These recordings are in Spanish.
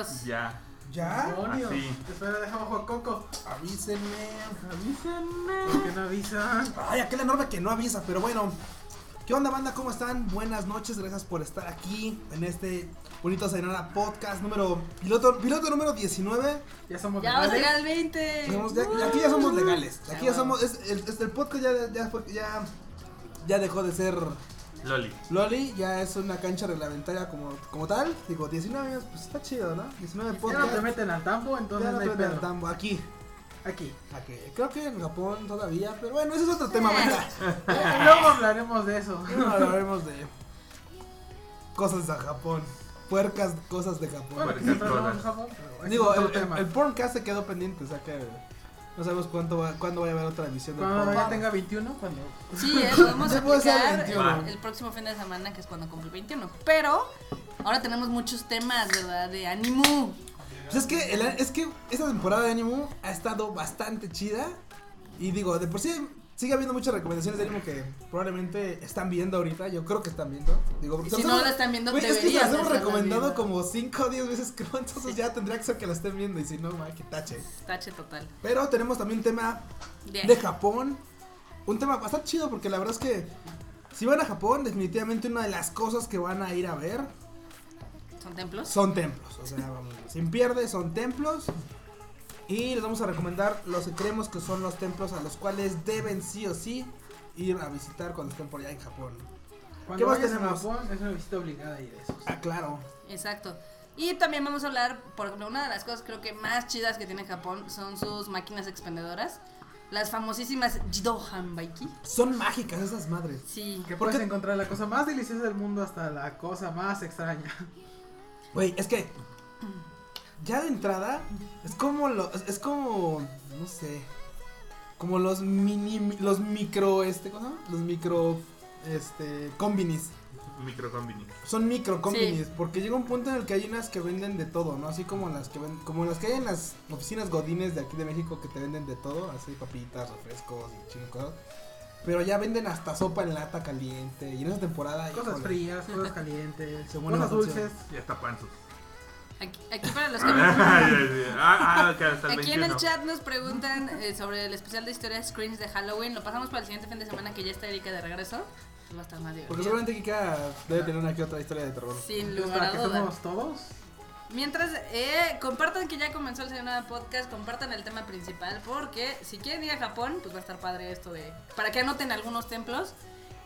así. ¿Ya? Ya. ¿Ya? Así. Espera, dejamos Juan Coco. Avísenme. Avísenme. ¿Por qué no avisan? Ay, aquel enorme que no avisa, pero bueno. ¿Qué onda, banda? ¿Cómo están? Buenas noches, gracias por estar aquí en este bonito Sayonara Podcast número. Piloto, piloto número 19. Ya somos ya legales. Ya vamos a llegar al 20. Somos, aquí ya somos legales. Aquí ya, somos. Es, el, podcast ya, fue, ya, ya dejó de ser Loli. Loli ya es una cancha reglamentaria como, como tal. Digo, 19 años, pues está chido, ¿no? 19 Ya no te meten al tambo, Ya entonces no no hay te meten al tambo. Aquí, Aquí. aquí. Creo que en Japón todavía, pero bueno, ese es otro tema. Eh, Luego hablaremos de eso. No hablaremos de cosas de Japón. Puercas cosas de Japón. Bueno, Puercas hablamos de Japón, Digo, el, el, el porncast se quedó pendiente, o sea que no sabemos cuánto va, cuándo vaya a haber otra emisión del Cuando ya tenga 21, cuando... Sí, eh, podemos Ya puede ser aplicar 21. el próximo fin de semana, que es cuando cumple 21. Pero ahora tenemos muchos temas, ¿verdad? De ánimo. Pues es que, el- es que esta temporada de Animo ha estado bastante chida. Y digo, de por sí sigue habiendo muchas recomendaciones de animo que probablemente están viendo ahorita. Yo creo que están viendo. Digo, porque si no la están viendo, Güey, es que las hemos recomendado como 5 o 10 veces, creo. Entonces ya tendría que ser que la estén viendo. Y si no, ma, que tache. Tache total. Pero tenemos también un tema De- de Japón. Un tema bastante chido porque la verdad es que si van a Japón, definitivamente una de las cosas que van a ir a ver ¿Son templos? son templos. O sea, vamos, sin pierde, son templos. Y les vamos a recomendar los que creemos que son los templos a los cuales deben sí o sí ir a visitar cuando estén por allá en Japón. Cuando más vayas a tenemos? Japón, es una visita obligada a ir a esos. Ah, claro. Exacto. Y también vamos a hablar, por ejemplo, una de las cosas creo que más chidas que tiene Japón son sus máquinas expendedoras. Las famosísimas Jidohan Baiki. Son mágicas esas madres. Sí. Que ¿Por puedes qué? encontrar la cosa más deliciosa del mundo hasta la cosa más extraña. Güey, es que ya de entrada es como lo, es, como no sé, como los mini mi- los micro este, ¿cómo se llama? Los micro este combinis. Microcombini. Son micro combinis Sí. porque llega un punto en el que hay unas que venden de todo, ¿no? Así como las que ven, como las que hay en las oficinas godines de aquí de México que te venden de todo, así papitas, refrescos y chingo de cosas. Pero ya venden hasta sopa en lata caliente y en esa temporada Cosas híjole, frías, cosas calientes, cosas dulces. Y hasta panzos. Aquí, aquí para los que ah, ah, Aquí en el 21. chat nos preguntan eh, sobre el especial de historias Screens de Halloween. Lo pasamos para el siguiente fin de semana que ya está Erika de regreso. Va a estar más Porque divertido. seguramente Kika debe tener una que otra historia de terror. Sin lugar a dudas. todos. Mientras, eh, compartan que ya comenzó el Sayonara Podcast, compartan el tema principal, porque si quieren ir a Japón, pues va a estar padre esto de... Para que anoten algunos templos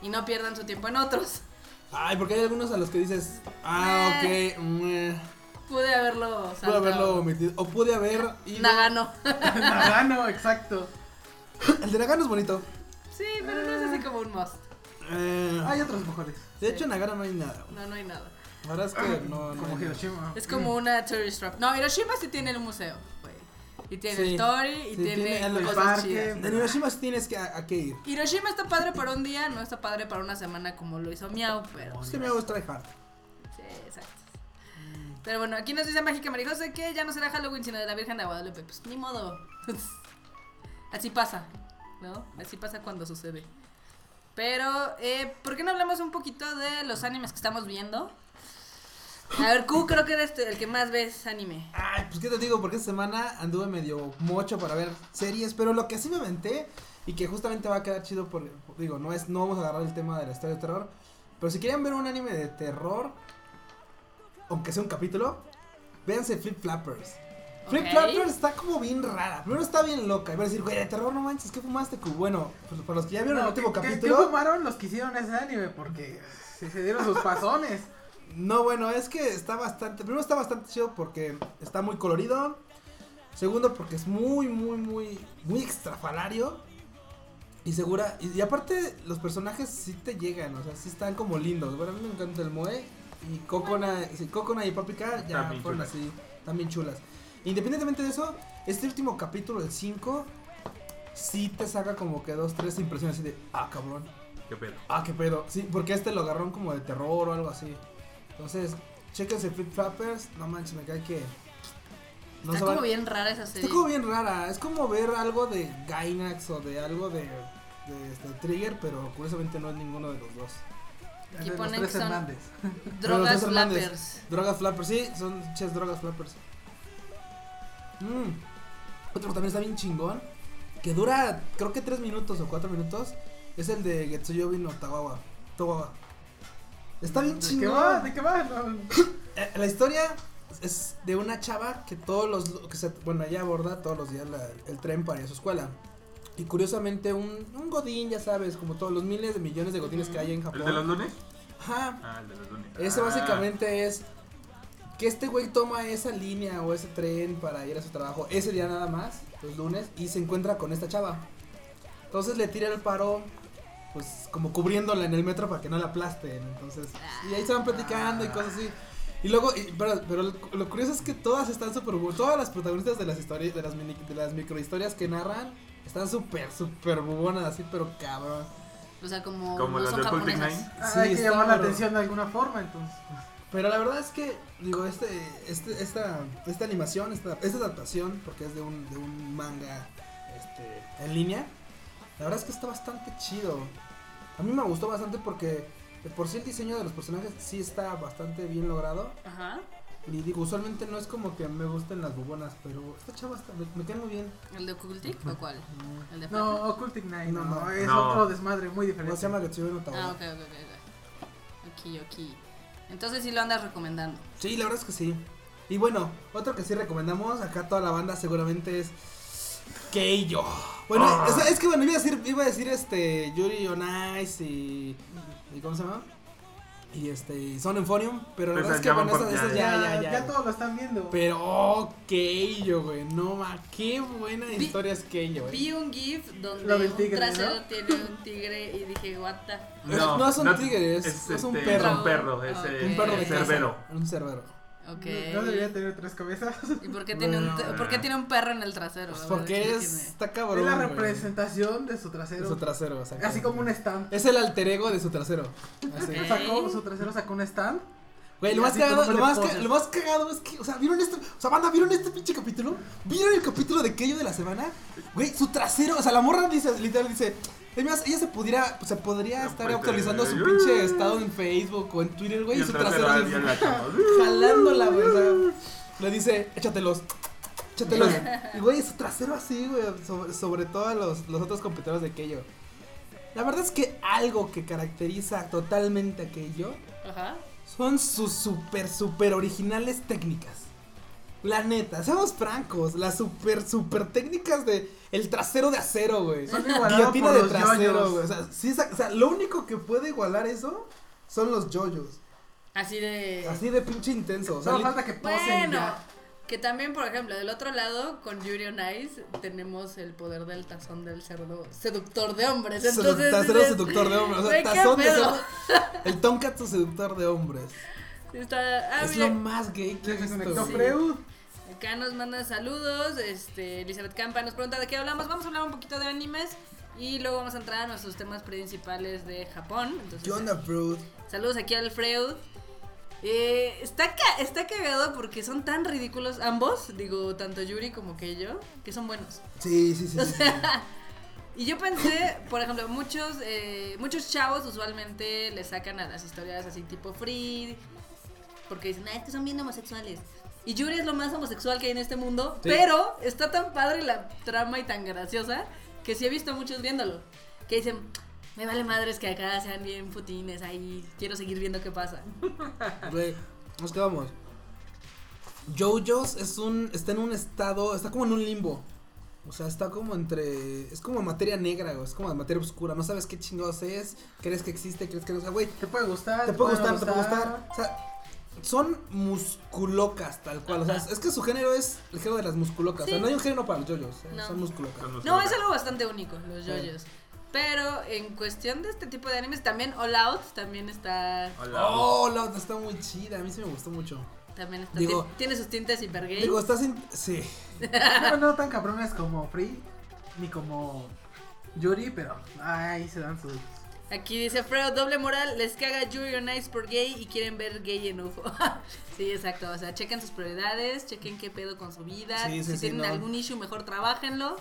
y no pierdan su tiempo en otros. Ay, porque hay algunos a los que dices, ah, ok, mm, Pude haberlo pude saltado. haberlo omitido. O pude haber ido. Nagano. Nagano, exacto. El de Nagano es bonito. sí, pero no es así como un must. Eh, Hay otros mejores. de hecho, en Nagano no hay nada. güey. No, no hay nada. La verdad es que no. no Como. Hiroshima. Es como una tourist trap. No, Hiroshima sí tiene el museo, güey. Y tiene Sí. el Tori y Sí, tiene, tiene el cosas parque. chidas. En Hiroshima sí tienes que, a, a que ir. Hiroshima está padre para un día, no está padre para una semana como lo hizo Miau, pero... Es que me hago tryhard. Pero bueno, aquí nos dice Mágica Marijosa que ya no será Halloween, sino de la Virgen de Guadalupe. Pues ni modo. Así pasa, ¿no? Así pasa cuando sucede. Pero, eh, ¿por qué no hablamos un poquito de los animes que estamos viendo? A ver, Q, creo que eres el que más ves anime. Ay, pues qué te digo, porque esta semana anduve medio mocho para ver series, pero lo que sí me aventé y que justamente va a quedar chido por, digo, no es no vamos a agarrar el tema de la historia de terror, pero si quieren ver un anime de terror, aunque sea un capítulo, véanse Flip Flappers. Flip. Flappers está como bien rara. Primero está bien loca. Y van a decir, güey, de terror no manches, ¿qué fumaste? Bueno, pues para los que ya vieron el último ¿qué- qué- capítulo. ¿Qué fumaron los que hicieron ese anime? Porque se, se dieron sus pasones. No, bueno, es que está bastante. Primero está bastante chido porque está muy colorido. Segundo, porque es muy, muy, muy, muy extrafalario. Y segura. Y, y aparte, los personajes sí te llegan, o sea, sí están como lindos. Bueno, a mí me encanta el Moe. Y Kokona, sí, Kokona y Paprika ya También fueron chulas. así, también chulas. Independientemente de eso, este último capítulo, el 5, sí te saca como que dos, tres impresiones así de, ah, cabrón. Qué pedo. Ah, qué pedo. Sí, porque este lo agarraron como de terror o algo así. Entonces, chéquense Flip Flappers. No manches, me cae que. No está como bien rara esa serie. Está como bien rara. Es como ver algo de Gainax o de algo de, de, este, Trigger, pero curiosamente no es ninguno de los dos. Aquí De los ponen tres que son Hernández. Los Drogas flappers. Drogas Flappers, sí, son ches drogas Flappers. Mm. Otro que también está bien chingón. Que dura, creo que 3 minutos o 4 minutos. Es el de Getsuyobi no Tawawa. Tawawa. Está bien ¿De qué chingón. va? ¿De qué va? No. Eh, la historia es de una chava que todos los que se, bueno ella aborda todos los días la- el tren para ir a su escuela y curiosamente un, un godín ya sabes como todos los miles de millones de godines que hay en ¿El Japón de los lunes? Ajá. Ah, el de los lunes. Ese Ah. básicamente es que este güey toma esa línea o ese tren para ir a su trabajo ese día nada más, los lunes, y se encuentra con esta chava. Entonces le tira el paro, pues como cubriéndola en el metro para que no la aplasten. Entonces, y ahí se van platicando y cosas así. Y luego, y- pero, pero lo, curioso es que todas están súper Todas las protagonistas de las historias, de las, mini, de las microhistorias que narran, están súper, súper bubonas, así, pero cabrón. O sea, como, Como no las son de Occultic japonesas. Nine. Ah, Sí, hay que llamar la atención de alguna forma, entonces. Pero la verdad es que, digo, este, este, esta, esta animación, esta, esta adaptación, porque es de un, de un manga este, en línea, la verdad es que está bastante chido. A mí me gustó bastante porque de por sí el diseño de los personajes sí está bastante bien logrado. Ajá. Y digo, usualmente no es como que me gusten las bubonas, pero esta chava está, me, me cae muy bien. ¿El de Occultic o cuál? ¿El de No? Occultic Night, No, no, no. es No. otro desmadre muy diferente. ¿Cómo se llama Getsuyo no Ah, ok, ok, ok. ok. Ok. Entonces sí lo andas recomendando. Sí, la verdad es que sí. Y bueno, otro que sí recomendamos, acá toda la banda seguramente es Keijo. Bueno, Ah. es, es que bueno, iba a decir, iba a decir este Yuri on Ice y, y ¿cómo se llama? Y este Son Euphonium, pero la verdad es que ya bueno, esas, esas ya, ya, ya, ya. todos lo están viendo. Pero oh, Keijo, güey, no ma, qué buena Vi- historia es Keijo, güey. Vi un GIF donde un tigre, trasero ¿no? tiene un tigre y dije, what the... No, no es un tigre, es- es, es un este, perro. Es un perro, es Ok. eh, Un perro de. Un cerbero. Ok. No debería tener tres cabezas. ¿Y por qué, tiene un, No. ¿por qué tiene un perro en el trasero? Pues porque es, está cabrón. es la güey. representación de su trasero. De su trasero, exacto. Así como un stand. Es el alter ego de su trasero. Así. Ok. Sacó, su trasero sacó un stand. Güey, lo más, cagado, un lo, más ca- lo más cagado es que, o sea, ¿vieron esto? O sea, banda, ¿vieron este pinche capítulo? ¿Vieron el capítulo de Kello de la semana? Güey, su trasero, o sea, la morra dice, literal dice, es más, ella se pudiera, se podría No estar actualizando su pinche estado en Facebook o en Twitter, güey, y, su trasero jalándola, güey, o sea, le dice, échatelos. Échatelos. Y güey, su trasero así, güey, sobre, sobre todo los, los otros competidores de Kello. La verdad es que algo que caracteriza totalmente a Ajá. son sus super, super originales técnicas. La neta, seamos francos, las super, super técnicas de el trasero de acero, güey. Guillotina de trasero, güey. O sea, sí, esa- o sea, lo único que puede igualar eso son los yoyos. Así de... Así de pinche intenso. O sea, Solo li- falta que posen Bueno, ya. que también, por ejemplo, del otro lado, con Yuri on Ice, tenemos el poder del tazón del cerdo seductor de hombres. Entonces, trasero dices, seductor de hombres. O sea, güey, ¿qué tazón de cerdo. El tonkatsu seductor de hombres. Está, ah, es mira, lo más gay que he visto. Freud. Acá nos manda saludos. Este, Elizabeth Campa nos pregunta de qué hablamos. Vamos a hablar un poquito de animes. Y luego vamos a entrar a nuestros temas principales de Japón. Entonces, ¿Qué onda, bro? Saludos aquí a Alfredo. Eh, está, ca- está cagado porque son tan ridículos ambos, digo, tanto Yuri como que yo, que son buenos. Sí, sí, sí. sí, sí. Y yo pensé, por ejemplo, muchos, eh, muchos chavos usualmente le sacan a las historias así tipo free, porque dicen, ah, es que son bien homosexuales. Y Yuri es lo más homosexual que hay en este mundo, Sí. pero está tan padre la trama y tan graciosa que sí he visto a muchos viéndolo. Que dicen, me vale madres que acá sean bien putines, ahí quiero seguir viendo qué pasa. Güey, nos quedamos. JoJo's es un, está en un estado, está como en un limbo. O sea, está como entre, es como materia negra, güey, es como materia oscura. No sabes qué chingados es, crees que existe, crees que no, o sea, güey, Te puede gustar. te puede gustar, te puede gustar. O sea, son musculocas tal cual. O sea, es que su género es el género de las musculocas. O sea, Sí. no hay un género para los JoJo's, eh, No. son musculocas. No, es algo bastante único, los yoyos. Pero en cuestión de este tipo de animes, también All Out también está. Hola. Oh, la otra está muy chida, a mí sí me gustó mucho. También está. Digo- ti- tiene sus tintes hiper gay. Digo, estás en, sí. No, no tan cabrones como Free, ni como Yuri, pero ahí se dan sus. Aquí dice Fredo, doble moral, les caga Yuri on Ice por gay y quieren ver gay en UFO. sí, exacto. O sea, chequen sus prioridades, chequen qué pedo con su vida. Sí, sí, si sí, tienen no. algún issue, mejor trabajenlo.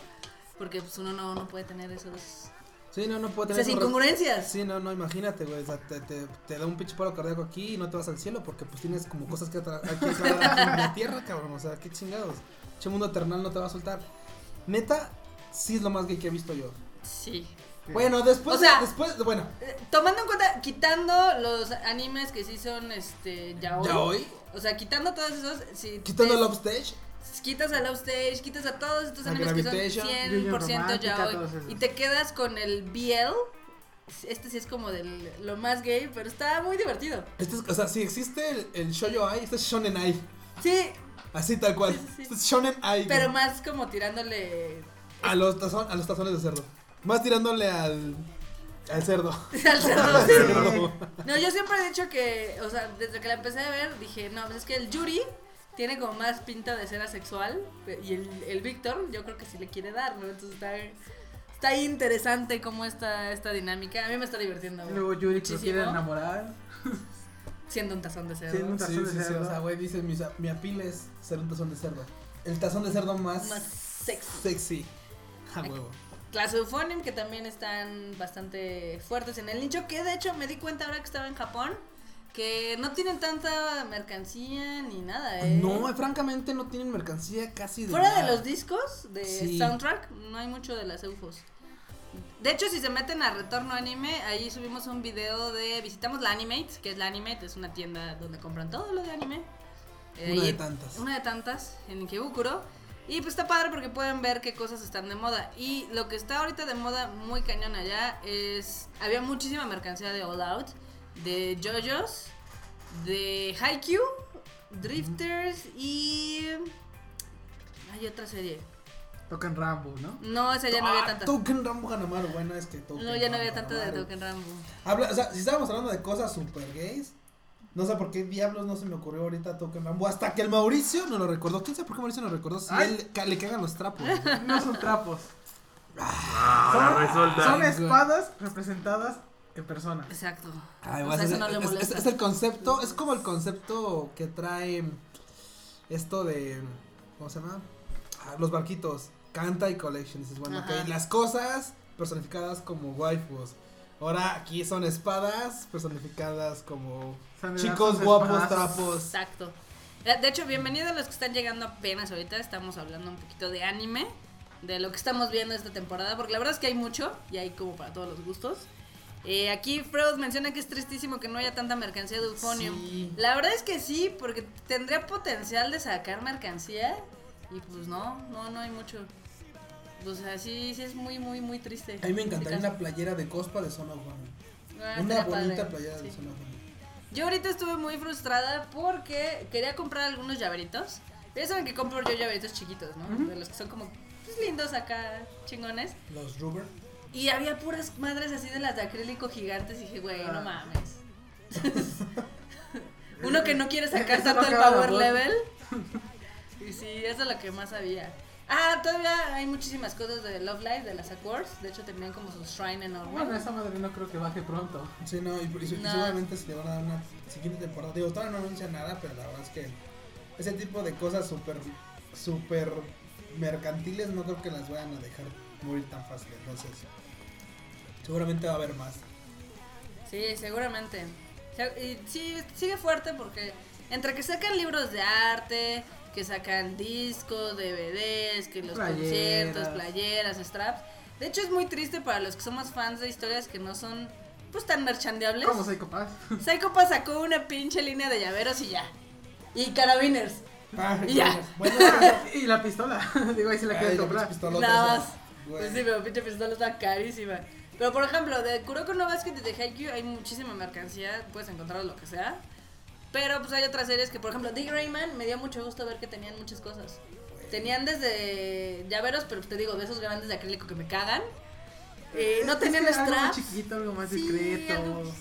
Porque pues uno no, no puede tener esos. Sí, no, no puedo tener esos re- incongruencias. Sí, no, no, imagínate, güey. O sea, te, te, te da un pinche paro cardíaco aquí y no te vas al cielo porque pues tienes como cosas que tra- hay que en la tierra, cabrón. O sea, qué chingados. Che mundo eternal no te va a soltar. Neta, sí es lo más gay que he visto yo. Sí. Bueno, después, O sea- de- después, de- bueno, Eh, Tomando en cuenta, quitando los animes que sí son este yaoi. ya hoy, O sea, quitando todos esos. Si quitando Love Stage, Quitas a Love Stage, quitas a todos estos animes que son Gravitation, 100% Union Romántica, yaoi y te quedas con el BL, este sí es como del lo más gay, pero está muy divertido. Este es- o sea, si existe el, el Shoujo Ai, este es Shonen Ai. Sí, Así tal cual. Sí. Este es Shonen Ai. pero güey. más como tirándole a los, tazón- a los tazones de cerdo. Más tirándole al. al cerdo. al cerdo. Cerdo. No, yo siempre he dicho que, o sea, desde que la empecé a ver, dije, no, pues es que el Yuri tiene como más pinta de ser asexual y el, el Víctor, yo creo que sí le quiere dar, ¿no? Entonces está, está interesante cómo está esta dinámica. A mí me está divirtiendo. Y Luego Yuri que lo quiere enamorar. Siendo un tazón de cerdo. Siendo un Sí, tazón de sí, sí, cerdo. O sea, güey, dice: mi, mi apil es ser un tazón de cerdo. El tazón de cerdo más. Más sexy. sexy. A huevo. Las Euphonium que también están bastante fuertes en el nicho, que de hecho me di cuenta ahora que estaba en Japón, que no tienen tanta mercancía ni nada, ¿eh? No, francamente no tienen mercancía casi de. Fuera nada. de los discos de Sí. soundtrack, no hay mucho de las eufos. De hecho, si se meten a Retorno Anime, ahí subimos un video de. Visitamos la Animate, que es la Animate, es una tienda donde compran todo lo de anime. Eh, Una de tantas. Una de tantas en Ikebukuro. Y pues está padre porque pueden ver qué cosas están de moda. Y lo que está ahorita de moda muy cañón allá es. Había muchísima mercancía de All Out, de JoJo's, de Haikyuu, Drifters y. Hay otra serie. Tocan Rambo, ¿no? No, esa ya no había Ah, tanta. Token Rambo Hanamaru, bueno, es que Token No, ya no había tanta de. Token Rambo. Habla, o sea, si estábamos hablando de cosas super gays, no sé por qué diablos no se me ocurrió ahorita Token Rambo. Hasta que el Mauricio no lo recordó. ¿Quién sabe por qué Mauricio no lo recordó? Si Ay. él le cagan los trapos. No son trapos. Resulta. Son espadas representadas en persona. Exacto. Ay, O sea, no es- es, molesta. es el concepto, es como el concepto que trae esto de. ¿Cómo se llama? Ah, los barquitos. Canta y Collection. Dices, bueno, Ajá. ok, las cosas personificadas como waifus. Ahora aquí son espadas personificadas como chicos guapos, trapos. Exacto. De hecho, bienvenidos a los que están llegando apenas ahorita. Estamos hablando un poquito de anime, de lo que estamos viendo esta temporada, porque la verdad es que hay mucho y hay como para todos los gustos. Eh, aquí Freud menciona que es tristísimo que no haya tanta mercancía de Euphonium. Sí. La verdad es que sí, porque tendría potencial de sacar mercancía y pues no, no, no hay mucho. O sea, sí, sí es muy, muy, muy triste. A mí me encantaría Este una playera de cospa de of One. Ah, Una bonita padre, playera sí. de of One. Yo ahorita estuve muy frustrada porque quería comprar algunos llaveritos. Ya saben que compro yo llaveritos chiquitos, ¿no? Ujú. De los que son como pues, lindos acá, chingones. Los Rubber. Y había puras madres así de las de acrílico gigantes y dije, güey, no Ah. mames. Uno que no quiere sacar no tanto el power level. Y sí, eso es lo que más había. Ah, todavía hay muchísimas cosas de Love Live, de las Accords. De hecho, tenían como su shrine enorme. Bueno, esa madre no creo que baje pronto. Sí, no, y, y- y No. seguramente se le van a dar una siguiente temporada. Digo, todavía no anuncia nada, pero la verdad es que ese tipo de cosas súper, súper mercantiles no creo que las vayan a dejar morir tan fácil. Entonces, seguramente va a haber más. Sí, seguramente. O sea, Y sí, sigue fuerte porque entre que sacan libros de arte, que sacan discos, DVDs, que los Playeras. conciertos, playeras, straps. De hecho es muy triste para los que somos fans de historias que no son pues tan merchandeables. ¿Cómo soy capaz? Psycho Pass sacó una pinche línea de llaveros y ya. Y carabiners. Ah, Y ya. Bueno, y la pistola. Digo, ahí se la quieren la comprar. Nada más. Pues sí, pero pinche pistola está carísima. Pero por ejemplo, de Kuroko no Basket y de Haikyuu hay muchísima mercancía, puedes encontrar lo que sea. Pero pues hay otras series que, por ejemplo, Dick Rayman me dio mucho gusto ver que tenían muchas cosas. Tenían desde llaveros, pero te digo, de esos grandes de acrílico que me cagan. Eh, no Es tenían que Algo más chiquito, algo más Sí, discreto. algo-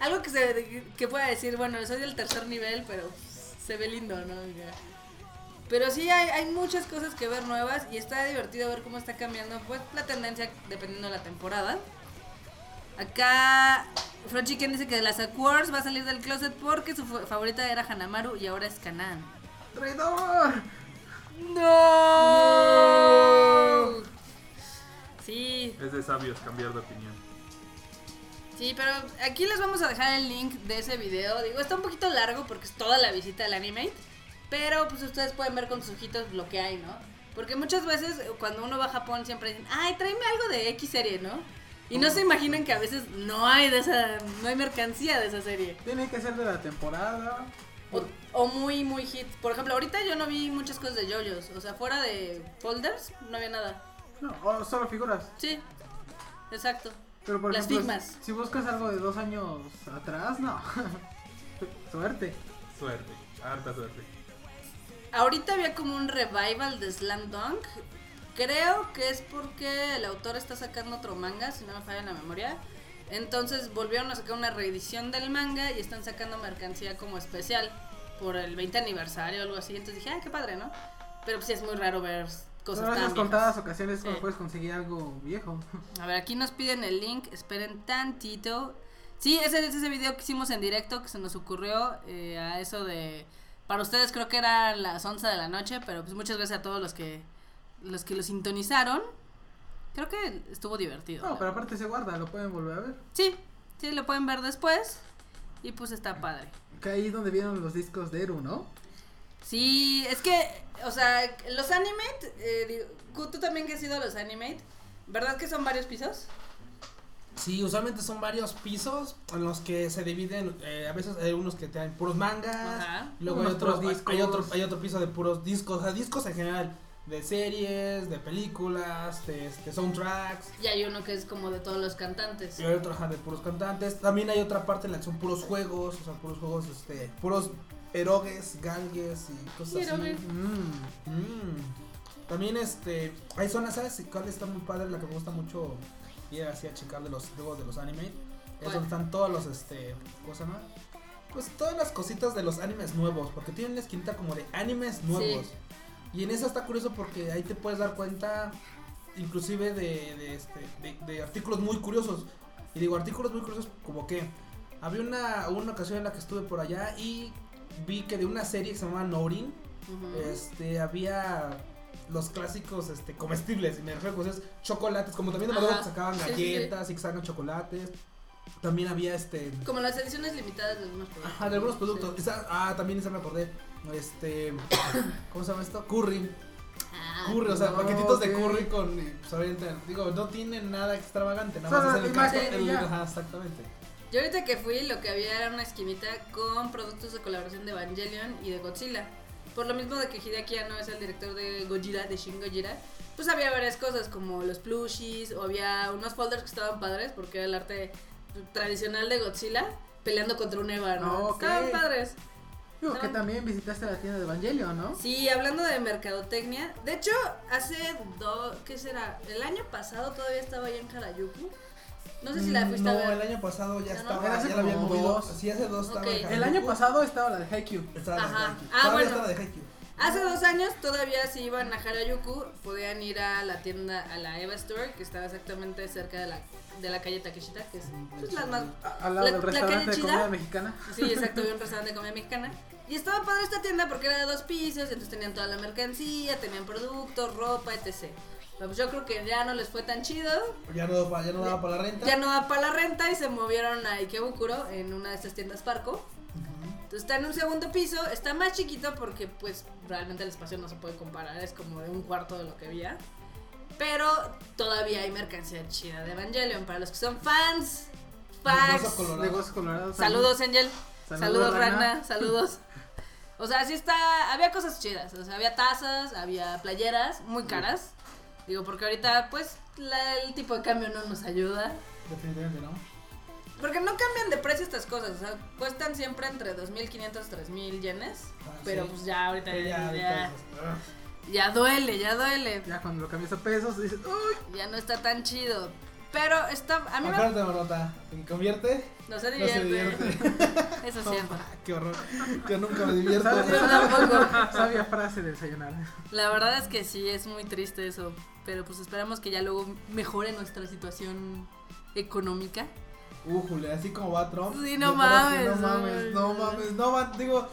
Algo que se que pueda decir, bueno, soy del tercer nivel, pero se ve lindo, ¿no? Ya. Pero sí hay, hay muchas cosas que ver nuevas y está divertido ver cómo está cambiando pues la tendencia dependiendo de la temporada. Acá Fro Chicken dice que de las Aquars va a salir del closet porque su fa- favorita era Hanamaru y ahora es Kanan. ¡Traidor! ¡No! Sí, Es de sabios cambiar de opinión. Sí, pero aquí les vamos a dejar el link de ese video. Digo, está un poquito largo porque es toda la visita al Animate. Pero pues ustedes pueden ver con sus ojitos lo que hay, ¿no? Porque muchas veces cuando uno va a Japón siempre dicen, ay, tráeme algo de X serie, ¿no? Y no se imaginan que a veces no hay de esa, no hay mercancía de esa serie. Tiene que ser de la temporada. O, o muy, muy hit. Por ejemplo, ahorita yo no vi muchas cosas de JoJo's. O sea, fuera de folders, no había nada. No, o solo figuras. Sí, exacto. Pero por Las ejemplo, Figmas. si buscas algo de dos años atrás, no. Suerte. Suerte, harta suerte. Ahorita había como un revival de Slam Dunk. Creo que es porque el autor está sacando otro manga, si no me falla la memoria. Entonces volvieron a sacar una reedición del manga y están sacando mercancía como especial por el 20 aniversario o algo así. Entonces dije, ay, qué padre, ¿no? Pero pues sí es muy raro ver cosas en tan viejas. contadas ocasiones Sí. cuando puedes conseguir algo viejo. A ver, aquí nos piden el link, esperen tantito. Sí, ese es ese video que hicimos en directo que se nos ocurrió eh, a eso de... Para ustedes creo que era las 11 de la noche, pero pues muchas gracias a todos los que los que lo sintonizaron. Creo que estuvo divertido. No, pero aparte se guarda, lo pueden volver a ver. Sí, sí, lo pueden ver después. Y pues está padre. Que ahí es donde vieron los discos de Eru, ¿no? Sí, es que, o sea, los Animate, eh, digo, tú también que has ido a los Animate, ¿verdad que son varios pisos? Sí, usualmente son varios pisos en los que se dividen, eh, a veces hay unos que te dan puros mangas, Ajá. luego hay otros hay otro hay otro piso de puros discos, o sea, discos en general de series, de películas, de, este, soundtracks, Y hay uno que es como de todos los cantantes. y hay otro de puros cantantes. También hay otra parte en la que son puros juegos, o sea, puros juegos, este, puros erogues, gangues y cosas así. Mm. Mm. También este hay zonas, ¿sabes? cuál está muy padre? La que me gusta mucho ir así a checar de los juegos de los anime. Es donde están todos los este. ¿Cómo se llama? Pues todas las cositas de los animes nuevos. Porque tienen una esquinita como de animes nuevos. Y en esa está curioso porque ahí te puedes dar cuenta. Inclusive de, de, este, de, de artículos muy curiosos. Y digo artículos muy curiosos como que había una, una ocasión en la que estuve por allá y vi que de una serie que se llamaba Nourin Ujú. este había los clásicos este comestibles y me refiero a cosas chocolates como también de que sacaban Sí, sí, sí. galletas y que chocolates también había este Como las ediciones limitadas de algunos productos. ajá, de algunos productos Sí. Esa- ah también esa me acordé este cómo se llama esto curry Ah, curry o sea no, paquetitos de curry con y, pues, obviamente, digo no tienen nada extravagante nada más es el imagen caso- el- ajá, exactamente Yo ahorita que fui, lo que había era una esquinita con productos de colaboración de Evangelion y de Godzilla. Por lo mismo de que Hideaki Anno es el director de Gojira, de Shin Gojira, pues había varias cosas como los plushies o había unos folders que estaban padres porque era el arte tradicional de Godzilla peleando contra un Eva, ¿no? Ah, ok. Estaban padres. Digo No. que también visitaste la tienda de Evangelion, ¿no? Sí, hablando de mercadotecnia, de hecho, hace dos, ¿qué será? El año pasado todavía estaba allá en Harajuku. No sé si la fuiste Mm, no a ver. el año pasado ya ¿Ya no? estaba Era hace ya la habían movido sí hace dos estaba en El año pasado estaba la de Haikyuu. Estaba la de Ajá. Haikyuu. Ah, Todavía bueno. estaba de Haikyuu. Hace dos años todavía si iban a Harajuku, podían ir a la tienda, a la Eva Store, que estaba exactamente cerca de la, de la calle Takeshita, que es pues, la más... A- Al lado La- del la restaurante calle de comida mexicana. Sí, exacto, había un restaurante de comida mexicana. Y estaba padre esta tienda porque era de dos pisos, entonces tenían toda la mercancía, tenían productos, ropa, etc. Pero pues yo creo que ya no les fue tan chido, Ya no, ya no daba para la renta. ya no da para la renta y se movieron a Ikebukuro en una de estas tiendas Parco. Entonces está en un segundo piso, está más chiquito porque pues realmente el espacio no se puede comparar, es como de un cuarto de lo que había. Pero todavía hay mercancía chida de Evangelion para los que son fans. Fans. Hueso colorado. Negocios colorados. Saludos Angel. Saludos, Saludos. Ragna, saludos. O sea, sí está, había cosas chidas, o sea, había tazas, había playeras muy caras. Digo, porque ahorita pues la- el tipo de cambio no nos ayuda. Definitivamente no. Porque no cambian de precio estas cosas, o sea, cuestan siempre entre 2.500 3.000 yenes. Ah, pero sí. pues ya ahorita Sí, ya, ya, ya duele, ya duele. Ya cuando lo cambias a pesos dices, uy, Ya no está tan chido. Pero está, a mí me, Acuérdate, Marmota, ¿te convierte? no se No se divierte. divierte. Eso es cierto. qué horror. Yo nunca me divierto. Sabia frase del desayunar. La verdad es que sí, es muy triste eso. Pero pues esperamos que ya luego mejore nuestra situación económica. Újule, así como va Trump. Sí, no mames, No mames, no mames, no va, digo,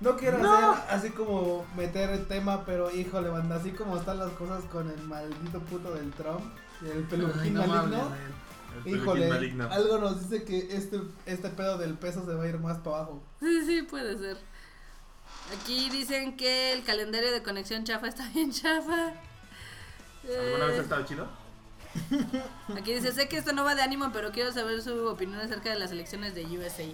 no quiero No. hacer así como meter el tema, pero híjole, banda, así como están las cosas con el maldito puto del Trump, el peluquín no maligno. El peluquín Híjole, maligno. algo nos dice que este, este pedo del peso se va a ir más para abajo. Sí, sí, puede ser. Aquí dicen que el calendario de conexión chafa está bien chafa. ¿Alguna vez Eh, ha estado chido? Aquí dice, sé que esto no va de ánimo, pero quiero saber su opinión acerca de las elecciones de USA.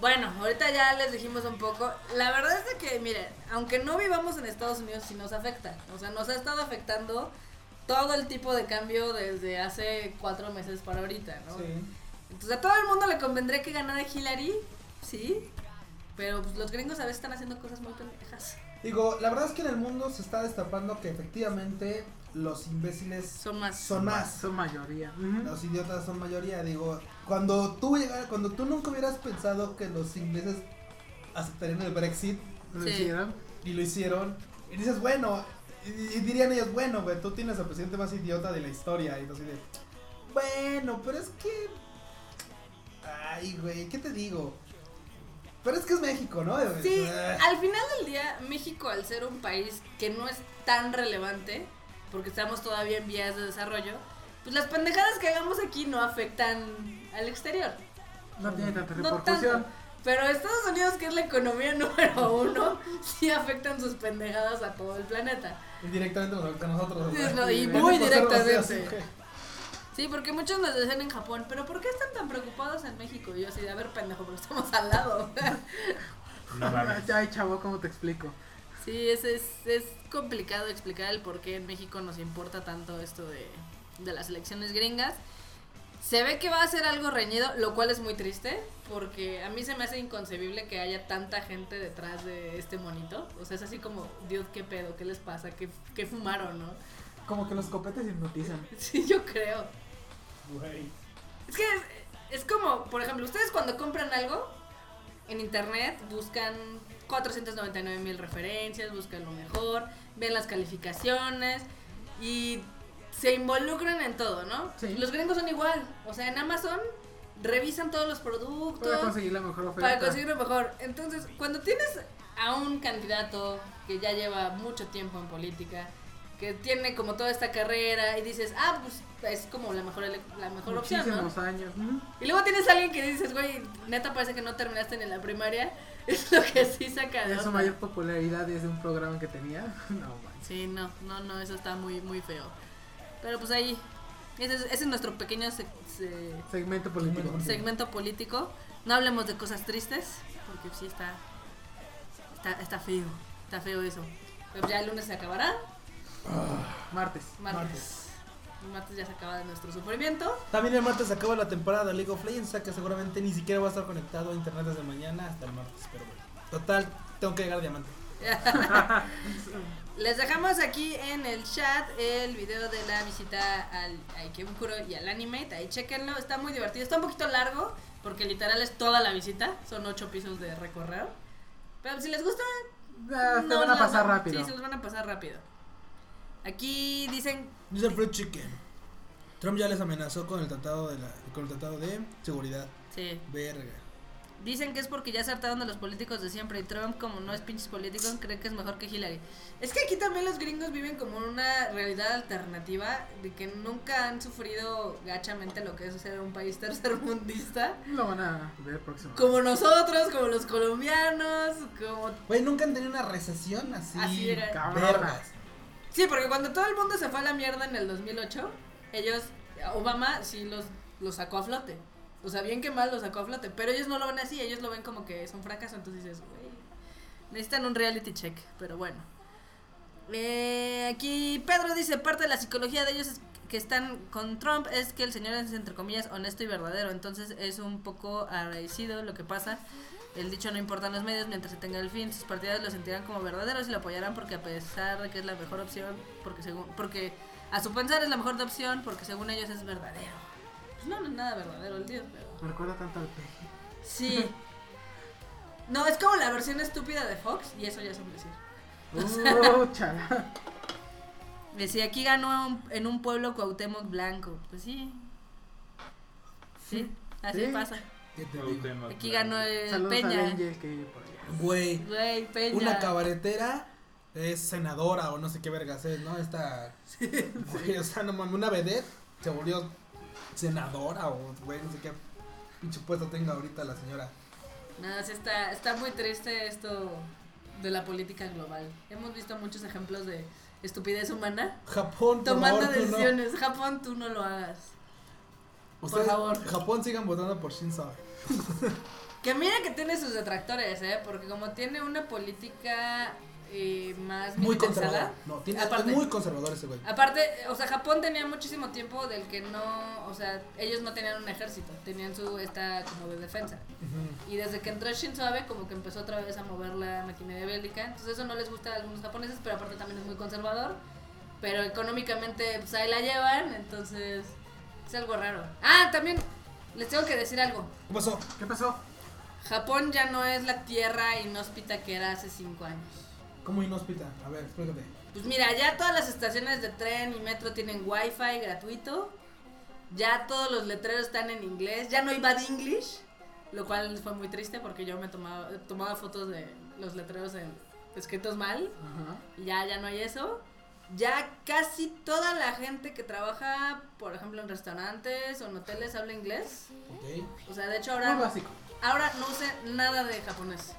Bueno, ahorita ya les dijimos un poco. La verdad es que, miren, aunque no vivamos en Estados Unidos, sí nos afecta. O sea, nos ha estado afectando todo el tipo de cambio desde hace cuatro meses para ahorita, ¿no? Sí. Entonces a todo el mundo le convendría que ganara Hillary, sí, pero pues, los gringos a veces están haciendo cosas muy pendejas. Digo, la verdad es que en el mundo se está destapando que efectivamente los imbéciles Son más. son más. Su mayoría. Los idiotas son mayoría. Digo, cuando tú cuando tú nunca hubieras pensado que los ingleses aceptarían el Brexit Lo Sí. hicieron. y lo hicieron, y dices, bueno, y, y dirían ellos, bueno, güey, tú tienes al presidente más idiota de la historia. Y tú así de, bueno, pero es que. Ay, güey, ¿qué te digo? Pero es que es México, ¿no? Sí, Ah. al final del día, México, al ser un país que no es tan relevante, porque estamos todavía en vías de desarrollo, pues las pendejadas que hagamos aquí no afectan al exterior. No tiene tanta No repercusión. tanto. Pero Estados Unidos, que es la economía número uno, sí afectan sus pendejadas a todo el planeta. Indirectamente nos afecta a nosotros. Sí, no, y muy directamente. sí. Sí, porque muchos nos decían en Japón, pero ¿por qué están tan preocupados en México? Y yo así, de, a ver, pendejo, porque estamos al lado. No. Ay, chavo, ¿cómo te explico? Sí, es, es, es complicado explicar el por qué en México nos importa tanto esto de, de las elecciones gringas. Se ve que va a ser algo reñido, lo cual es muy triste, porque a mí se me hace inconcebible que haya tanta gente detrás de este monito. O sea, es así como, Dios, ¿qué pedo? ¿Qué les pasa? ¿Qué, qué fumaron, no? Como que los copetes hipnotizan. Sí, yo creo. Güey. Es que es, es como, por ejemplo, ustedes cuando compran algo en internet buscan 499 mil referencias, buscan lo mejor, ven las calificaciones y se involucran en todo, ¿no? Sí. Los gringos son igual, o sea, en Amazon revisan todos los productos Para conseguir la mejor oferta. para conseguir lo mejor. Entonces, cuando tienes a un candidato que ya lleva mucho tiempo en política, que tiene como toda esta carrera y dices, ah, pues es como la mejor, la mejor opción, ¿no? Muchísimos años. Y luego tienes a alguien que dices, güey, neta parece que no terminaste ni en la primaria. Es lo que sí saca de su mayor popularidad es de un programa que tenía. No, man. Sí, no, no, no, eso está muy, muy feo. Pero pues ahí, ese es, ese es nuestro pequeño se- se- Segmento político. Segmento. político. No hablemos de cosas tristes, porque sí está, está, está feo, está feo eso. Pero ya el lunes se acabará, Martes. martes. Martes. El martes ya se acaba nuestro sufrimiento. También el martes se acaba la temporada de League of Legends, o sea que seguramente ni siquiera va a estar conectado a internet desde mañana hasta el martes, pero bueno. Total, tengo que llegar a diamante. Les dejamos aquí en el chat el video de la visita al a Ikebukuro y al Animate. Ahí chequenlo, está muy divertido. Está un poquito largo porque literal es toda la visita. Son ocho pisos de recorrer. Pero si les gusta, te no van a pasar rápido. Sí, se los van a pasar rápido. Aquí dicen. Dice Fruit Chicken. Trump ya les amenazó con el tratado de la, con el tratado de seguridad. Sí. Verga. Dicen que es porque ya se hartaron de los políticos de siempre y Trump, como no es pinches político, cree que es mejor que Hillary. Es que aquí también los gringos viven como una realidad alternativa de que nunca han sufrido gachamente lo que es ser un país tercermundista. Lo van a ver próximo. Como nosotros, como los colombianos, como... Güey, nunca han tenido una recesión así. Así era. Sí, porque cuando todo el mundo se fue a la mierda en el 2008, ellos, Obama sí los, los sacó a flote. O sea, bien que mal los sacó a flote, pero ellos no lo ven así, ellos lo ven como que es un fracaso, entonces dices, güey, necesitan un reality check, pero bueno. Eh, aquí Pedro dice, parte de la psicología de ellos es que están con Trump es que el señor es, entre comillas, honesto y verdadero, entonces es un poco agradecido lo que pasa. El dicho no importan los medios mientras se tenga el fin. Sus partidarios lo sentirán como verdaderos y lo apoyarán porque a pesar de que es la mejor opción, porque según, porque a su pensar es la mejor opción, porque según ellos es verdadero. Pues no, no es nada verdadero el dios, pero Me recuerda tanto al peje. sí. No, es como la versión estúpida de Fox y eso ya es un decir. Uh, chala. Decía, aquí ganó un- en un pueblo Cuauhtémoc Blanco. Pues sí. Sí, así Sí. pasa. ¿Qué te digo? Cuauhtémoc, Aquí ganó el Saludos a Peña. Angel que vive por allá. Güey, Güey, Peña. una cabaretera es senadora o no sé qué vergas es, ¿no? Esta. Güey, o sea, no mames, una vedette se volvió senadora o, güey, no sé qué pinche puesto tenga ahorita la señora. No, sí está, está muy triste esto de la política global. Hemos visto muchos ejemplos de estupidez humana Japón, por tomando favor, tú no. decisiones. Japón, tú no lo hagas. Ustedes, favor. Japón sigan votando por Shinzo. Que mira que tiene sus detractores, ¿eh? Porque como tiene una política eh, más Muy conservador. No, tiene, es Aparte. muy conservador ese güey. Aparte, o sea, Japón tenía muchísimo tiempo del que no, o sea, ellos no tenían un ejército, tenían su esta como de defensa. Y desde que entró Abe como que empezó otra vez a mover la maquinaria bélica, entonces eso no les gusta a algunos japoneses, pero aparte también es muy conservador. Pero económicamente pues ahí la llevan, entonces es algo raro. Ah, también les tengo que decir algo. ¿Qué pasó? ¿Qué pasó? Japón ya no es la tierra inhóspita que era hace cinco años. ¿Cómo inhóspita? A ver, explícate. Pues mira, ya todas las estaciones de tren y metro tienen wifi gratuito. Ya todos los letreros están en inglés. Ya no hay bad English. Lo cual fue muy triste porque yo me tomaba, tomaba fotos de los letreros en- escritos mal. Ya, ya no hay eso. Ya casi toda la gente que trabaja, por ejemplo, en restaurantes o en hoteles habla inglés. Ok. O sea, de hecho Muy ahora, básico. ahora no sé nada de japonés.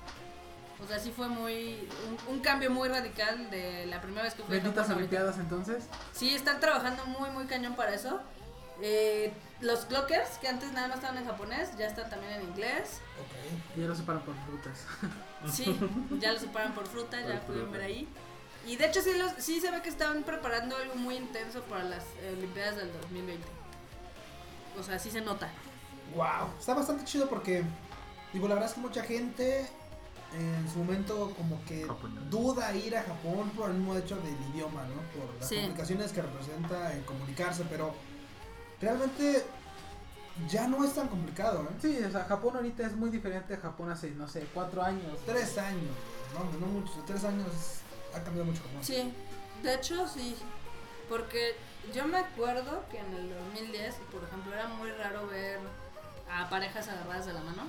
O sea, sí fue muy. Un, un cambio muy radical de la primera vez que fui a Benditas. Olimpiadas entonces. Sí, están trabajando muy, muy cañón para eso. Eh, los clockers, que antes nada más estaban en japonés, ya están también en inglés. Ok. Y ya lo separan por frutas. Sí, ya los separan por fruta, ya Por pueden ver ahí. Y de hecho sí, los, sí se ve que estaban preparando algo muy intenso para las eh, Olimpiadas del 2020. O sea, sí se nota. Wow. Está bastante chido porque, digo, la verdad es que mucha gente en su momento como que Japonés. duda ir a Japón por el mismo hecho del idioma, ¿no? Por las Sí. complicaciones que representa en comunicarse, pero realmente ya no es tan complicado, ¿eh? Sí, o sea, Japón ahorita es muy diferente a Japón hace, no sé, cuatro años. Tres años, no, no muchos, tres años ha cambiado mucho Japón. Sí, de hecho sí. Porque yo me acuerdo que en el 2010, por ejemplo, era muy raro ver a parejas agarradas de la mano.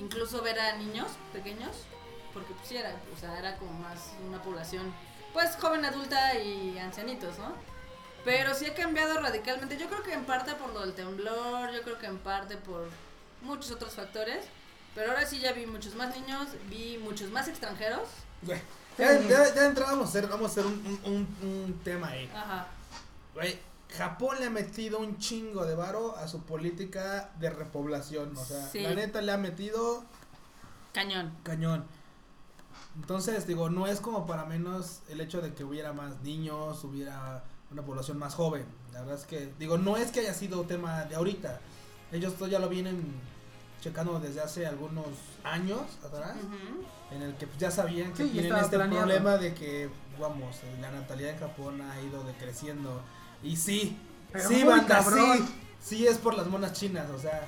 Incluso ver a niños pequeños. Porque pues era, o sea, era como más una población, pues joven, adulta y ancianitos, ¿no? Pero sí ha cambiado radicalmente. Yo creo que en parte por lo del temblor, yo creo que en parte por muchos otros factores. Pero ahora sí ya vi muchos más niños, vi muchos más extranjeros. Ya, ya, a hacer, vamos a hacer un, un, un- un tema ahí. Ajá. Güey, Japón le ha metido un chingo de varo a su política de repoblación. O sea, Sí. la neta le ha metido Cañón. cañón. Entonces, digo, no es como para menos el hecho de que hubiera más niños, hubiera una población más joven. La verdad es que, digo, no es que haya sido tema de ahorita. Ellos esto ya lo vienen checando desde hace algunos años atrás, en el que pues, ya sabían que Sí, tienen este planeado. problema de que, vamos, la natalidad en Japón ha ido decreciendo. Y sí, Pero sí, banda, cabrón. sí, sí es por las monas chinas, o sea,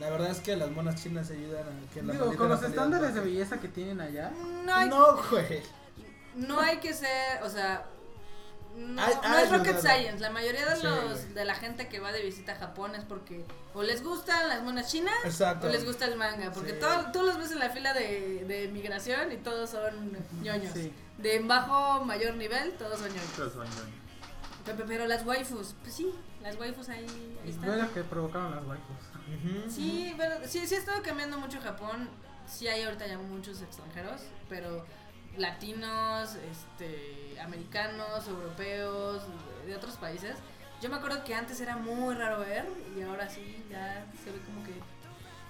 la verdad es que las monas chinas ayudan a que la Digo, con los estándares de belleza que tienen allá. No hay, no. No, güey. hay que ser, o sea, no, Ay, no ay, es rocket ayudado. science. La mayoría de los de la gente que va de visita a Japón es porque o les gustan las monas chinas Exacto. o les gusta el manga. Porque Sí. todo- tú los ves en la fila de, de migración y todos son ñoños. Sí. De bajo, mayor nivel, todos son ñoños. Tres años. Pepe, Pero las waifus, pues sí, las waifus ahí, ahí están. Fue lo que provocaron las waifus. Sí, pero sí, sí ha estado cambiando mucho Japón. Sí hay ahorita ya muchos extranjeros, pero latinos, este, americanos, europeos, de otros países. Yo me acuerdo que antes era muy raro ver y ahora sí ya se ve como que...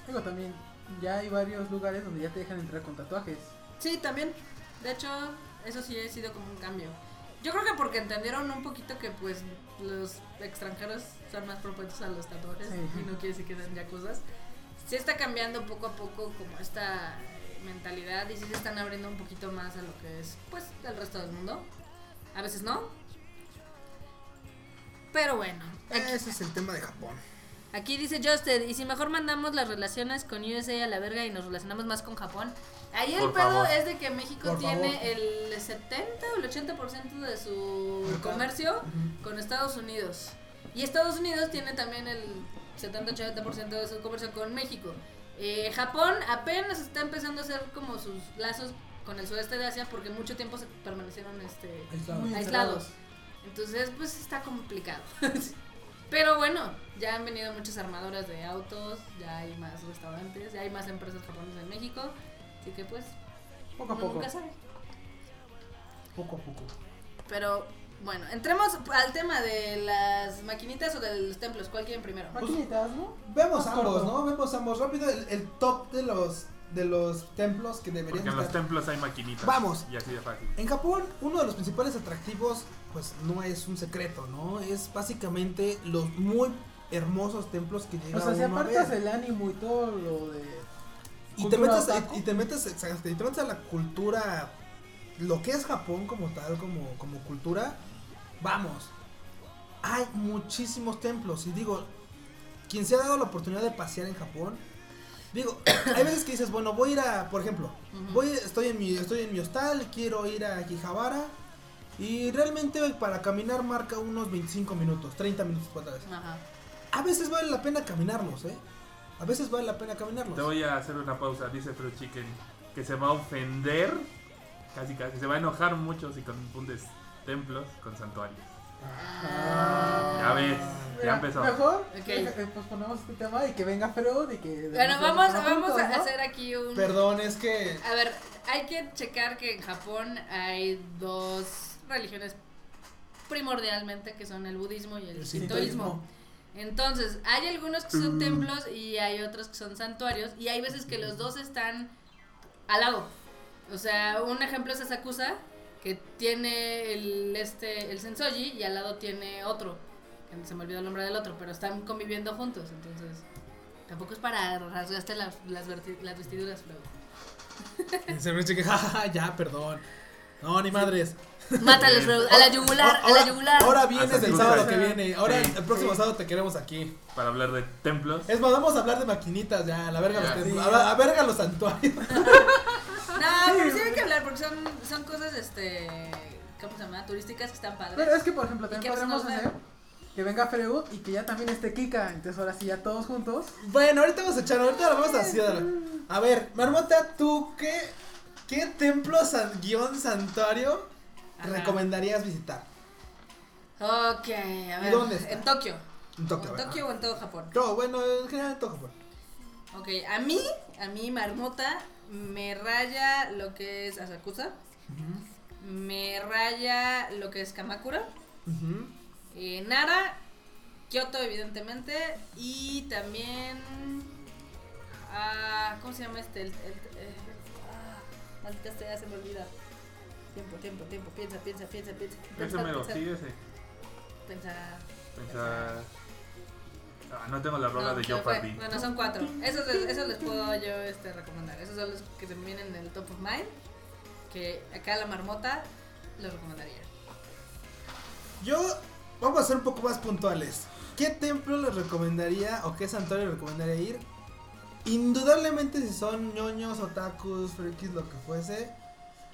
Digo, también, ya hay varios lugares donde ya te dejan entrar con tatuajes. Sí, también. De hecho, eso sí ha sido como un cambio. Yo creo que porque entendieron un poquito que pues los extranjeros son más propensos a los tatuajes Sí. y no quiere decir que sean ya cosas. Sí está cambiando poco a poco como esta eh, mentalidad y sí se están abriendo un poquito más a lo que es pues el resto del mundo. A veces no. Pero bueno, aquí, Ese es el tema de Japón. Aquí dice Justed, y si mejor mandamos las relaciones con USA a la verga y nos relacionamos más con Japón. Ahí el Por pedo favor. es de que México Por tiene favor. el 70 o el 80% de su comercio con Estados Unidos. Y Estados Unidos tiene también el 70-80% de su comercio con México. Eh, Japón apenas está empezando a hacer como sus lazos con el sudeste de Asia porque mucho tiempo se permanecieron este, Aislado. Muy aislados. Entonces, pues está complicado. Pero bueno, ya han venido muchas armadoras de autos, ya hay más restaurantes, ya hay más empresas japonesas en México. Así que pues, Poco a uno poco. nunca sabe. Poco a poco. Pero bueno, entremos al tema de las maquinitas o de los templos. ¿Cuál quieren primero? Maquinitas, ¿no? Vemos ambos, corto. ¿no? Vemos ambos. Rápido, el, el top de los de los templos que deberían Porque en los estar. templos hay maquinitas. Vamos. Y así de fácil. En Japón, uno de los principales atractivos, pues no es un secreto, ¿no? Es básicamente los muy hermosos templos que llega O sea, si a apartas el ánimo y todo lo de. Y te, metes, y, y te metes exacto, y te metes a la cultura, lo que es Japón como tal, como, como cultura, vamos, hay muchísimos templos y digo, quien se ha dado la oportunidad de pasear en Japón, digo, hay veces que dices, bueno, voy a ir a, por ejemplo, voy, estoy en mi, estoy en mi hostal, quiero ir a Akihabara y realmente para caminar marca unos 25 minutos, 30 minutos por vez. Ajá. A veces vale la pena caminarlos, ¿eh? A veces vale la pena caminarlos. Te voy a hacer una pausa. Dice Fruit Chicken que se va a ofender. Casi, casi. Se va a enojar mucho si confundes templos con santuarios. Ah. Ya ves, ya empezó. Mejor, Ok. eh, pues ponemos este tema y que venga Freud y que. Bueno, vamos, juntos, vamos a ¿no? hacer aquí un... Perdón, es que A ver, hay que checar que en Japón hay dos religiones primordialmente que son el budismo y el, El sintoísmo. Entonces, hay algunos que son templos y hay otros que son santuarios y hay veces que los dos están al lado. O sea, un ejemplo es Asakusa que tiene el este el Sensoji y al lado tiene otro. que Se me olvidó el nombre del otro, pero están conviviendo juntos, entonces tampoco es para rasgarte las, las, vestiduras, Se me dice que jajaja, ya, perdón. No, ni madres. Mátalos, Freud, a la yugular, a la yugular. Ahora vienes el sábado que viene. Ahora Sí. el próximo Sí. sábado te queremos aquí. Para hablar de templos. Es más, vamos a hablar de maquinitas ya, a la verga Ya. los templos, Sí. a, la- a verga los santuarios. No, pero sí hay que hablar porque son, son cosas, este, ¿cómo se llama? Turísticas que están padres. Pero es que, por ejemplo, ¿Y también qué podemos hacer que venga Freud y que ya también esté Kika. Entonces, ahora sí, ya todos juntos. Bueno, ahorita vamos a echar, ahorita lo vamos a hacer. A ver, Marmota, ¿tú qué, qué templo san, guion santuario Ajá. recomendarías visitar? Ok, a ver. dónde está? En Tokio. En Tokio, en. Tokio o en todo Japón. No, bueno, en general en Tokio. pues. Ok, a mí, a mí, Marmota, me raya lo que es Asakusa. Me raya lo que es Kamakura. Eh, Nara, Kyoto, evidentemente. Y también. ah, ¿Cómo se llama este? El, el- eh, ah, maldita sea, se me olvida. Tiempo, tiempo, tiempo. Piensa, piensa, piensa, piensa. Ese Pensar, mero, pensar, sí, ese. pensar. Pensar. Ah, no tengo la rola No, de Joe. Party. Bueno, son cuatro. Esos, les- esos les puedo yo este, recomendar. Esos son los que vienen en el top of mind. Que acá la marmota los recomendaría. Yo, vamos a ser un poco más puntuales. ¿Qué templo les recomendaría o qué santuario les recomendaría ir? Indudablemente si son ñoños, otakus, frikis, lo que fuese.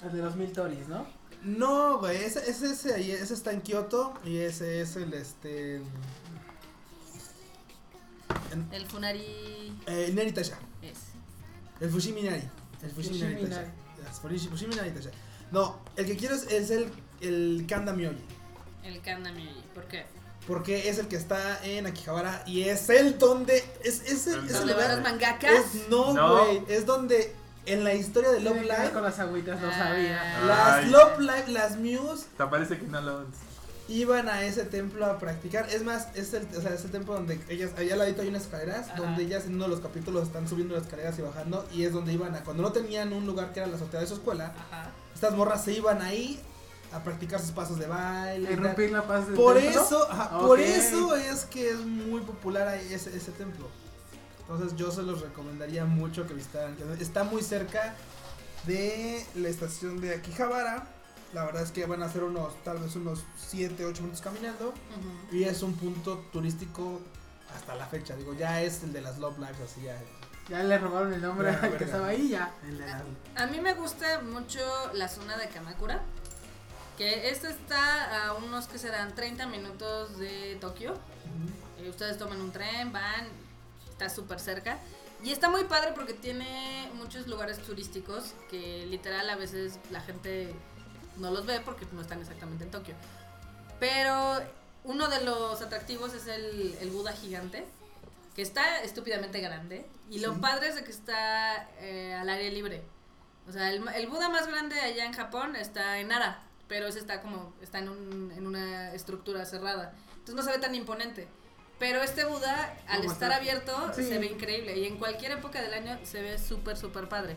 El de los mil toris, ¿no? No, güey, ese, ese, ese, ahí- ese está en Kioto y ese es el, este... En, El Funari eh, Naritasha, es. el Fushimi Nari. El Fushimi Fushimi Naritasha. Nari. Yes, Fushimi. No, el que quiero es, es el, el Kanda Myoji. El Kandamyoji. ¿Por qué? Porque es el que está en Akihabara y es el donde. Es, es el, es el ¿Dónde van los lugar. mangakas? Es, no, No. güey. Es donde en la historia de Love Live, con las agüitas, Ah. sabía. las Ay. Love Live, las Muse Te parece que no lo. iban a ese templo a practicar. Es más, es el, o sea, es el templo donde ellas, allá al ladito hay unas escaleras, Ajá. donde ellas en uno de los capítulos están subiendo las escaleras y bajando. Y es donde iban a, cuando no tenían un lugar que era la azotea de su escuela, Ajá. estas morras se iban ahí a practicar sus pasos de baile. y. Irrumpir la paz del Por templo. eso, ajá, por eso es que es muy popular ese templo. Entonces yo se los recomendaría mucho que visitaran. Está muy cerca de la estación de Akihabara. La verdad es que van a ser unos, tal vez unos 7, 8 minutos caminando. Y es un punto turístico hasta la fecha. Digo, ya es el de las Love Lives, así ya. Ya le robaron el nombre al que estaba ahí, ya. Las. A mí me gusta mucho la zona de Kamakura. Que esta está a unos que serán 30 minutos de Tokio. Eh, ustedes toman un tren, van, está súper cerca. Y está muy padre porque tiene muchos lugares turísticos que literal a veces la gente no los ve porque no están exactamente en Tokio. Pero uno de los atractivos es el, el Buda gigante, que está estúpidamente grande. Y lo Sí. padre es de que está eh, al aire libre. O sea, el, el Buda más grande allá en Japón está en Nara, pero ese está como, está en, un- en una estructura cerrada. Entonces no se ve tan imponente. Pero este Buda, al ¿Cómo estar está? abierto, Sí. se ve increíble. Y en cualquier época del año se ve súper, súper padre.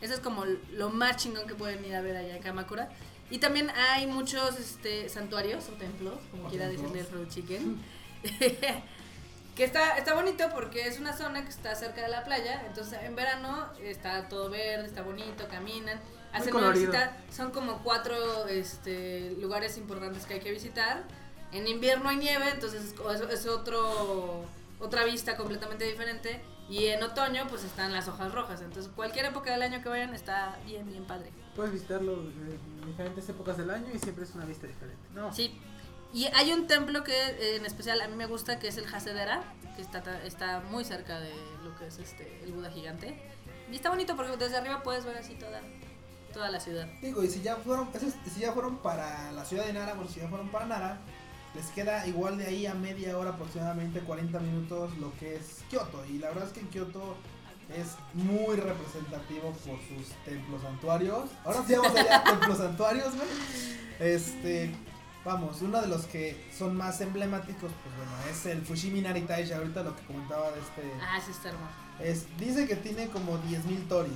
Eso es como lo más chingón que pueden ir a ver allá en Kamakura. Y también hay muchos este, santuarios o templos, como O quiera decirle el Chicken. que está, está bonito porque es una zona que está cerca de la playa. Entonces en verano está todo verde, está bonito, caminan. Hacen una visita. Son como cuatro este, lugares importantes que hay que visitar. En invierno hay nieve, entonces es, es- otro, otra vista completamente diferente. Y en otoño pues están las hojas rojas. Entonces cualquier época del año que vayan está bien, bien padre. Puedes visitarlo en diferentes épocas del año y siempre es una vista diferente. No. Sí. Y hay un templo que en especial a mí me gusta, que es el Hasedera, que está, está muy cerca de lo que es este el Buda gigante. Y está bonito porque desde arriba puedes ver así toda, toda la ciudad. Digo, y si ya fueron, si ya fueron para la ciudad de Nara, bueno, si ya fueron para Nara, les queda igual de ahí a media hora aproximadamente 40 minutos lo que es Kioto. Y la verdad es que en Kioto es muy representativo por sus templos santuarios. Ahora sí vamos allá a templos santuarios, güey. Este, vamos, uno de los que son más emblemáticos, pues bueno, es el Fushimi Nari Taisha, ahorita lo que comentaba de este... Ah, sí está hermoso. Es, dice que tiene como 10.000 toris.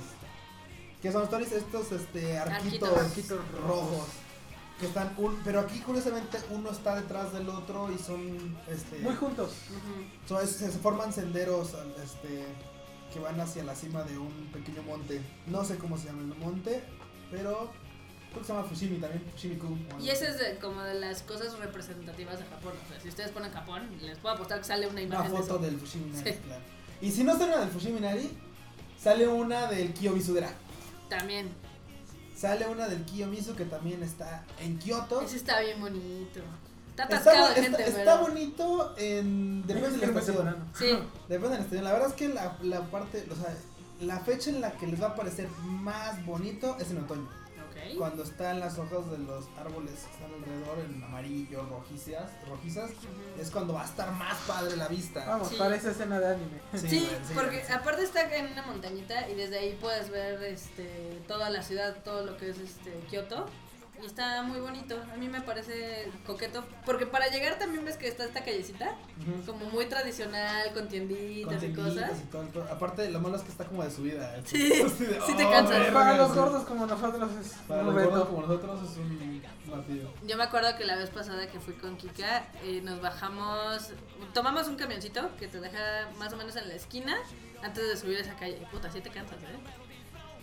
¿Qué son los toris? Estos este, Arquitos. Arquitos rojos. Que están un, pero aquí curiosamente uno está detrás del otro y son este Muy juntos. Es- se forman senderos este que van hacia la cima de un pequeño monte. No sé cómo se llama el monte, pero creo que se llama Fushimi también, Fushimi-ku. Y esa es de- como de las cosas representativas de Japón. O sea, si ustedes ponen Japón, les puedo apostar que sale una una imagen de foto eso. del Fushimi Nari, Sí. claro. Y si no sale una del Fushimi Nari, sale una del Kiyomisudera. También. Sale una del Kiyomizu que también está en Kioto. Ese está bien bonito. Está Está, atascado de está- gente, está pero... bonito en depende de la estación. Sí. Depende de la estación. La verdad es que la, la parte, o sea, la fecha en la que les va a parecer más bonito es en otoño. Ok. Cuando están las hojas de los árboles que están alrededor en amarillo, rojizas, rojizas, es cuando va a estar más padre la vista. Vamos, Sí. parece escena de anime. Sí, porque sí. aparte está en una montañita y desde ahí puedes ver este toda la ciudad, todo lo que es este Kioto. Y está muy bonito. A mí me parece coqueto. Porque para llegar también ves que está esta callecita. Como muy tradicional, con tienditas, Con y cosas. y todo, todo. Aparte, lo malo es que está como de subida. Sí, Así de, sí te "Oh, cansas". verga", Para los sí. gordos como nosotros es Para un los reto. gordos como nosotros es un martillo. Yo me acuerdo que la vez pasada que fui con Kika, eh, nos bajamos, tomamos un camioncito que te deja más o menos en la esquina antes de subir esa calle. Y puta, sí te cansas, ¿eh?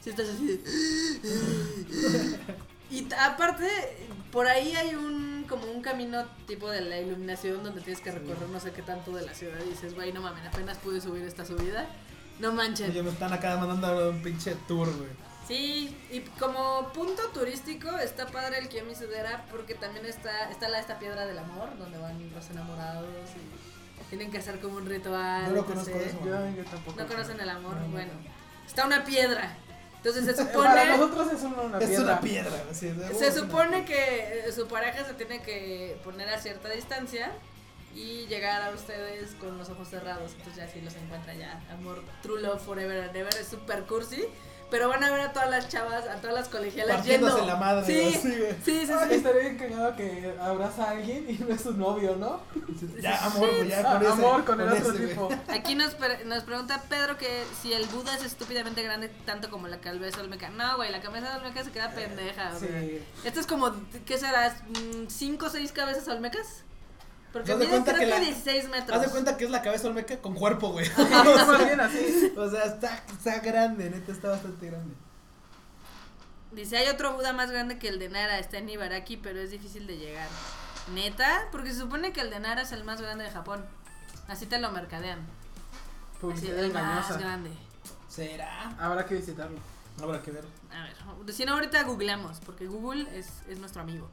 Si estás así de... Y aparte, por ahí hay un como un camino tipo de la iluminación donde tienes que recorrer no sé qué tanto de la ciudad y dices, güey, no mames, apenas pude subir esta subida. No manches. Oye, me están acá mandando un pinche tour, güey. Sí, y como punto turístico está padre el Kiyomi Sudera porque también está está la esta piedra del amor donde van los enamorados y tienen que hacer como un ritual. No lo conozco eso. Yo, yo tampoco. ¿No conocen el amor? No, no. Bueno, está una piedra. Entonces se Para supone nosotros es una, una es piedra. una piedra. se "Oh, supone que eh, su pareja se tiene que poner a cierta distancia y llegar a ustedes con los ojos cerrados. Entonces ya sí los encuentra ya. Amor, true love forever and ever. Es super cursi. Pero van a ver a todas las chavas, a todas las colegialas Partiéndose yendo. la madre, Sí, güey. sí, sí, Ay, sí. estaría bien cagado que abraza a alguien y no es su novio, ¿no? Ya, amor, güey, ya Ah, con ese. amor con el otro ese, güey. tipo. Aquí nos, pre- nos pregunta Pedro que si el Buda es estúpidamente grande tanto como la cabeza olmeca. No, güey, la cabeza olmeca se queda pendeja. o sea. Sí. Esto es como, ¿qué será? ¿Cinco o seis cabezas olmecas? Porque Haz de mide cuenta creo que que, la- 16 metros. Haz de cuenta que es la cabeza olmeca con cuerpo, güey. Más bien así. o sea, está, está grande, neta, está bastante grande. Dice, hay otro Buda más grande que el de Nara, está en Ibaraki, pero es difícil de llegar. ¿Neta? Porque se supone que el de Nara es el más grande de Japón. Así te lo mercadean. Así, el más grande. ¿Será? Habrá que visitarlo. Habrá que ver. A ver, si no ahorita googleamos, porque Google es, es nuestro amigo.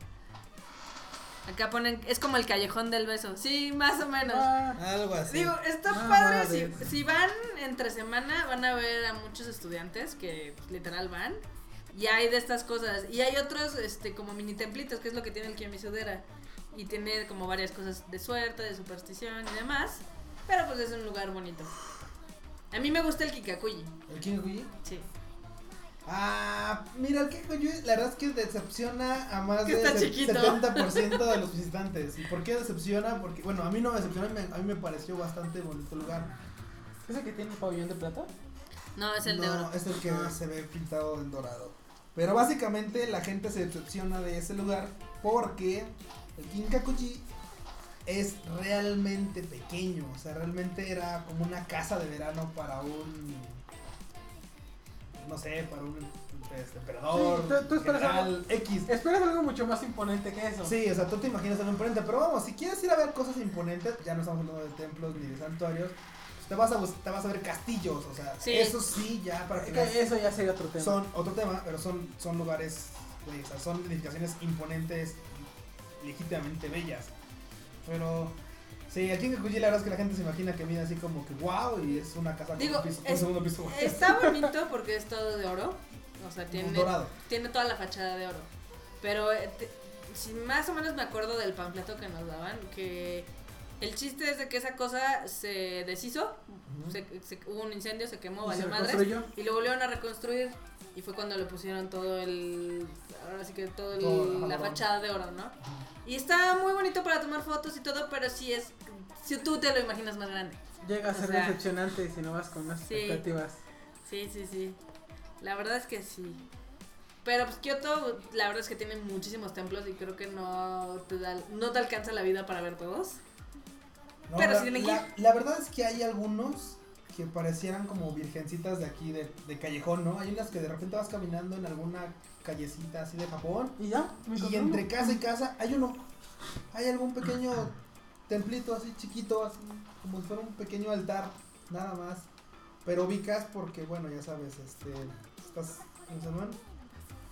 Acá ponen, es como el callejón del beso. Sí, más o menos. Ah, Algo así. Digo, está Ah, padre. Si, si van entre semana, van a ver a muchos estudiantes que pues, literal van. Y hay de estas cosas. Y hay otros, este, como mini templitos, que es lo que tiene el Kiyomisudera. Y tiene como varias cosas de suerte, de superstición y demás. Pero pues es un lugar bonito. A mí me gusta el Kikakuyi. ¿El King Kuyi? Sí. Ah, mira, el Kenko-Yui, la verdad es que decepciona a más del está se- chiquito. 70% de los visitantes. ¿Y por qué decepciona? Porque, bueno, a mí no me decepcionó, me- a mí me pareció bastante bonito lugar. ¿Ese que tiene el pabellón de plata? No, es el de no, oro. es el que Ah. se ve pintado en dorado. Pero básicamente la gente se decepciona de ese lugar porque el Kinkakuji es realmente pequeño. O sea, realmente era como una casa de verano para un. No sé, para un este, emperador. Sí, tú- tú esperas general, X. Esperas algo mucho más imponente que eso. Sí, o sea, tú te imaginas algo imponente, pero vamos, si quieres ir a ver cosas imponentes, ya no estamos hablando de templos ni de santuarios, pues te vas a, te vas a ver castillos, o sea, Sí. eso sí, ya para Es que eso ya sería otro tema. son otro tema, pero son, son lugares, o sea, son edificaciones imponentes, legítimamente bellas. Pero, sí, aquí en Kakuji la verdad es que la gente se imagina que mira así como que wow, y es una casa con Digo, un, piso, un es- segundo piso. Está bonito porque es todo de oro. O sea, tiene, dorado. tiene toda la fachada de oro. Pero eh, te- si más o menos me acuerdo del panfleto que nos daban, que el chiste es de que esa cosa se deshizo, Ujú. se, se- hubo un incendio, se quemó, valió reconstruyó. y lo volvieron a reconstruir. Y fue cuando le pusieron todo el. Ahora sí que todo el- Todo, la fachada de oro, ¿no? Y está muy bonito para tomar fotos y todo, pero sí es. Si tú te lo imaginas más grande. Llega a o ser sea- decepcionante si no vas con unas Sí. expectativas. Sí, sí, sí. La verdad es que sí. Pero pues Kioto, la verdad es que tiene muchísimos templos y creo que no te, da, no te alcanza la vida para ver todos. No, Pero la, sí tienen que la, la verdad es que hay algunos que parecieran como virgencitas de aquí, de, de callejón, ¿no? Hay unas que de repente vas caminando en alguna callecita así de Japón Y ya, y entre casa y casa hay uno. Hay algún pequeño templito así chiquito, así como si fuera un pequeño altar, nada más. Pero ubicas porque, bueno, ya sabes, este, estas, ¿cómo se llaman?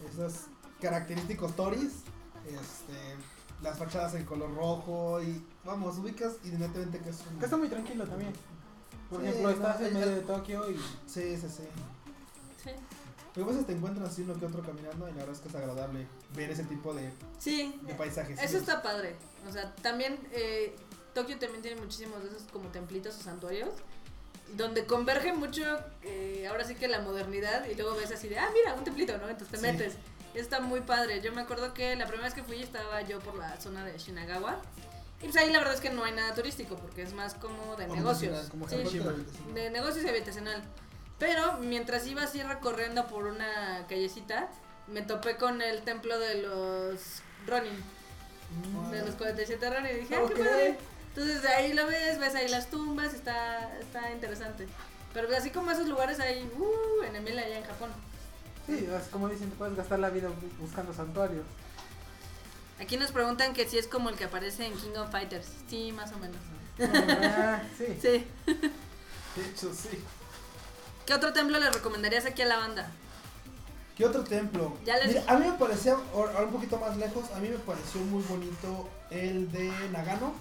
Esos característicos toris, este, las fachadas en color rojo y, vamos, ubicas inmediatamente que es un... Que está muy tranquilo también. Por Sí, ejemplo, no, estás en medio de Tokio y Sí, sí, sí. Sí. Pero a veces te encuentras así uno que otro caminando y la verdad es que es agradable ver ese tipo de, Sí, de paisajes. eso está padre. O sea, también eh, Tokio también tiene muchísimos de esos como templitos o santuarios. Donde converge mucho, eh, ahora sí que la modernidad, y luego ves así de, ah, mira, un templito, ¿no? Entonces te Sí. metes. Está muy padre. Yo me acuerdo que la primera vez que fui estaba yo por la zona de Shinagawa. Y pues ahí la verdad es que no hay nada turístico, porque es más como de Como negocios. como Sí, de negocios y habitacional. Pero mientras iba así recorriendo por una callecita, me topé con el templo de los Ronin, de los 47 Ronin. Y dije, ah, Ok. qué padre. Entonces ahí lo ves, ves ahí las tumbas, está, está interesante. Pero así como esos lugares hay uh, en Emilia allá en Japón. sí, es como dicen, te puedes gastar la vida bu- buscando santuarios. Aquí nos preguntan que si es como el que aparece en King of Fighters. Sí, más o menos. Ah, sí. Sí. De hecho, sí. ¿Qué otro templo le recomendarías aquí a la banda? ¿Qué otro templo? Ya les Mira, a mí me parecía, ahora un poquito más lejos, a mí me pareció muy bonito el de Nagano.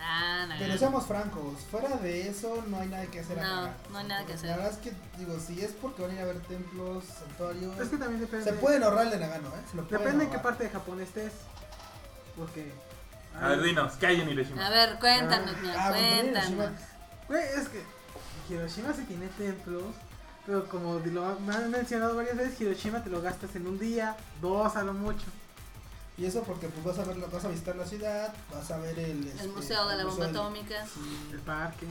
Ah, Nagano. Pero seamos francos, fuera de eso no hay nada que hacer. No, no hay nada que hacer. La verdad es que, digo, si es porque van a ir a ver templos, santuarios. Es que también depende. Se pueden ahorrar el de Nagano, ¿eh? Se lo pueden Depende en qué parte de Japón estés. Porque. A ver, dinos, ¿qué hay en Hiroshima? A ver, cuéntanos, Ah, mira, Ah, también cuéntanos. Güey, es que Hiroshima sí tiene templos, pero como lo me han mencionado varias veces, Hiroshima te lo gastas en un día, dos a lo mucho. Y eso porque pues vas a ver, vas a visitar la ciudad, vas a ver el, este, El museo de la el bomba del- atómica. Sí. El parque.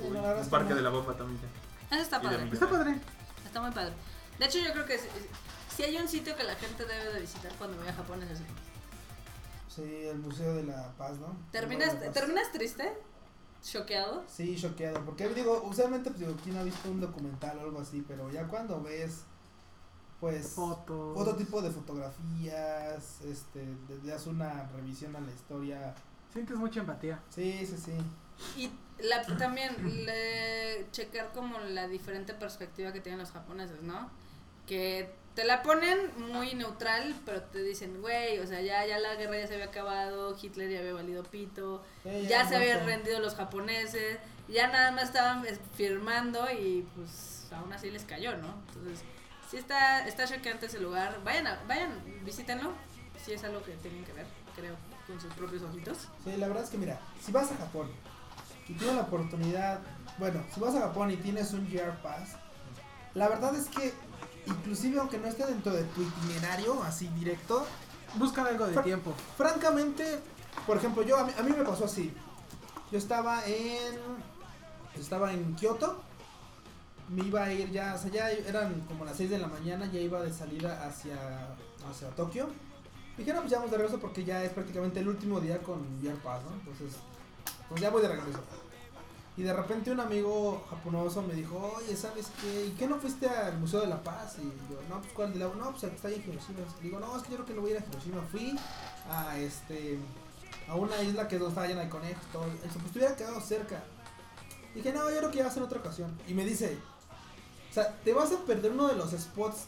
Uy, que parque de la bomba atómica. Eso está padre. Está padre. Está muy padre. De hecho, yo creo que si, hay un sitio que la gente debe de visitar cuando vaya a Japón es ese. Sí, el museo de la paz, ¿no? ¿Terminas, paz. ¿Terminas triste? ¿Choqueado? Sí, choqueado. Porque digo, usualmente, pues digo, ¿quién ha visto un documental o algo así? Pero ya cuando ves, pues, Fotos. otro tipo de fotografías, este, le le das una revisión a la historia. Sientes mucha empatía. Sí, sí, sí. Y la, también le, checar como la diferente perspectiva que tienen los japoneses, ¿no? Que te la ponen muy neutral, pero te dicen, güey, o sea, ya, ya la guerra ya se había acabado, Hitler ya había valido pito, ya se habían rendido los japoneses, ya nada más estaban firmando y pues aún así les cayó, ¿no? Entonces, sí está, está choqueante ese lugar. Vayan, a- vayan, visítenlo, si es algo que tienen que ver, creo, con sus propios ojitos. Sí, la verdad es que mira, si vas a Japón y tienes la oportunidad, bueno, si vas a Japón y tienes un GR Pass, La verdad es que, inclusive aunque no esté dentro de tu itinerario, así directo, Buscan algo de tiempo. francamente, por ejemplo, yo a mí, a mí me pasó así. Yo estaba en estaba en Kioto. Me iba a ir ya, o sea, ya eran como las 6 de la mañana, ya iba de salida hacia hacia Tokio. Dije, no, pues ya vamos de regreso porque ya es prácticamente el último día con VR Pass, ¿no? Entonces, pues ya voy de regreso. Y de repente un amigo japonoso me dijo, oye, ¿sabes qué? ¿Y qué no fuiste al Museo de la Paz? Y yo, no, pues ¿cuál de la? No, pues está ahí en Hiroshima. Digo, no, es que yo creo que no voy a ir a Hiroshima. Fui a este a una isla que donde estaba llena de conejos, todo. Eso, pues estuviera quedado cerca. Dije, no, yo creo que ya va a ser otra ocasión. Y me dice, o sea, te vas a perder uno de los spots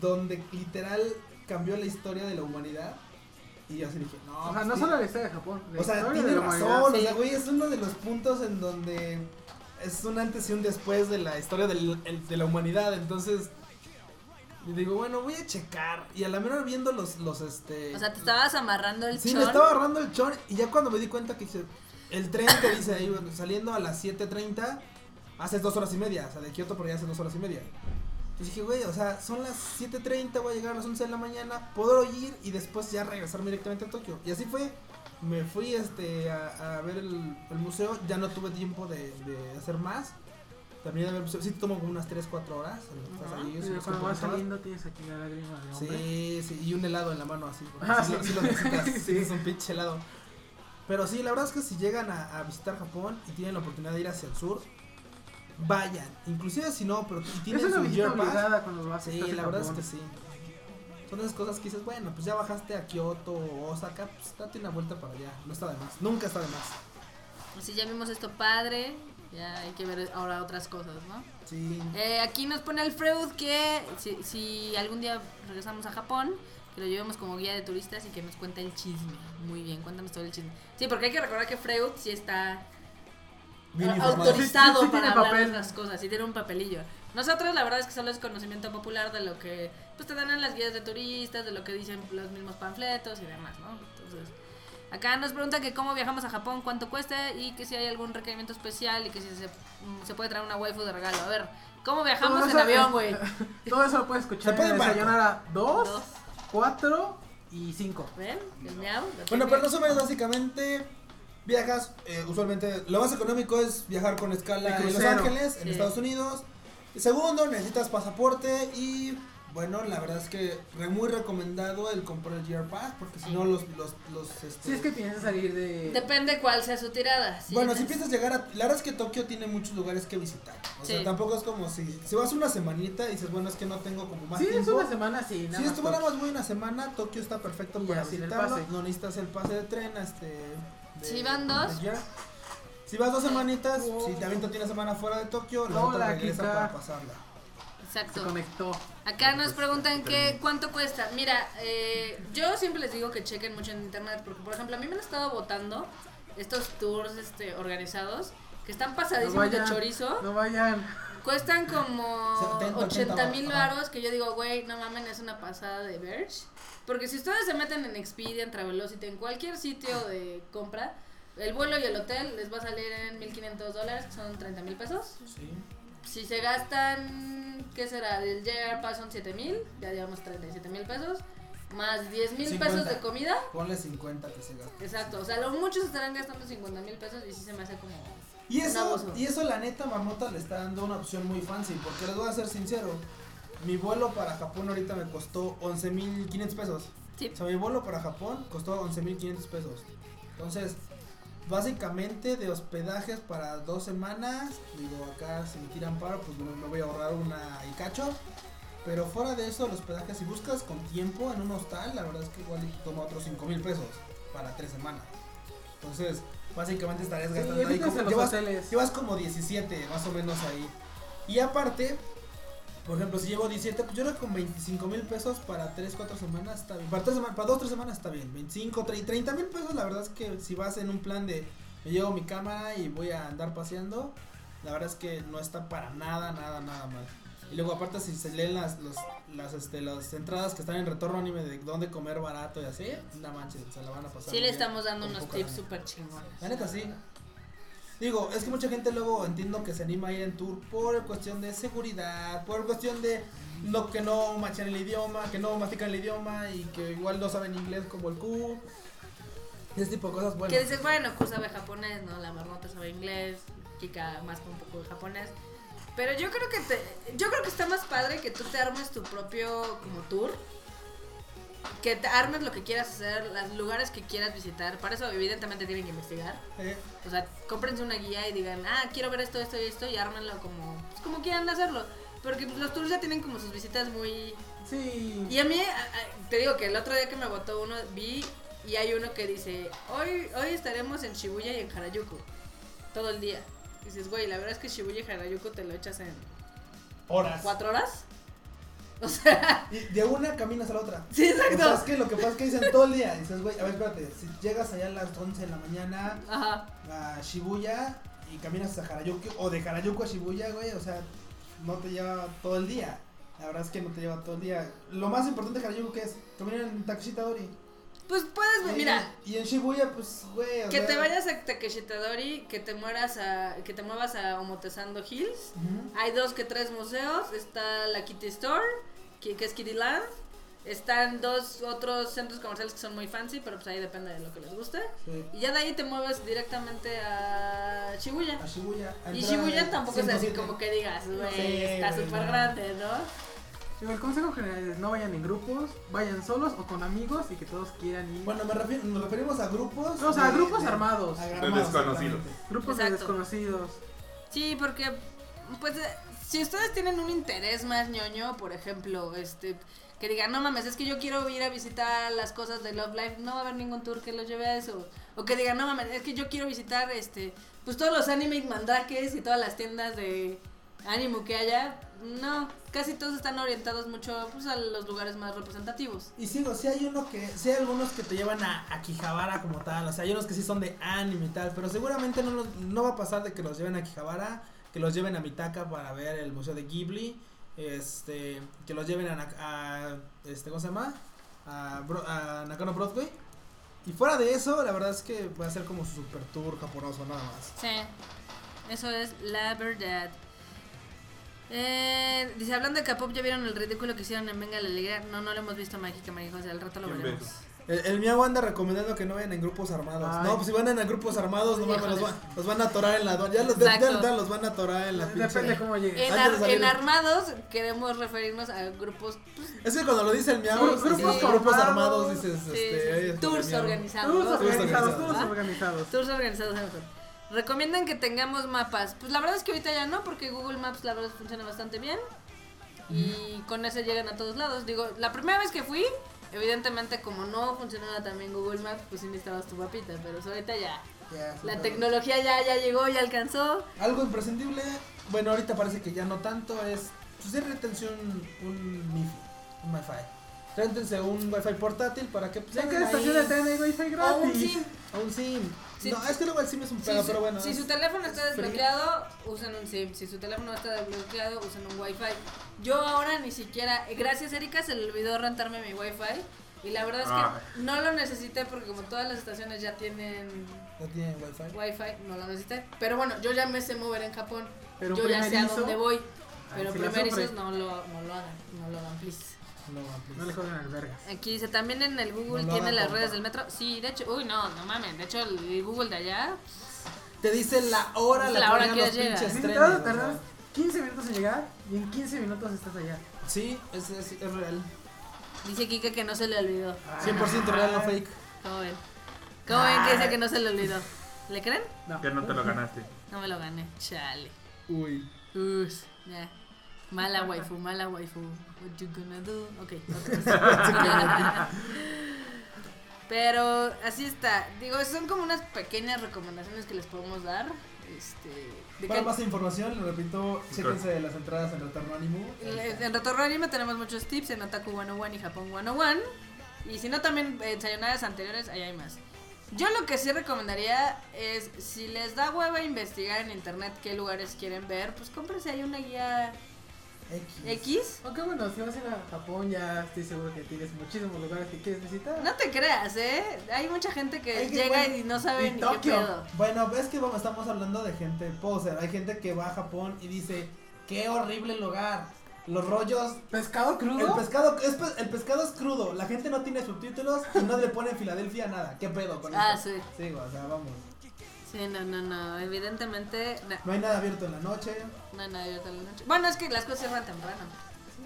donde literal cambió la historia de la humanidad. Y yo así dije, no. O sea, pues no sí". solo la historia de Japón. la O sea, tiene razón, o sea, güey, es uno de los puntos en donde es un antes y un después de la historia del- el- de la humanidad, entonces y digo, bueno, voy a checar y a la menor viendo los los este O sea, te estabas amarrando el Sí, chon. me estaba agarrando el chon y ya cuando me di cuenta que el tren te dice ahí bueno, saliendo a las 7:30 haces dos horas y media, o sea, de Kioto por allá hace dos horas y media. Entonces dije, güey, o sea, son las 7.30, voy a llegar a las 11 de la mañana, puedo ir y después ya regresarme directamente a Tokio. Y así fue. Me fui este, a, a ver el, el museo, ya no tuve tiempo de, de hacer más. También de ver el museo, sí tomo como unas 3, 4 horas. estás Ajá. ahí, Y sí, cuando vas saliendo tienes aquí la lágrima de hombre. Sí, sí, y un helado en la mano así. Ah, sí, sí. lo- necesitas, Sí. es un pinche helado. Pero sí, la verdad es que si llegan a, a visitar Japón y tienen la oportunidad de ir hacia el sur, vayan. Inclusive si no, pero y Es una su Year Pass. Sí, la verdad es que sí. Son esas cosas que dices, bueno, pues ya bajaste a Kioto o Osaka, pues date una vuelta para allá. No está de más, nunca está de más. Si ya vimos esto padre, ya hay que ver ahora otras cosas, ¿no? Sí. Eh, aquí nos pone el Freud que si, si algún día regresamos a Japón, que lo llevemos como guía de turistas y que nos cuente el chisme. Muy bien, cuéntanos todo el chisme. Sí, porque hay que recordar que Freud sí está Bien autorizado Sí, sí, sí para hablar papel. de las cosas, sí tiene un papelillo. Nosotros la verdad es que solo es conocimiento popular de lo que pues te dan en las guías de turistas, de lo que dicen los mismos panfletos y demás, ¿no? Entonces, acá nos pregunta que cómo viajamos a Japón, cuánto cuesta y que si hay algún requerimiento especial y que si se, mm, se puede traer una waifu de regalo. A ver, ¿cómo viajamos Todo en avión, güey? Todo eso lo puedes escuchar Se puede en desayunar a 2, Dos. 4 y 5. ¿Ven? Miau. lo Bueno, pero resumen, básicamente viajas, eh, usualmente lo más económico es viajar con escala De en Los. Ángeles, en Sí. Estados Unidos. Segundo, necesitas pasaporte y bueno, la verdad es que re- muy recomendado el comprar el Year Pass porque si no los, los, los este, Si es que piensas salir de. Depende cuál sea su tirada. bueno, si es- piensas llegar a... La verdad es que Tokio tiene muchos lugares que visitar. O sea, tampoco es como si... Si vas una semanita y dices, bueno, es que no tengo como más Sí, es tiempo. una semana, sí. Nada Si Tokio. más buena semana, Tokio está perfecto Y para ya visitarlo. No necesitas el pase de tren, este. De- Si van dos. Si vas dos semanitas, Oh. si te avientas una semana fuera de Tokio, la Hola, otra regresa Kika. para pasarla. Se Exacto. conectó. Acá nos preguntan que cuánto cuesta. Mira, eh, yo siempre les digo que chequen mucho en internet porque, por ejemplo, a mí me han estado votando estos tours este, organizados que están No pasadísimos de chorizo. No vayan. Cuestan como 70, 80 mil 80 varos que yo digo, güey, no mamen, es una pasada de Verge. Porque si ustedes se meten en Expedia, en Travelocity, en cualquier sitio de compra, el vuelo y el hotel les va a salir en 1.500 dólares, que son 30 mil pesos. Sí. Si se gastan, ¿qué será? El JR Pass son 7 mil, ya llevamos 37 mil pesos, más 10 mil 50. pesos de comida. Ponle 50 que se gasta. Exacto, o sea, lo muchos estarán gastando 50 mil pesos y sí se me hace como... Y eso, y eso la neta Marmota le está dando una opción muy fancy, porque les voy a ser sincero. Mi vuelo para Japón ahorita me costó 11.500 pesos. Sí. O sea, mi vuelo para Japón costó 11.500 pesos. Entonces, básicamente de hospedajes para dos semanas, digo, acá si me tiran paro, pues bueno, me voy a ahorrar una y cacho. Pero fuera de eso, el hospedaje, si buscas con tiempo en un hostal, la verdad es que igual toma otros 5 mil pesos para tres semanas. Entonces, básicamente estarías Sí, gastando ahí como, llevas, llevas como 17 más o menos ahí. Y aparte, por ejemplo, si llevo 17, pues yo creo que con 25 mil pesos para 3, 4 semanas está bien. Para, tres semanas, para 2, 3 semanas está bien. 25, 30 mil pesos, la verdad es que si vas en un plan de me llevo mi cámara y voy a andar paseando, la verdad es que no está para nada, nada, nada mal. Y luego aparte si se leen las, los, las, este, las entradas que están en retorno anime de dónde comer barato y así, no manches, se la van a pasar. Sí le estamos dando unos tips súper chingones. La neta sí. Digo, es que mucha gente luego entiendo que se anima a ir en tour por cuestión de seguridad, por cuestión de lo que no machan el idioma, que no mastican el idioma y que igual no saben inglés como el Q. Ese tipo de cosas, bueno. Que dices, bueno, Q sabe japonés, ¿no? La marmota sabe inglés, Kika más con un poco de japonés. Pero yo creo que te, yo creo que está más padre que tú te armes tu propio como tour. Que te armes lo que quieras hacer, los lugares que quieras visitar. Para eso evidentemente tienen que investigar. Eh, O sea, cómprense una guía y digan, ah, quiero ver esto, esto y esto y ármenlo como, pues, como quieran hacerlo. Porque pues, los tours ya tienen como sus visitas muy... Sí. Y a mí, te digo que el otro día que me votó uno, vi y hay uno que dice, hoy, hoy estaremos en Shibuya y en Harajuku. Todo el día. Dices, güey, la verdad es que Shibuya y Harajuku te lo echas en horas. cuatro horas. O sea, Y de una caminas a la otra. sí, O sea, es exacto. que lo que pasa es que dicen todo el día. Dices, güey, a ver, espérate. Si llegas allá a las 11 de la mañana Ajá. a Shibuya y caminas a Harajuku o de Harajuku a Shibuya, güey, o sea, no te lleva todo el día. La verdad es que no te lleva todo el día. Lo más importante de Harajuku que es caminar en Takeshitadori. Pues puedes, Y- mira, Y en Shibuya, pues, güey, que te vayas a Takeshitadori, que te mueras a, que te muevas a Omotesando Hills. Hay dos que tres museos. Está la Kitty Store, que, que es Kitty Land. Están dos otros centros comerciales que son muy fancy, pero pues ahí depende de lo que les guste. Sí. Y ya de ahí te mueves directamente a Shibuya. A Shibuya. a Y Shibuya tampoco es así 107. como que digas, güey, Sí, está súper grande, ¿no? Digo, el consejo general es no vayan en grupos, vayan solos o con amigos y que todos quieran ir. Bueno, me refiero, nos referimos a grupos. O sea, de- grupos de- armados. De armados, desconocidos. grupos de desconocidos. Sí, porque, pues, eh, si ustedes tienen un interés más ñoño, por ejemplo, este, que digan, no mames, es que yo quiero ir a visitar las cosas de Love Life, no va a haber ningún tour que los lleve a eso. O que digan, no mames, es que yo quiero visitar, este, pues todos los anime mandrakes y todas las tiendas de ánimo que haya. No, casi todos están orientados mucho, pues, a los lugares más representativos. Y sigo, sí hay uno que, sí hay algunos que te llevan a, a Quijabara como tal, o sea, hay unos que sí son de anime y tal, pero seguramente no, los- no va a pasar de que los lleven a Quijabara, que los lleven a Mitaka para ver el museo de Ghibli, este, que los lleven a, a este, ¿cómo se llama? A, Bro- a Nakano Broadway. Y fuera de eso, la verdad es que va a ser como su super tour japonoso nada más. Sí, eso es la verdad. Eh, dice, hablando de K-pop, ¿ya vieron el ridículo que hicieron en Venga la Alegría? No, no lo hemos visto, Mágica Mágica, o sea, al rato lo ¿Quién veremos. ve? El, el Miau anda recomendando que no vayan en grupos armados. Ay. No, pues si van en grupos armados, no mames, los, van- los van a atorar en la aduana. Ya los, de, ya los van a atorar en la pinche. Depende cómo llegue. En, de armados queremos referirnos a grupos, pues, Es que cuando lo dice el Miau, grupos grupos armados, dices, sí, este, tours organizados. ¿no? organizados, organizados. ¿Ah? organizados. Tours organizados es mejor. Recomiendan que tengamos mapas. Pues la verdad es que ahorita ya no, porque Google Maps la verdad funciona bastante bien. Y con ese llegan a todos lados. Digo, la primera vez que fui, evidentemente como no funcionaba también Google Maps, pues sí necesitabas tu mapita. Pero ahorita ya, Ya, la tecnología ya, ya llegó, ya alcanzó. Algo imprescindible, bueno, ahorita parece que ya no tanto, es, pues retención un MIFI, un Wi-Fi. Réntense un Wi-Fi portátil para que pues, En cada estación de tren hay wifi O un gratis. SIM. O un SIM. Sí. No, es que luego el SIM es un pedo, pero bueno. si es- su teléfono está es free. desbloqueado, usen un SIM. Si su teléfono no está desbloqueado, usen un Wi-Fi. Yo ahora ni siquiera, gracias Erika, se le olvidó rentarme mi Wi-Fi. Y la verdad es que Ay. no lo necesité porque como todas las estaciones ya tienen ¿No tienen Wi-Fi? Wi-Fi, no lo necesité. Pero bueno, yo ya me sé mover en Japón. Pero yo ya sé a dónde voy. Pero si la primerizos no lo, no lo hagan, no lo hagan, please. No. No le jodan al vergas. Aquí dice, también en el Google No tiene las compa. redes del metro. Sí, de hecho, uy, no, no mames. De hecho, el Google de allá Te dice la hora, La la, hora que los llega. pinches trenes. tardas, o sea. tardas 15 minutos en llegar y en 15 minutos estás allá. Sí, es, es, es real. dice Kike que no se le olvidó. 100% real, no fake. ¿Cómo ven? ¿Cómo ven que dice que no se le olvidó? ¿Le creen? No. Que no te lo ganaste. No me lo gané. Chale. Uy. Ush, ya. Mala waifu, mala waifu. What you gonna do? Ok. Pero así está. Digo, son como unas pequeñas recomendaciones que les podemos dar. Este, de Para que- más información, le repito, chéquense las entradas en Retorno Ánimo. Le- En Retorno Anime tenemos muchos tips en Otaku 101 y Japón 101. Y si no, también en sayonadas anteriores, ahí hay más. Yo lo que sí recomendaría es, si les da hueva investigar en internet qué lugares quieren ver, pues cómprense ahí una guía X. ¿X? Aunque bueno, si vas a ir a Japón ya estoy seguro que tienes muchísimos lugares que quieres visitar. No te creas, ¿eh? Hay mucha gente que Hay que- llega bueno, y no sabe y ni Tokio. qué pedo. Bueno, ves que vamos, estamos hablando de gente poser. Hay gente que va a Japón y dice, qué horrible lugar. Los rollos, ¿Pescado el crudo? pescado, es, pe- el pescado es crudo. La gente no tiene subtítulos y no le pone Filadelfia nada. ¿Qué pedo con Ah, eso? sí. Sí, o sea, vamos. Sí, no, no, no. Evidentemente, no, No hay nada abierto en la noche. no hay nadie abierto en la noche. Bueno, es que las cosas cierran temprano.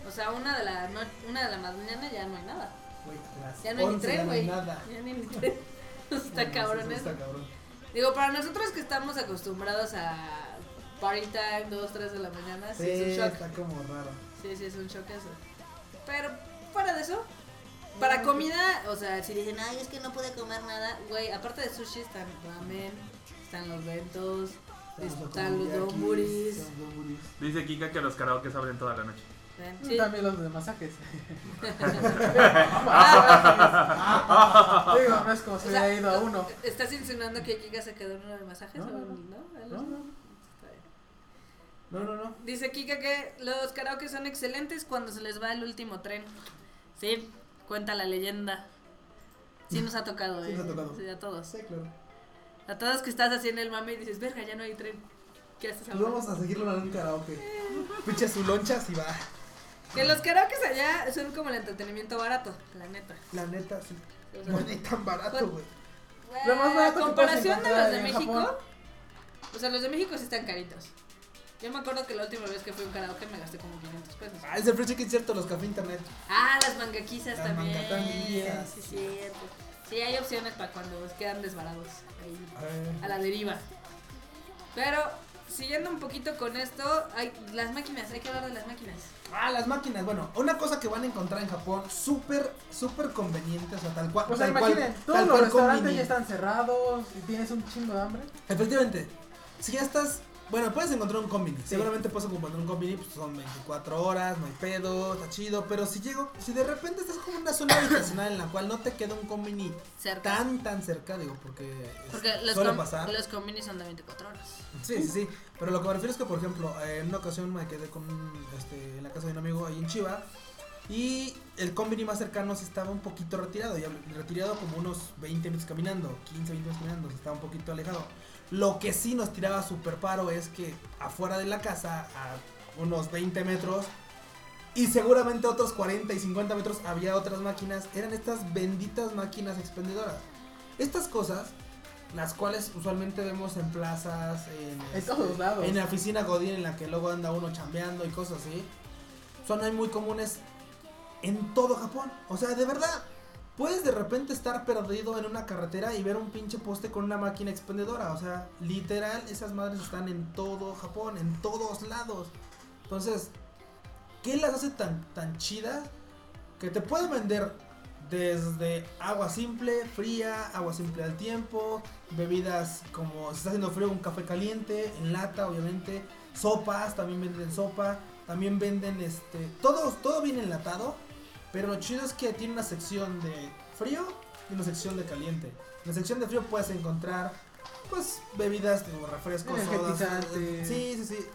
O sea, una de la, no, una de la mañana ya no hay nada. Güey, Ya no hay ni 11 ya tren, no hay güey. nada. Ya ni ni tren. Está No, cabrón eso. Está cabrón. Digo, para nosotros que estamos acostumbrados a party time, 2, 3 de la mañana, sí, Sí, es un shock. está como raro. Sí, sí, es un shock eso. Pero fuera de eso, para comida, o sea, si dicen, ay, es que no puede comer nada, güey, aparte de sushi están ramen, están los bentos, están los donburis. Dice Kika que los karaoke abren toda la noche. Sí. También los de masajes. Ah, Digo, no es como si hubiera ido a uno. ¿Estás insinuando que Kika se quedó en uno de masajes? No, no, no. Dice Kika que los karaoke son excelentes cuando se les va el último tren. Sí, cuenta la leyenda. Sí nos ha tocado, Sí ¿eh? nos ha tocado. Sí, a todos. Sí, claro. A todos que estás haciendo el mame y dices, verga, ya no hay tren. ¿Qué haces Pues ahora? vamos a seguirlo en un karaoke. Pinche su lonchas y va. Que los karaoke allá son como el entretenimiento barato, la neta. La neta, sí. O sea, No ni tan barato, güey. Lo más barato que comparación de los de México, Japón. o sea, los de México sí están caritos. Yo me acuerdo que la última vez que fui a un karaoke me gasté como 500 pesos. Ah, es el free chicken cierto, los café internet. Ah, las mangaquisas Las también. Sí, cierto. Sí, hay opciones para cuando quedan desvarados ahí a la deriva. Pero siguiendo un poquito con esto, hay las máquinas, hay que hablar de las máquinas. Ah, las máquinas. Bueno, una cosa que van a encontrar en Japón, súper, súper conveniente, o sea, tal cual. O sea, tal cual- imaginen, tal todos los cual restaurantes ya están cerrados y tienes un chingo de hambre. Efectivamente, si ya estás. Bueno, puedes encontrar un combini. Seguramente puedes encontrar un combini, pues son 24 horas, no hay pedo, está chido. Pero si llego, si de repente estás como en una zona habitacional en la cual no te queda un combini Cerca. tan, tan cerca, digo, porque, es- Porque los, suele pasar. los convenis son de 24 horas. Sí, sí, sí. Pero lo que me refiero es que, por ejemplo, eh, en una ocasión me quedé con un, este, en la casa de un amigo ahí en Chiva. Y el combini más cercano sí estaba un poquito retirado. Y habl- retirado como unos 20 minutos caminando, 15, 20 minutos caminando. o sea, Estaba un poquito alejado. Lo que sí nos tiraba super paro es que afuera de la casa, a unos 20 metros. Y seguramente otros 40 y 50 metros había otras máquinas. Eran estas benditas máquinas expendedoras. Estas cosas, las cuales usualmente vemos en plazas, en, En este, todos lados. en la oficina Godín en la que luego anda uno chambeando y cosas así, son ahí muy comunes en todo Japón. O sea, de verdad, puedes de repente estar perdido en una carretera y ver un pinche poste con una máquina expendedora. O sea, literal, esas madres están en todo Japón, en todos lados. Entonces, ¿qué las hace tan, tan chidas? Que te pueden vender desde agua simple, fría, agua simple al tiempo, bebidas como si está haciendo frío, un café caliente, en lata, obviamente, sopas, también venden sopa, también venden este, todo, todo bien enlatado, pero lo chido es que tiene una sección de frío y una sección de caliente. En la sección de frío puedes encontrar, pues, bebidas, digo, refrescos, sodas, Energizantes. sí, sí, sí.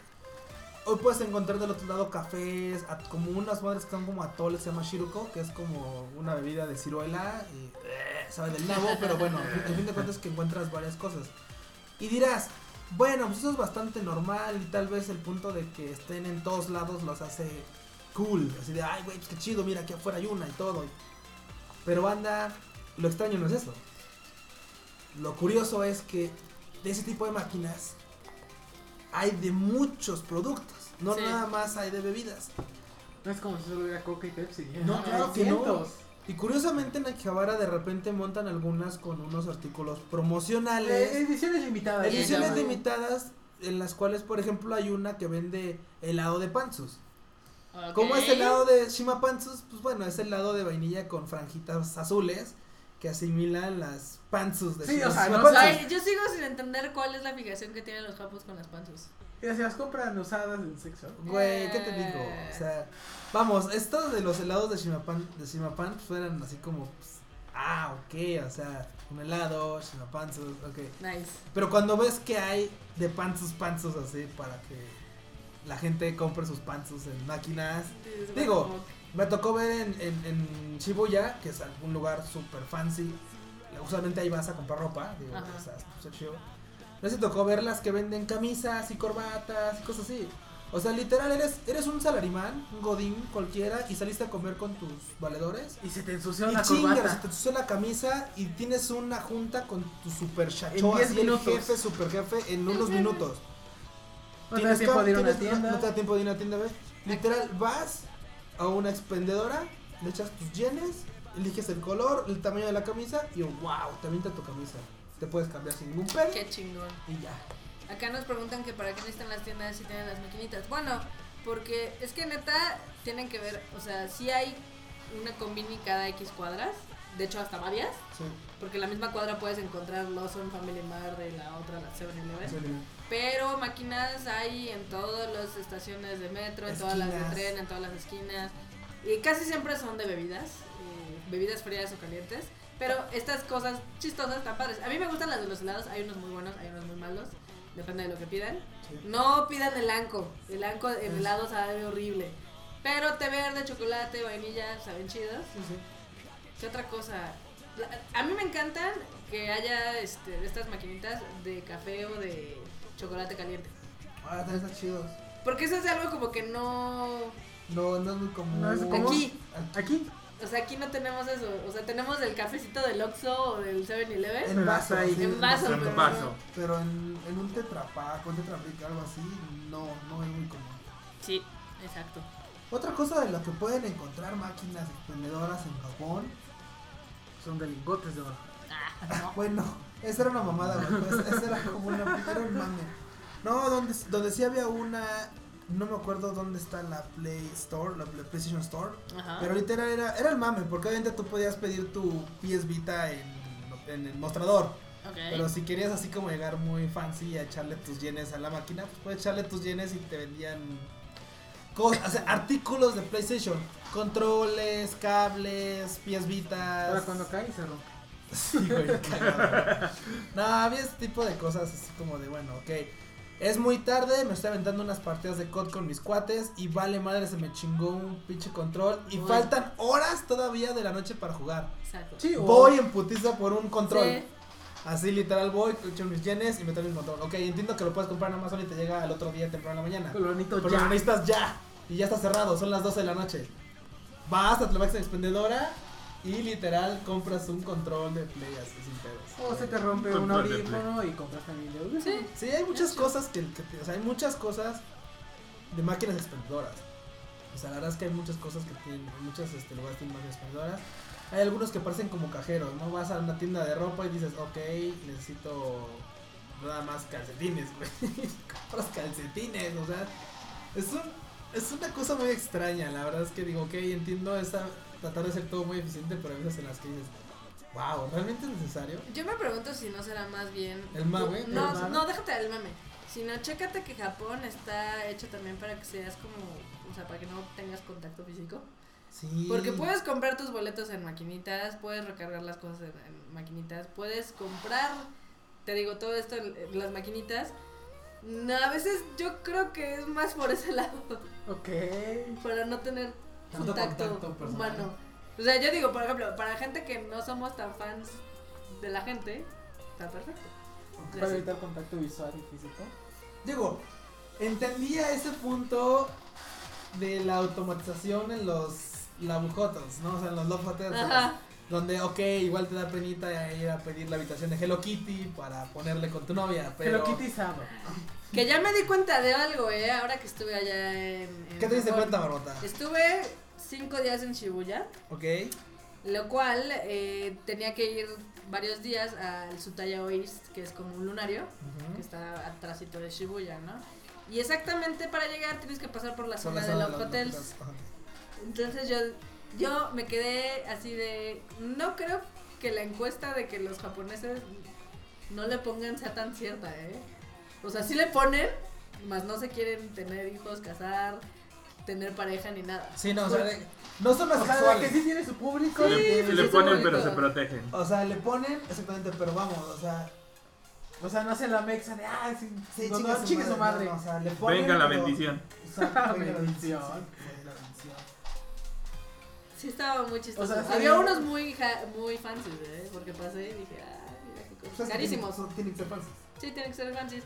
Hoy puedes encontrar del otro lado cafés, como unas madres que son como atoles, se llama shiruko, que es como una bebida de ciruela y eh, sabe del nabo, pero bueno, en fin de cuentas que encuentras varias cosas. Y dirás, bueno, pues eso es bastante normal y tal vez el punto de que estén en todos lados los hace cool, así de, ay, güey, pues qué chido, mira, aquí afuera hay una y todo. Pero anda, lo extraño no es eso. Lo curioso es que de ese tipo de máquinas hay de muchos productos, no Sí. nada más hay de bebidas. No es como si solo hubiera Coca y Pepsi. No, claro que no. Y curiosamente en Akihabara de repente montan algunas con unos artículos promocionales. Eh, ediciones limitadas. Ediciones llama. limitadas en las cuales, por ejemplo, hay una que vende helado de panzus. ¿Cómo es el helado de Shima Panzus? Pues bueno, es helado de vainilla con franjitas azules que asimilan las panzus de Sí, o sea, no Panzus. Ay, yo sigo sin entender cuál es la fijación que tienen los japos con las panzas. Mira, si las compran usadas en sexo. Güey, ¿qué te digo? O sea, vamos, esto de los helados de Shimapan, de Shimapan pues eran así como, pues, ah, ok, o sea, un helado, Shimapanzus, ok. Nice. Pero cuando ves que hay de panzus, panzus así para que la gente compre sus pantsus en máquinas. Es Digo, Me tocó ver en, en, en Shibuya, que es un lugar super fancy. Usualmente ahí vas a comprar ropa. Digo, está chido. No si tocó ver las que venden camisas y corbatas y cosas así. O sea, literal, eres, eres un salarimán, un godín cualquiera, y saliste a comer con tus valedores. Y se te ensució Y la chingas, se corbata. te ensució la camisa y tienes una junta con tu super En chacho, 10 así el jefe, super jefe, en unos minutos. No te da tiempo de ir a una tienes- tienda. No te da tiempo de ir a una tienda, ¿ves? Literal, vas a una expendedora, le echas tus yenes, eliges el color, el tamaño de la camisa y wow, te avienta tu camisa. Te puedes cambiar sin ningún pedo Qué chingón. y ya. Acá nos preguntan que para qué necesitan las tiendas si tienen las maquinitas. Bueno, porque es que neta tienen que ver, o sea, si hay una combini cada X cuadras, de hecho hasta varias, Sí, porque en la misma cuadra puedes encontrar Lawson, Family Mart, de la otra, la 7-Eleven. Sí, Pero máquinas hay en todas las estaciones de metro, en todas las de Esquinas. tren, en todas las esquinas. Y casi siempre son de bebidas, eh, bebidas frías o calientes. Pero estas cosas chistosas están padres. A mí me gustan las de los helados, hay unos muy buenos, hay unos muy malos. Depende de lo que pidan. sí. No pidan el anco. El anco en Es- helado sabe horrible. Pero té verde, chocolate, vainilla, saben chidos. Sí, sí. ¿Qué otra cosa? A mí me encantan que haya este, estas maquinitas de café o de chocolate caliente. Ah, también están chidos. Porque eso es algo como que no... No, no es muy común. No es común. Aquí. Aquí. O sea, aquí no tenemos eso. O sea, tenemos el cafecito del Oxxo o del 7-Eleven. En vaso, ahí. sí, En vaso, En pero- vaso. Pero en, en un tetrapack, un tetrabric, algo así, no, no es muy común. Sí, exacto. Otra cosa de lo que pueden encontrar máquinas expendedoras en Japón Son de lingotes de oro. Ah, no. Bueno, esa era una mamada, güey. esa era como una. Era un mame. No, donde, donde sí había una. No me acuerdo dónde está la Play Store, la Play- PlayStation Store. Ajá. Pero literal era, era el mame, porque obviamente tú podías pedir tu PS Vita en, en el mostrador. Ok. Pero si querías así como llegar muy fancy y a echarle tus yenes a la máquina, pues puedes echarle tus yenes y te vendían cosas, o sea, artículos de PlayStation. Controles, cables, PS Vitas. Ahora cuando cae se rompe. Sí, güey, cagado. No, había ese tipo de cosas así como de, bueno, ok. Es muy tarde, me estoy aventando unas partidas de COD con mis cuates y vale madre, se me chingó un pinche control y Uy. faltan horas todavía de la noche para jugar. Exacto. Sí, Voy en putiza por un control. Sí. Así literal voy, echo mis yenes y me traigo mi control. Ok, entiendo que lo puedes comprar en Amazon y te llega al otro día temprano en la mañana. Pero lo necesito Pero ya. lo necesitas ya. Y ya está cerrado, son las 12 de la noche. Vas a tu máxima expendedora y literal compras un control de play así sin pedos. O se te rompe un audífono y compras también de. Sí. Sí, hay muchas cosas que, que- o sea, hay muchas cosas de máquinas expendedoras. O sea, la verdad es que hay muchas cosas que tienen, muchos este, lugares tienen máquinas expendedoras. Hay algunos que parecen como cajeros, ¿no? Vas a una tienda de ropa y dices, ok, necesito nada más calcetines, güey. Compras calcetines, o sea, es un, es una cosa muy extraña. La verdad es que digo, ok, entiendo esa, tratar de ser todo muy eficiente, pero hay veces en las que dices, wow, ¿realmente es necesario? Yo me pregunto si no será más bien. El mame, No, el mame. no, déjate del mame. Sino chécate que Japón está hecho también para que seas como. O sea, para que no tengas contacto físico. Sí. Porque puedes comprar tus boletos en maquinitas, puedes recargar las cosas en, en maquinitas, puedes comprar, te digo, todo esto en, en las maquinitas. No, a veces yo creo que es más por ese lado, Ok. para no tener Tanto contacto, contacto personal. humano. O sea, yo digo, por ejemplo, para gente que no somos tan fans de la gente, está perfecto. Para sí. evitar contacto visual y físico. Digo, entendía ese punto de la automatización en los labujotos, ¿no? O sea, en los love hotels. Ajá. Donde, ok, igual te da penita ir a pedir la habitación de Hello Kitty para ponerle con tu novia, pero... Hello Kitty Sado. Que ya me di cuenta de algo, eh, ahora que estuve allá en. en ¿Qué te diste cuenta, Barbota? Estuve cinco días en Shibuya. Ok. Lo cual eh, tenía que ir varios días al Sutaya East, que es como un lunario, que está atrásito de Shibuya, ¿no? Y exactamente para llegar tienes que pasar por la zona de los de hotels. Entonces yo, yo me quedé así de... No creo que la encuesta de que los japoneses no le pongan sea tan cierta, ¿eh? O sea, sí le ponen, más no se quieren tener hijos, casar, tener pareja ni nada. Sí, no, o sea, de- no son O sea, de que sí tiene su público. le, tiene le su ponen público. pero se protegen. O sea, le ponen, exactamente, pero vamos, o sea, O sea, no hace la mexa de, ah, sí, Sí, no, no, chingue su madre. no, no, o sea, le ponen, Venga la pero- bendición. Exacto, venga la Bendición. sí, güey, la bendición. Sí, estaba muy chistoso. O sea, sí. Había unos muy, ja- muy fancy, ¿eh? Porque pasé y dije, ah, mira qué Pues cosas. es que Carísimos. tienen- Tienen que ser fancy. Sí, tienen que ser fancy.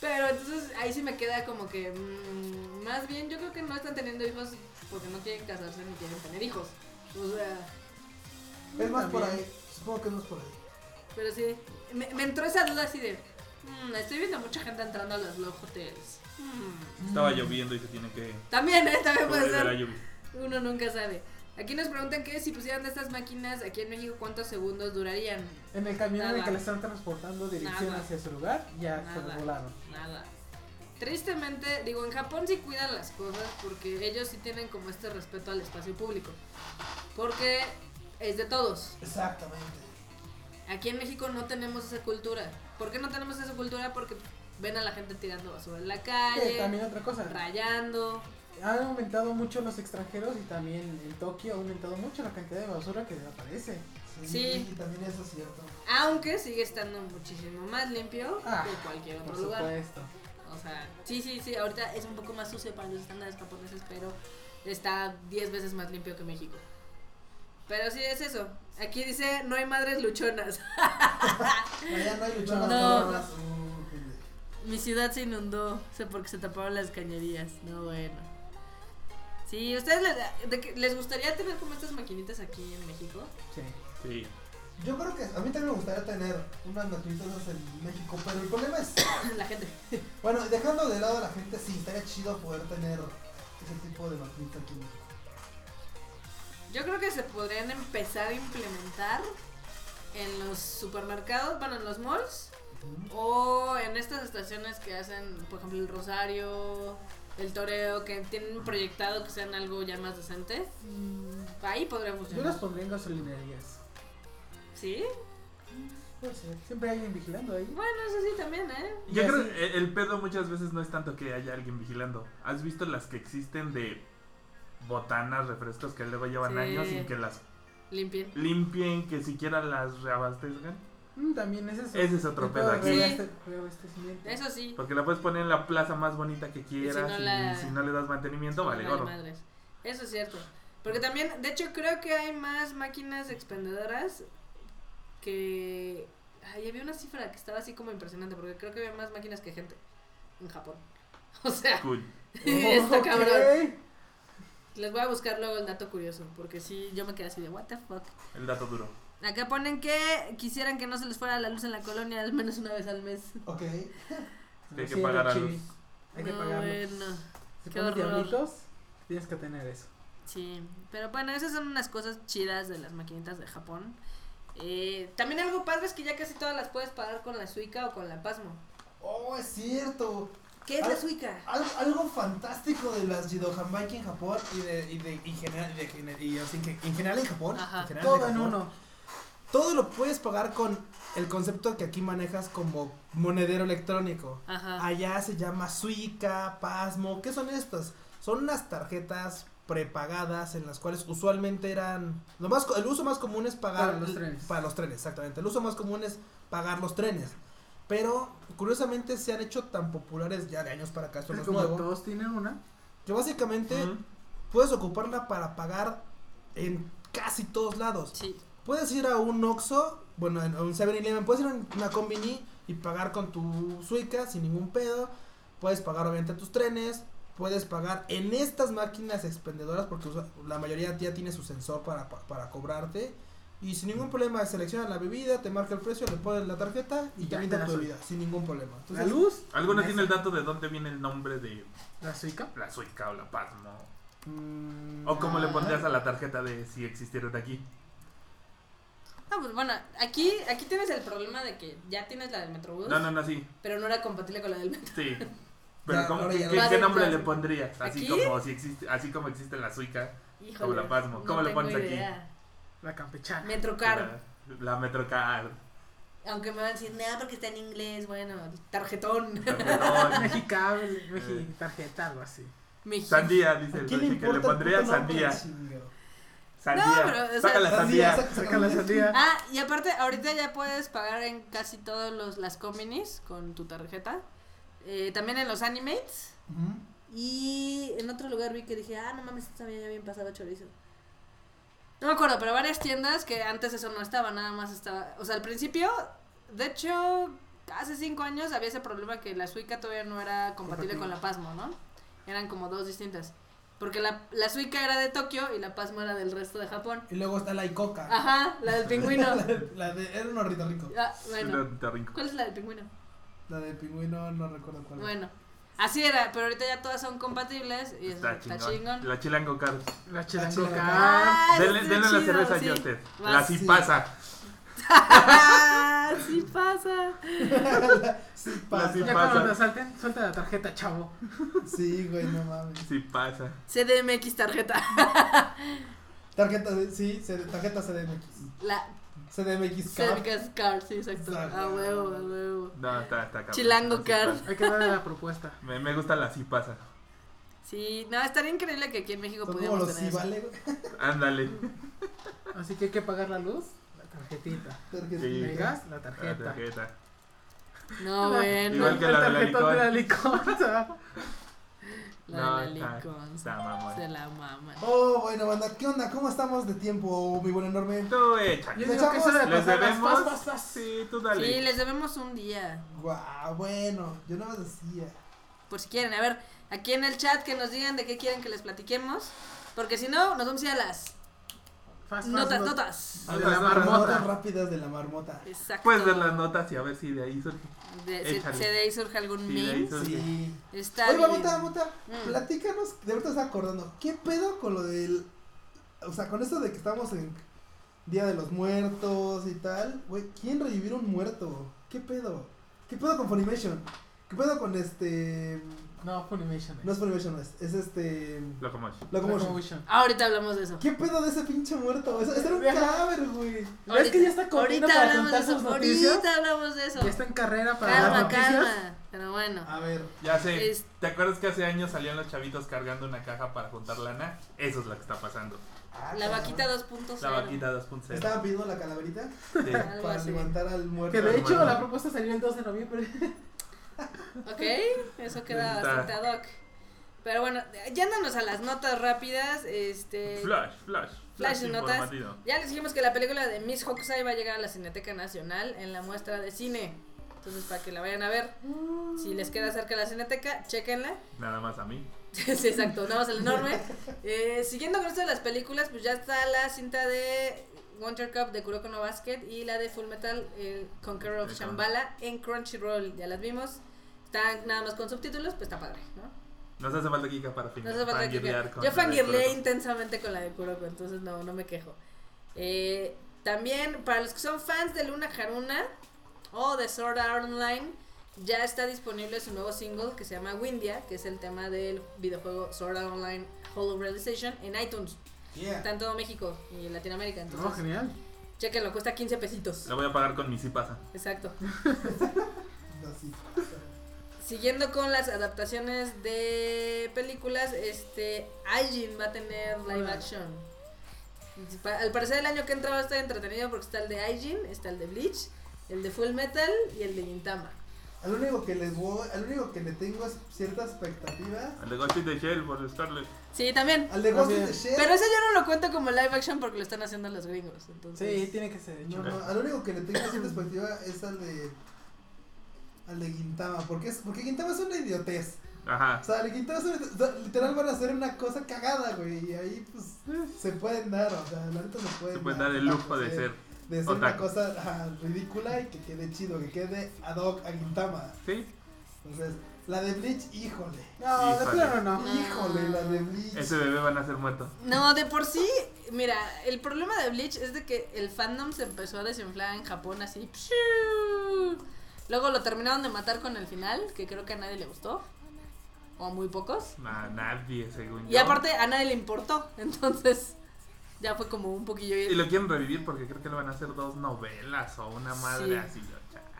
Pero entonces ahí sí me queda como que, mm, más bien yo creo que no están teniendo hijos porque no quieren casarse ni quieren tener hijos. O sea, Es más por ahí. Supongo que es más por ahí. pero sí, me, me entró esa duda así de, mm, estoy viendo mucha gente entrando a los love hotels. Mm. Estaba lloviendo y se tiene que También, ¿eh? También puede ser. Uno nunca sabe. Aquí nos preguntan que si pusieran de estas máquinas aquí en México, ¿cuántos segundos durarían? En el camión en el que le están transportando dirección Nada. hacia su lugar, ya se Nada. lo volaron. Nada. Tristemente, digo, en Japón sí cuidan las cosas porque ellos sí tienen como este respeto al espacio público. Porque es de todos. Exactamente. Aquí en México no tenemos esa cultura. ¿Por qué no tenemos esa cultura? Porque ven a la gente tirando basura en la calle, también otra cosa, rayando. han aumentado mucho los extranjeros y también en Tokio ha aumentado mucho la cantidad de basura que desaparece. Sí. Y también eso es cierto. Aunque sigue estando muchísimo más limpio Ah, que cualquier otro Por lugar. supuesto. O sea, sí, sí, sí, ahorita es un poco más sucio para los estándares japoneses, pero está 10 veces más limpio que México. Pero sí, es eso. Aquí dice, no hay madres luchonas. Allá no hay luchonas No. Mi ciudad se inundó, sé porque se taparon las cañerías. No, bueno. Sí, ¿ustedes les, de que- les gustaría tener como estas maquinitas aquí en México? Sí. Sí. Yo creo que a mí también me gustaría tener unas esas en México, pero el problema es, La gente. bueno, dejando de lado a la gente, sí, estaría chido poder tener ese tipo de maquinitas aquí en México. Yo creo que se podrían empezar a implementar en los supermercados, bueno, en los malls, o en estas estaciones que hacen, por ejemplo, el Rosario, el Toreo, que tienen proyectado que sean algo ya más decente. Ahí podría Yo las pondría en gasolinerías. ¿Sí? Puede ser. Siempre hay alguien vigilando ahí. Bueno, eso sí también, ¿eh? Yo creo que el- pedo muchas veces no es tanto que haya alguien vigilando. ¿Has visto las que existen de botanas, refrescos que luego llevan Sí. años sin que las Limpien. limpien, que siquiera las reabastezcan? Mm, también es eso. Ese es otro pedo aquí. Eso sí. Porque la puedes poner en la plaza más bonita que quieras no y la- si no le das mantenimiento, vale gorro. Eso es cierto. Porque también, de hecho, creo que hay más máquinas expendedoras que. Ay, había una cifra que estaba así como impresionante, porque creo que había más máquinas que gente en Japón. O sea, Cool. está cabrón. Les voy a buscar luego el dato curioso, porque sí, yo me quedé así de, ¿What the fuck? El dato duro. Acá ponen que quisieran que no se les fuera la luz en la colonia al menos una vez al mes. Ok. Hay que Sí, pagar a chibi. luz. Hay que No, pagarlo. bueno. Si qué diablitos, tienes que tener eso. Sí, pero bueno, esas son unas cosas chidas de las maquinitas de Japón. Eh, también algo padre es que ya casi todas las puedes pagar con la Suica o con la Pasmo. Oh, es cierto. ¿Qué es la Suica? Algo, algo fantástico de las Jidohanbaiki en Japón y de, y de, y general, de y así que en general en Japón. Ajá. en general Todo en uno. Todo lo puedes pagar con el concepto que aquí manejas como monedero electrónico. Ajá. Allá se llama Suica, Pasmo. ¿Qué son estas? Son unas tarjetas prepagadas en las cuales usualmente eran lo más co- el uso más común es pagar Para los trenes. para los trenes exactamente el uso más común es pagar los trenes pero curiosamente se han hecho tan populares ya de años para acá esto no es Como nuevo todos tienen una. que básicamente puedes ocuparla para pagar en casi todos lados Sí. Puedes ir a un Oxxo, bueno, en- a un 7-Eleven, puedes ir a una Combini y pagar con tu Suica sin ningún pedo. Puedes pagar obviamente tus trenes, puedes pagar en estas máquinas expendedoras porque la mayoría ya tiene su sensor para, pa- para cobrarte. Y sin ningún problema selecciona la bebida, te marca el precio, le pones la tarjeta y Y te la tu bebida, sin ningún problema. La luz. ¿Alguno esa. tiene el dato de dónde viene el nombre de La Suica. la Suica o la Pasmo? Mm, ¿O cómo le ah, pondrías a la tarjeta de si existiera de aquí? Ah, pues bueno, aquí, aquí tienes el problema de que ya tienes la del Metrobús, No, no, no, sí. pero no era compatible con la del Metro. Sí. Pero Ya, ¿cómo- qué, nombre le pondrías? Así ¿Aquí? como si existe, así como existe la Suica. Híjole, Como la Pasmo. ¿Cómo no le pones aquí? La campechana. Metrocar. La, la Metrocard. Aunque me van a decir, nada, porque está en inglés, bueno, tarjetón. Mexicable, Mexi, tarjeta, algo así. México. Sandía, ¿a dice el que le pondría sandía. Sandía. No, pero, o sea, Saca la Sandía, Saca la sandía. Ah, y aparte, ahorita ya puedes pagar en casi todos los las cominis con tu tarjeta. Eh, también en los animates. Ujú. Y en otro lugar vi que dije, ah, no mames, esto había ya bien pasado chorizo. No me acuerdo, pero varias tiendas que antes eso no estaba, nada más estaba. O sea, al principio, de hecho, hace cinco años había ese problema que la Suica todavía no era compatible con la Pasmo, ¿no? Eran como dos distintas. Porque la, la Suica era de Tokio y la Pasmo era del resto de Japón. Y luego está la Icoca. Ajá, la del pingüino. la, de, la de- era un horrito rico. Ah, bueno. Rinco. ¿Cuál es la del pingüino? La del pingüino no recuerdo cuál. Bueno, así era, pero ahorita ya todas son compatibles y eso Está está chingón. chingón. La chilango card. La La chilango car. Ah, Denle, denle la cerveza sí. a usted. La sí Sí. pasa. Sí pasa. Sí, pasa. sí Ya pasa. cuando te asalten, suelta la tarjeta, chavo. Sí, güey, no mames. Sí pasa. CDMX tarjeta. Tarjeta, sí, tarjeta CDMX. La CDMX Card. CDMX card, sí, exacto. Exacto. A huevo, a huevo. No, está, está cabrón. Chilango La sí card. pasa. Hay que darle la propuesta. Me, me gusta la sí pasa. Sí, no, estaría increíble que aquí en México Son como pudiéramos los tener eso. Cibale, güey. Ándale. Así que hay que pagar la luz, la tarjetita. Tarjetita. Sí. El gas, la La tarjeta. tarjeta. No, bueno. Igual que la de la tarjetón de la licor. La No, de la está- mamón. Se la maman. Oh, bueno, banda, ¿qué onda? ¿Cómo estamos de tiempo, mi buen enorme? Tú echa. Yo Le digo que eso de echamos- ¿Les debemos? pas, pas, pas. Sí, tú dale. Sí, les debemos un día. Guau, bueno, yo no me decía. Por si quieren, a ver, aquí en el chat que nos digan de qué quieren que les platiquemos. Porque si no, nos vamos a ir a las Fast, notas, not- notas. De la marmota. notas rápidas de la marmota. Exacto. Puedes ver las notas y a ver si de ahí surge. De, se de ahí surge algún Sí, meme. surge. Sí. Está Oye, bien. Marmota, Marmota, Mm. platícanos, de verdad estaba acordando, ¿qué pedo con lo del... O sea, con esto de que estamos en Día de los Muertos y tal, güey, ¿quién revivir un muerto? ¿Qué pedo? ¿Qué pedo con Funimation? ¿Qué pedo con este... No, Funimation. No es Funimation, es, es este... Locomotion. Locomotion. Locomotion. Ahorita hablamos de eso. ¿Qué pedo de ese pinche muerto? Ese, ese era un cadáver, güey. ¿Ves que ya está corriendo para hablamos de contar eso. sus noticias? Ahorita hablamos de eso. Ya está en carrera para las Calma, noticias. calma. Pero bueno. A ver. Ya sé. Es- ¿Te acuerdas que hace años salían los chavitos cargando una caja para juntar lana? Eso es lo que está pasando. Ah, La vaquita 2.0. La vaquita 2.0. Estaban pidiendo la calaverita Sí. Para levantar al muerto. Que de hecho Bueno. la propuesta salió el 2 de noviembre. Ok, eso queda Está. bastante ad hoc. Pero bueno, yéndonos a las notas rápidas, este... Flash, flash. Flash notas. informativo. Ya les dijimos que la película de Miss Hokusai va a llegar a la Cineteca Nacional en la muestra de cine. Entonces, para que la vayan a ver, si les queda cerca la Cineteca, chequenla. Nada más a mí. sí, exacto, nada más el enorme. Eh, siguiendo con esto de las películas, pues ya está la cinta de Winter Cup de Kuroko no Basket y la de Full Metal eh, Conqueror of. Shambhala en Crunchyroll. Ya las vimos. Están nada más con subtítulos, pues está padre, ¿no? Nos hace falta Kika para fin. No hace falta con Yo fangirleé intensamente con la de Kuroko, entonces no, no me quejo. Eh, también, para los que son fans de Luna Haruna o de Sword Art Online, ya está disponible su nuevo single que se llama Windia, que es el tema del videojuego Sword Art Online Hollow Realization en iTunes. Yeah. Está en todo México y en Latinoamérica, No, entonces genial. chequenlo, cuesta 15 pesitos. La voy a pagar con mi sí pasa. Exacto. Así. Siguiendo con las adaptaciones de películas, este Aijin va a tener live Hola. action. Al parecer el año que entra va a estar entretenido porque está el de Aijin, está el de Bleach, el de Full Metal y el de Gintama. Al único que les voy, al único que le tengo es cierta expectativa. El de Ghost in the Shell por Scarlet. Sí, también. Al de Ghost in the. Shell. Pero ese yo no lo cuento como live action porque lo están haciendo los gringos. Entonces, Sí, tiene que ser hecho. No, no, al único que le tengo cierta expectativa es al de. Al de Gintama. Porque, es, porque Gintama es una idiotez. Ajá. O sea, una. O sea, literal van a hacer una cosa cagada, güey. Y ahí, pues, se pueden dar. O sea, la neta se pueden Se pueden dar el lujo de ser. De ser una otaku. cosa ajá, ridícula y que quede chido. Que quede ad hoc a Gintama. ¿Sí? Entonces, la de Bleach, híjole. No, de plano no. No. Híjole, la de Bleach. Ese bebé van a ser muerto. No, de por sí, mira, el problema de Bleach es de que el fandom se empezó a desinflar en Japón así. ¡pshiu! Luego lo terminaron de matar con el final, que creo que a nadie le gustó. O a muy pocos. A nadie, según Y yo. aparte a nadie le importó. Entonces, ya fue como un poquillo. Y lo quieren revivir porque creo que le van a hacer dos novelas o una madre Sí. así.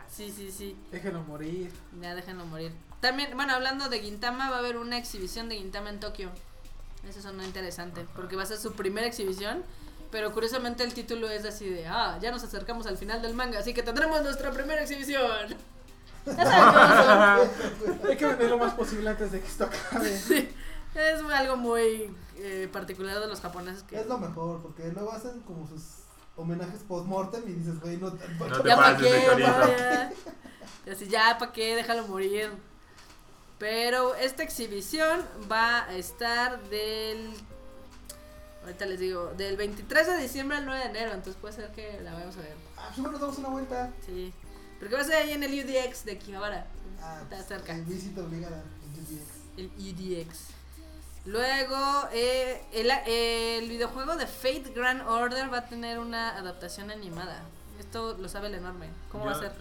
Sí, sí, sí. Déjenlo morir. Ya déjenlo morir. También, bueno, hablando de Gintama, va a haber una exhibición de Gintama en Tokio. Eso sonó interesante, porque va a ser su primera exhibición. Pero curiosamente el título es así de, ah, ya nos acercamos al final del manga, así que tendremos nuestra primera exhibición. Ya. Hay que vender lo más posible antes de que esto acabe. Sí, es algo muy eh, particular de los japoneses que... Es lo mejor, porque luego hacen como sus homenajes post-mortem y dices, güey, no, No no- te ya para qué. Y así, ya para qué, déjalo morir. Pero esta exhibición va a estar del. Ahorita les digo, del 23 de diciembre al 9 de enero, entonces puede ser que la vayamos a ver. Ah, pues bueno, nos damos una vuelta. Sí. Porque va a ser ahí en el UDX de Kihabara. Ah, Está pues, cerca. eh, Visita obligada. en GTX. El UDX. Luego, eh, el, el videojuego de Fate Grand Order va a tener una adaptación animada. Esto lo sabe el enorme. ¿Cómo va a ser?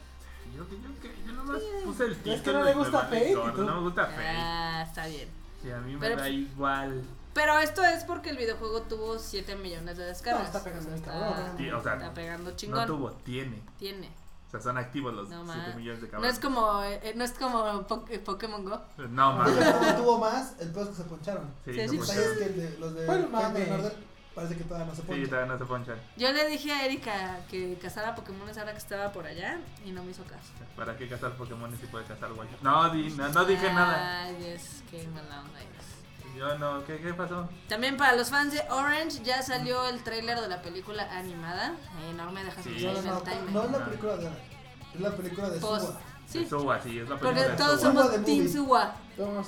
Yo, yo, que- yo nomás puse el título. Es que no le gusta Fate. No me gusta Fate. Ah, está bien. Sí, a mí me Pero- da igual. Pero esto es porque el videojuego tuvo 7 millones de descargas. No, está pegando O sea, está, cabrón. Sí, o sea, está pegando chingón. No tuvo, tiene. Tiene. O sea, son activos los No 7 más. millones de No cabrones. es como, eh, no es como Po- eh, Pokémon Go. No, mames. No tuvo más, el peor es que se poncharon. Sí, Sí, no sí, ser. que de- los de Bueno, Order parece que todavía no se Sí, ponchan. todavía no se ponchan. Yo le dije a Erika que cazara Pokémon ahora que estaba por allá y no me hizo caso. ¿Para qué cazar Pokémon si puede cazar guayos? No, di- no, no dije nada. Ay, es que mala onda eres. Yo no, ¿qué, qué pasó? También para los fans de Orange ya salió el tráiler de la película animada. Eh, no me dejas Sí. pensar No, en no, el timer. no es la película de es la película de Post. Suba. Sí, Suwa, sí, es la película porque de todos. Suwa somos de Team. Suwa. Vamos.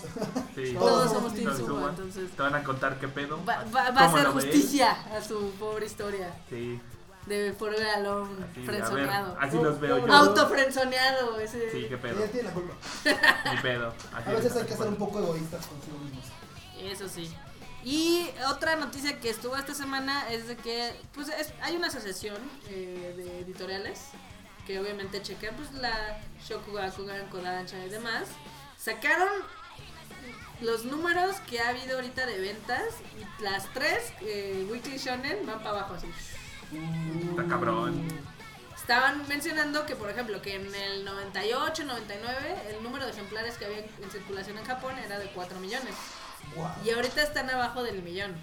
Sí. Todos Todos somos Team Todos Suwa, Suwa. entonces Te van a contar qué pedo. va, va- va a ¿Cómo hacer lo ves? justicia a su pobre historia Sí, de Forever Alone, así, a ver, frenzoneado. así los veo yo. Autofrenzoneado, ese. Sí, qué pedo. Ella tiene la culpa. Ni pedo. Así A veces es. hay que ser un poco egoístas consigo mismos. Eso sí. Y otra noticia que estuvo esta semana es de que pues es- hay una asociación eh, de editoriales que obviamente chequea pues la Shokugakugan, Kodansha y demás. Sacaron los números que ha habido ahorita de ventas y las tres eh, Weekly Shonen van para abajo así. Está cabrón. Estaban mencionando que, por ejemplo, que en el 98, 99, el número de ejemplares que había en circulación en Japón era de 4 millones. Y ahorita están abajo del millón.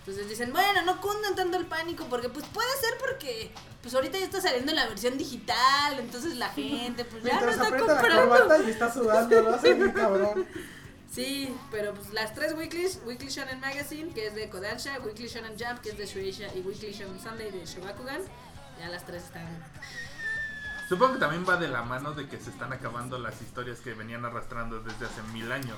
Entonces dicen, bueno, no cundan tanto el pánico, porque pues puede ser porque pues ahorita ya está saliendo la versión digital, entonces la gente pues ya no está la comprando. y está sudando, lo hace muy cabrón. Sí, pero pues las tres weeklies, Weekly Shonen Magazine, que es de Kodansha, Weekly Shonen Jump, que es de Shueisha, y Weekly Shonen Sunday de Shogakugan, ya las tres están... Supongo que también va de la mano de que se están acabando las historias que venían arrastrando desde hace mil años.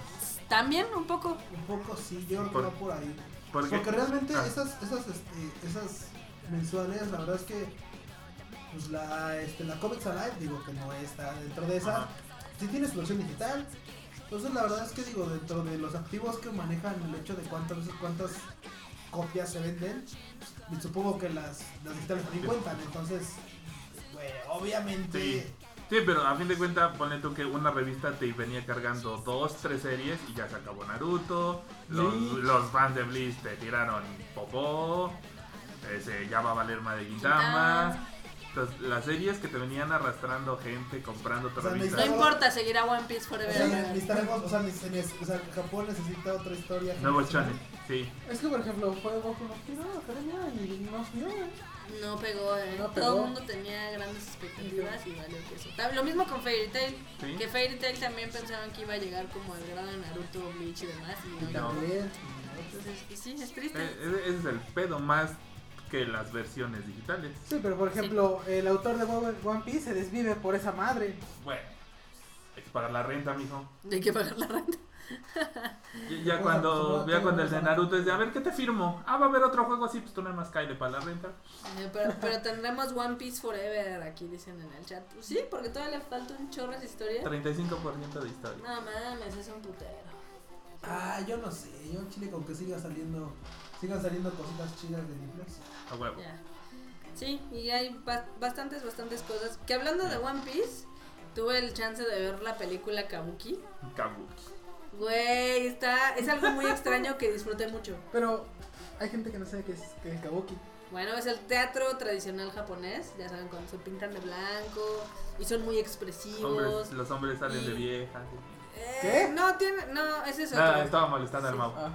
También un poco. Un poco sí, yo creo que Por- va por ahí. Porque, Porque realmente Ah. esas, esas, este, esas mensuales, la verdad es que pues la, este, la Comics Alive, digo que no está dentro de esa, Ajá. sí tiene su versión digital. Entonces la verdad es que digo, dentro de los activos que manejan el hecho de cuántas veces, cuántas copias se venden, pues, supongo que las, las digitales también cuentan. Entonces, obviamente... Sí. Sí, pero a fin de cuentas, ponle tú que una revista te venía cargando dos, tres series y ya se acabó Naruto. Los, los fans de Bleach te tiraron popó. Ese, ya va a valer más de Gintama. Entonces, las series que te venían arrastrando gente comprando O sea, revista. No importa, seguirá One Piece Forever. necesitaremos, o sea, neces- neces- o sea, Japón necesita otra historia. Nuevo shonen, sí. Es que, por ejemplo, fue Goku no Hero Academia y no ¿eh? No pegó, eh. No Todo el mundo tenía grandes expectativas y valió que eso. Lo mismo con Fairy Tail. Sí. Que Fairy Tail también pensaban que iba a llegar como al grado de Naruto, Bleach y demás. Y no también. Entonces, sí, es triste. Eh, Ese es el pedo más que las versiones digitales. Sí, pero por ejemplo, el autor de One One Piece se desvive por esa madre. Bueno, hay que pagar la renta, mijo. Hay que pagar la renta. Y Ya Pues, cuando, ya cuando el de Naruto es de, a ver, ¿qué te firmo? Ah, va a haber otro juego así, pues tú nada más caile para la renta. Eh, pero, pero tendremos One Piece Forever, aquí dicen en el chat. Pues sí, porque todavía le falta un chorro de historia. 35% de historia. No mames, es un putero. Ah, yo no sé, yo en Chile con que siga saliendo, sigan saliendo cositas chidas de Netflix. A huevo. Sí, y hay ba- bastantes, bastantes cosas. Que hablando de One Piece, tuve el chance de ver la película Kabuki. Kabuki. Güey, está, es algo muy extraño que disfruté mucho. Pero hay gente que no sabe qué es, qué es Kabuki. Bueno, es el teatro tradicional japonés, ya saben, cuando se pintan de blanco y son muy expresivos. Hombres, los hombres salen de Y- viejas. Eh, ¿Qué? No, tiene, no, ese es otro. Nada, estaba molestando al Sí. Mau. Ah,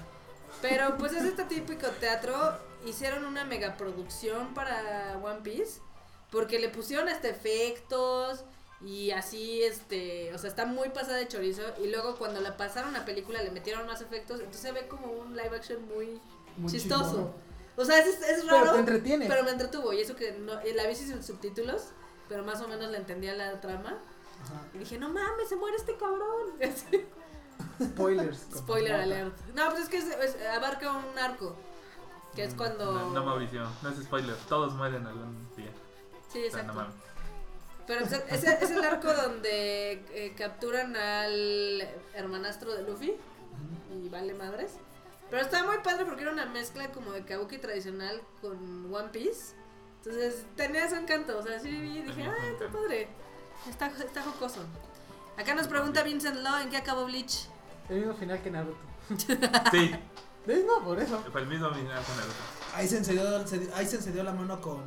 Pero pues es este típico teatro hicieron una megaproducción para One Piece porque le pusieron hasta efectos y así, este, o sea, está muy pasada de chorizo y luego cuando la pasaron a película le metieron más efectos, entonces se ve como un live action muy, Muy chistoso. chingón. O sea, es, es Pero raro, te entretiene. pero me entretuvo y eso que no, eh, la vi sin subtítulos, pero más o menos le entendía la trama Ajá. y dije, no mames, se muere este cabrón. Spoilers. Spoiler alert. No, pues es que es- es- abarca un arco. Que es cuando. No, no Mauricio, no es spoiler. Todos mueren algún día. Sí, O sea, exacto. no mames. Pero ese es el arco donde eh, capturan al hermanastro de Luffy y vale madres. Pero estaba muy padre porque era una mezcla como de kabuki tradicional con One Piece. Entonces tenía su encanto. O sea, sí vi y dije, ah, está padre. Está, está jocoso. Acá nos pregunta Vincent Law en qué acabó Bleach. El mismo final que Naruto. Sí, ¿Ves? No, por eso. fue el mismo final con Naruto. Ahí se encendió, se- ahí se encendió la mano con.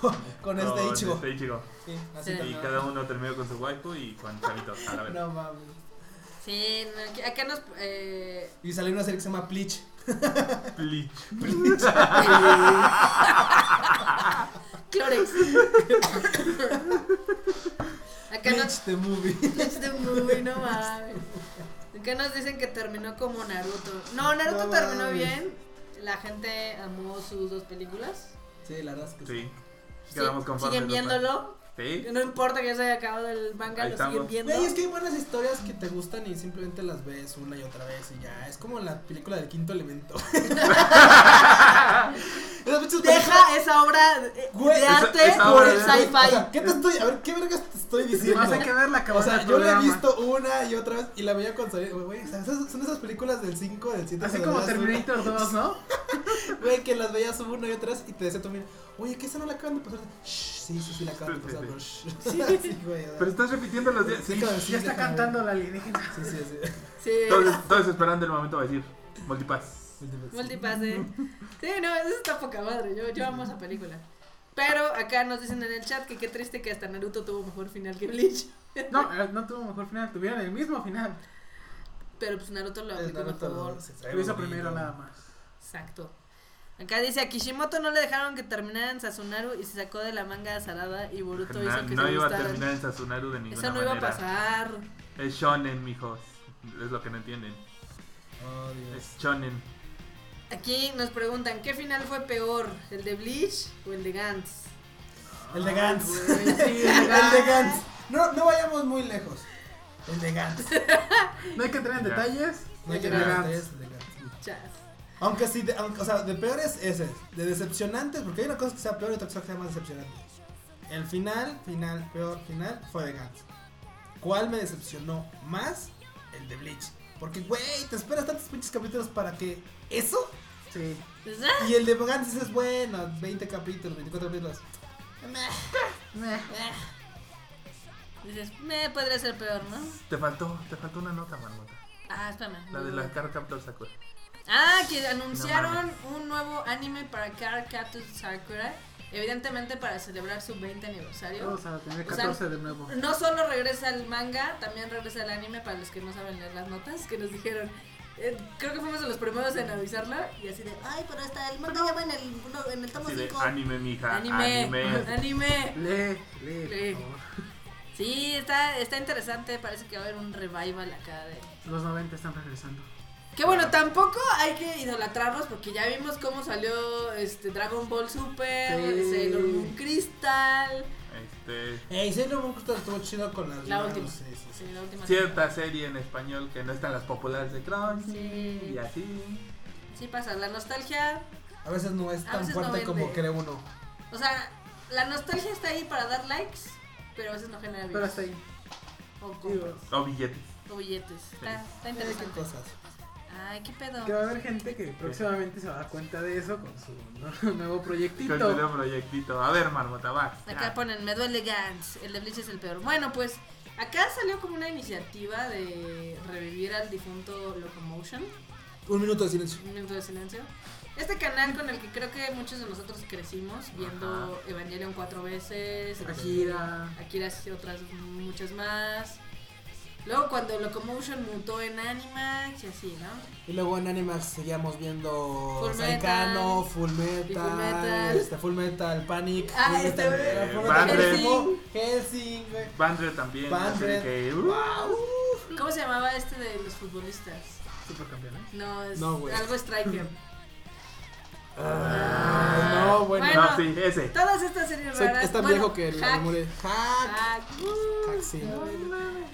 Con, con este Ichigo. este Ichigo. Sí, así Sí. Y cada uno terminó con su waifu y con Chavito. A la vez. No mames. Sí, no, aquí- acá nos. Eh, Y salió una serie que se llama Bleach. Bleach. Clorex. Acá nos. Bleach the movie. Este muy, no mames. Acá nos dicen que terminó como Naruto. No, Naruto No terminó mames. bien. La gente amó sus dos películas. Sí, la verdad es que sí. Sí. Sí, Quedamos conformes. siguen viéndolo. Sí. No importa que ya se haya acabado el manga, Ahí lo siguen estamos. viendo. Güey, es que hay buenas historias que te gustan y simplemente las ves una y otra vez y ya. Es como la película del quinto elemento. Deja esa obra de, Güey, de esa- arte esa por obra el sci-fi. O sea, ¿qué te estoy, a ver, qué vergas te estoy diciendo? Más hay que ver la O sea, yo la he visto una y otra vez y la veía cuando salía. Güey, güey, o sea, esas- son esas películas del 5, del 7. Así como Terminator 2, ¿no? Güey, que las veías una y otra vez y te decía también, oye, ¿qué esa no la acaban de pasar? Shh, sí, sí, sí, la acaban de sí, pasar, sí. pero shh. Sí, güey. Pero estás repitiendo los días. Sí, Sí. cabrón, sí, ya está cantando la alienígena. Sí, sí, sí. Sí, Todos, todos esperando el momento para decir multipass. multipase. Sí, no, eso está poca madre. Yo, yo amo esa película. Pero acá nos dicen en el chat que qué triste que hasta Naruto tuvo mejor final que Bleach. No, eh, no tuvo mejor final, tuvieron el mismo final. Pero pues Naruto lo aplicó mejor. Lo hizo primero nada más. Exacto. Acá dice a Kishimoto no le dejaron que terminara en Sasunaru y se sacó de la manga a Sarada y Boruto No, hizo que no se iba a terminar en Sasunaru de ninguna Eso no iba a manera. pasar. Es shonen, mijos. Es lo que no entienden. Oh, Dios. Es shonen. Aquí nos preguntan, ¿qué final fue peor? ¿El de Bleach o el de Gantz? El de Gantz. Sí, el de El de Gantz. No, no vayamos muy lejos. El de Gantz. No hay que entrar en detalles. No hay que entrar en detalles, el de Gantz. Chas. Aunque sí, de, aunque, o sea, de peores ese, de decepcionantes, porque hay una cosa que sea peor y otra cosa que sea más decepcionante. El final, final, peor final fue de Gantz. ¿Cuál me decepcionó más? El de Bleach. Porque, güey, te esperas tantos pinches capítulos para que eso. Sí. Pues, ah, Y el de Gantz es bueno, 20 capítulos, 24 capítulos. Meh. Dices, me podría ser peor, ¿no? Te faltó, te faltó una nota, marmota. Ah, espérame. La de la Car Captor Sakura. Ah, que anunciaron un nuevo anime para Card Sakura. Evidentemente para celebrar su 20 aniversario. Vamos a tener O sea, 14 de nuevo. No solo regresa el manga, también regresa el anime para los que no saben leer las notas, que nos dijeron. eh, creo que fuimos de los primeros en avisarla y así de, ay, pero hasta el manga ya va en el, no, en el tomo Así de 5. anime, mija. Anime, Anime. anime. Lee, lee, Lee. por favor. Sí, está, está interesante, parece que va a haber un revival acá de... Los 90 están regresando. Que bueno, tampoco hay que idolatrarlos porque ya vimos cómo salió este Dragon Ball Super, Sí. Sailor Moon Crystal, Este. Ey, Sailor Moon Crystal estuvo chido con las la última. Sí, sí, sí. Sí, la última. Cierta serie en español que no están las populares de Crunchy Sí. y así. Sí pasa, la nostalgia, A veces no es tan no fuerte como cree uno. o sea, la nostalgia está ahí para dar likes, pero a veces no genera Pero views hasta ahí. o, Digo, compras, O billetes. o billetes. Está, está interesante. cosas. Ay, qué pedo. que va a haber gente que próximamente se va a dar cuenta de eso con su nu- nuevo Con proyectito. su nuevo proyectito. A ver, marmota, va. Acá Ya. ponen, me duele Gantz, el de Bleach es el peor. Bueno, pues acá salió como una iniciativa de revivir al difunto Locomotion. Un minuto de silencio. Un minuto de silencio. Este canal con el que creo que muchos de nosotros crecimos viendo Evangelion cuatro veces, Akira. Akira y otras muchas más. Luego cuando Locomotion mutó en Animax y así, ¿no? Y luego en Animax seguíamos viendo Full Saikano, Metal. Full Metal, Full Metal. Este, Full Metal, Panic, Ah, Full este, Metal, eh, Bandred. Helsing. Bandred también. Bandred. que, uh, Wow. ¿Cómo se llamaba este de los futbolistas? Supercampeones. No, es No, güey. algo Striker. Ah, no, bueno. Bueno. No, sí, ese. Todas estas series Soy- raras. es tan bueno, viejo que la Hack, memoria. Hack. Hack. Hack, sí. No, bueno.